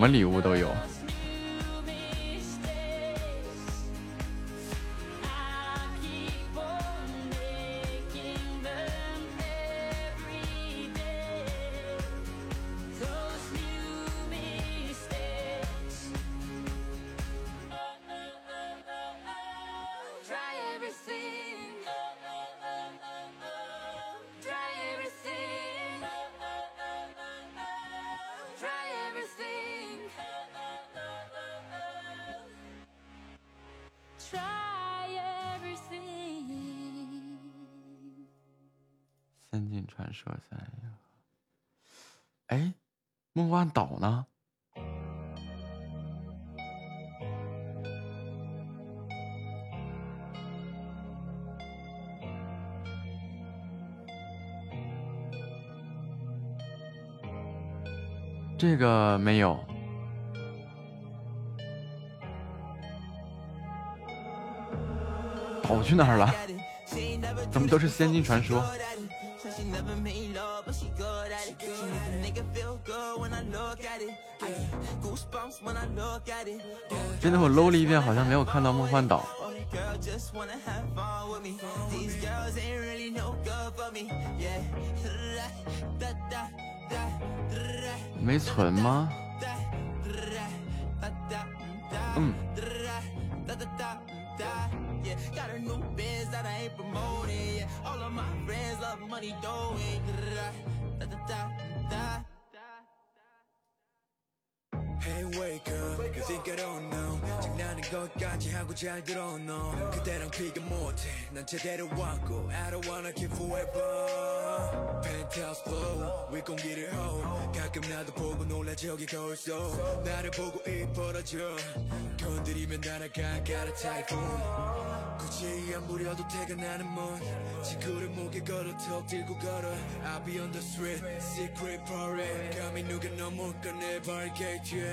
D: 什么礼物都有。
J: 梦幻岛呢？这个没有。岛去哪儿了？怎么都是仙境传说？真的，我搂了一遍，好像没有看到梦幻岛。没存吗？嗯。
F: Hey wake up You think I don't know 장난인 것까지 하고 잘 들어 너 그대랑 비교 못해 난 제대로 왔고 I don't wanna keep forever Penthouse flow 윗공기를 hold 가끔 나도 보고 놀라 저기 거울 속 나를 보고 입 벌어져 건드리면 날아가 got a typhoon 굳이 안 부려도 태가 나는 먼 지구를 목에 걸어 턱 들고 걸어 I'll be on the street secret parade 감히 누가 넘어올까 내 발게이트에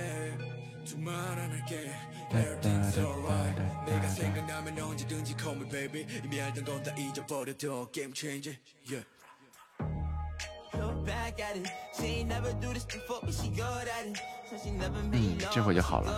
F: 두말 안 할게 Everything's alright 내가 생각나면 언제든지 call me baby 이미 알던 건 다 잊어버려도 game changer yeah
J: 嗯，这会就好了。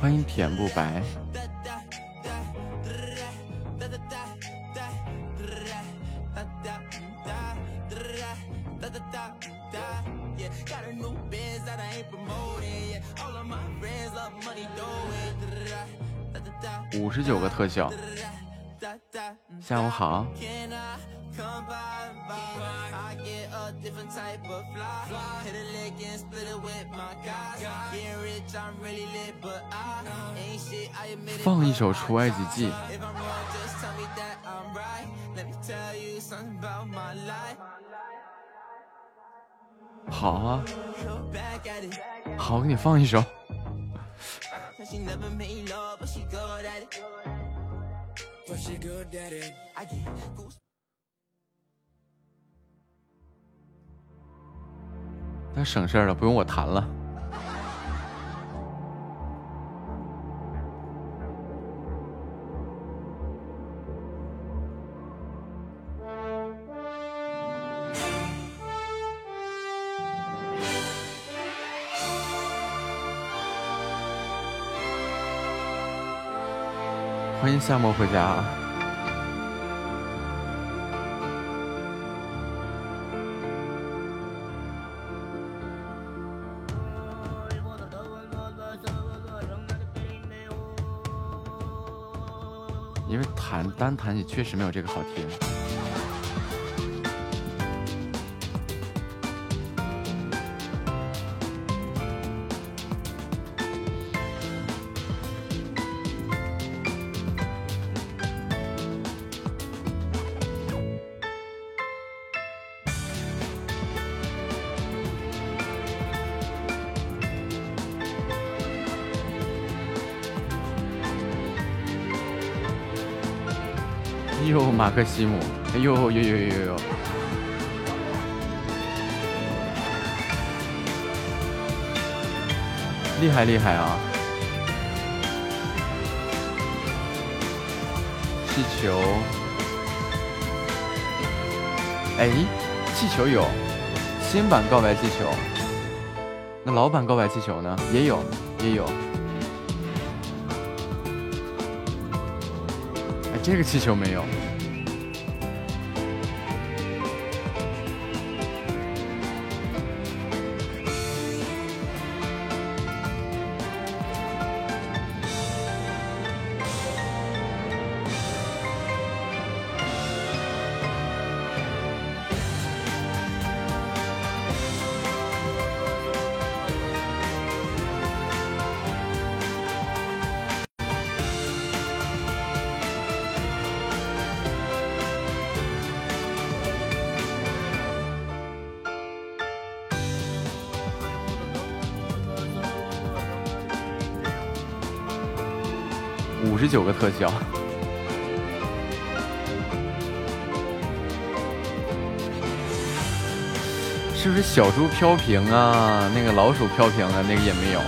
J: 欢迎甜不白。五十九个特效。下午好。放一首《出埃及记》。好啊，好，我给你放一首。那省事儿了，不用我弹了。夏末回家！因为弹单弹也确实没有这个好听。克西姆，哎呦呦呦呦呦呦！厉害厉害啊！气球，哎，气球有新版告白气球，那老版告白气球呢？也有，也有。哎，这个气球没有。
F: 有个特效。是不是小猪飘屏啊？那个老鼠飘屏啊？那个也没有。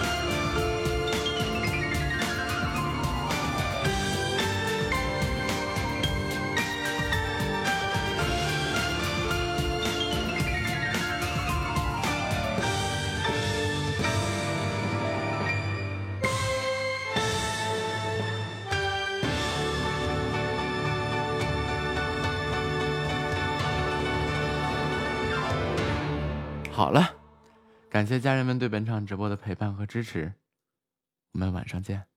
F: 感谢家人们对本场直播的陪伴和支持，我们晚上见。